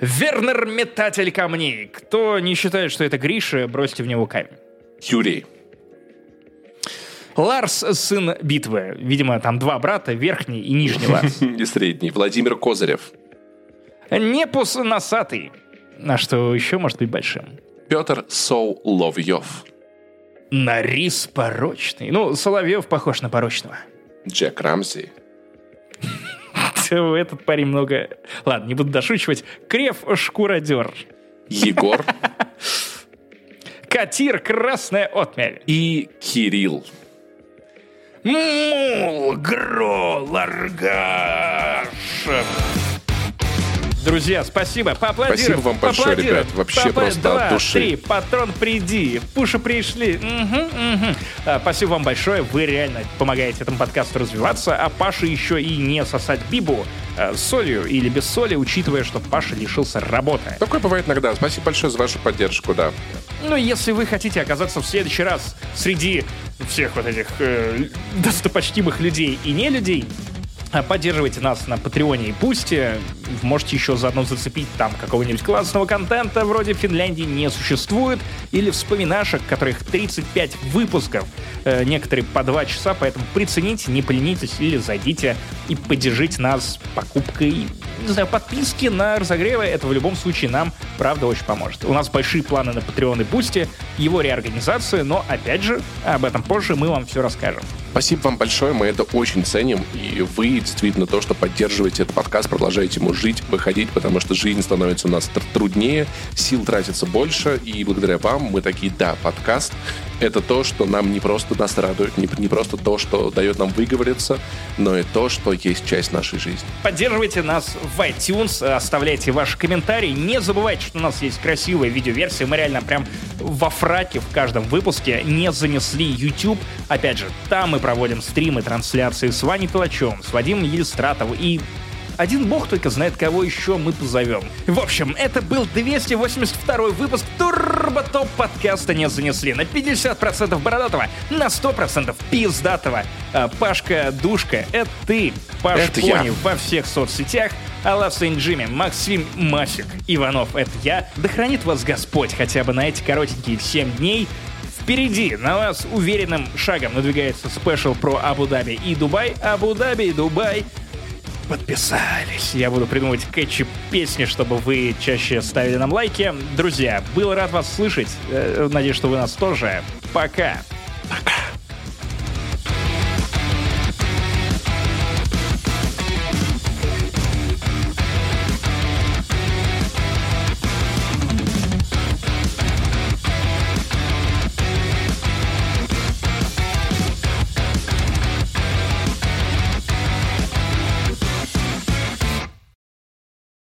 Вернер Метатель камней. Кто не считает, что это Гриша, бросьте в него камень. Юрий. Ларс, сын битвы. Видимо, там два брата, верхний и нижний [LAUGHS] Ларс. И средний. Владимир Козырев. Непус носатый. А что еще может быть большим? Петр Соуловьев. Нарис порочный. Ну, Соловьев похож на порочного. Джек Рамси. [LAUGHS] Этот парень много... Ладно, не буду дошучивать. Крев шкуродер. Егор. [LAUGHS] Катир красная отмель. И Кирилл. Мул Гро Ларгаш. Друзья, спасибо. Поаплодируем. Спасибо вам большое, ребят. Вообще Попа- просто Два, от души. три. Патрон, приди. Пуши пришли. Мгм, мгм. А, Спасибо вам большое. Вы реально помогаете этому подкасту развиваться. А Паше еще и не сосать бибу с солью или без соли, учитывая, что Паша лишился работы. Такое бывает иногда. Спасибо большое за вашу поддержку, да. Ну, если вы хотите оказаться в следующий раз среди всех вот этих э, достопочтимых людей и не людей, а, поддерживайте нас на Патреоне и Пусте. Можете еще заодно зацепить там какого-нибудь классного контента, вроде Финляндии не существует, или вспоминашек, которых 35 выпусков, э, некоторые по 2 часа, поэтому прицените, не поленитесь, или зайдите и поддержите нас покупкой, не знаю, подписки на разогревы. Это в любом случае нам, правда, очень поможет. У нас большие планы на Patreon и Пусте, его реорганизацию, но, опять же, об этом позже мы вам все расскажем. Спасибо вам большое, мы это очень ценим. И вы действительно то, что поддерживаете этот подкаст, продолжаете ему жить, выходить, потому что жизнь становится у нас тр- труднее, сил тратится больше, и благодаря вам мы такие, да, подкаст — это то, что нам не просто нас радует, не, не просто то, что дает нам выговориться, но и то, что есть часть нашей жизни. Поддерживайте нас в iTunes, оставляйте ваши комментарии. Не забывайте, что у нас есть красивая видеоверсия. Мы реально прям во фраке в каждом выпуске не занесли YouTube. Опять же, там мы проводим стримы, трансляции с Ваней Пилачевым, с Вадимом Елистратовым и один бог только знает, кого еще мы позовем. В общем, это был 282 выпуск Турбо Топ подкаста «Не занесли». На 50% бородатого, на 100% пиздатого. А, Пашка Душка, это ты. Паш Это Пони я. во всех соцсетях. Алла Saint Jimmy, Максим Масик, Иванов, это я. Да хранит вас Господь хотя бы на эти коротенькие 7 дней. Впереди на вас уверенным шагом надвигается special про Абу-Даби и Дубай. Абу-Даби и Дубай подписались. Я буду придумывать кетчуп песни, чтобы вы чаще ставили нам лайки. Друзья, был рад вас слышать. Э, Надеюсь, что вы нас тоже. Пока.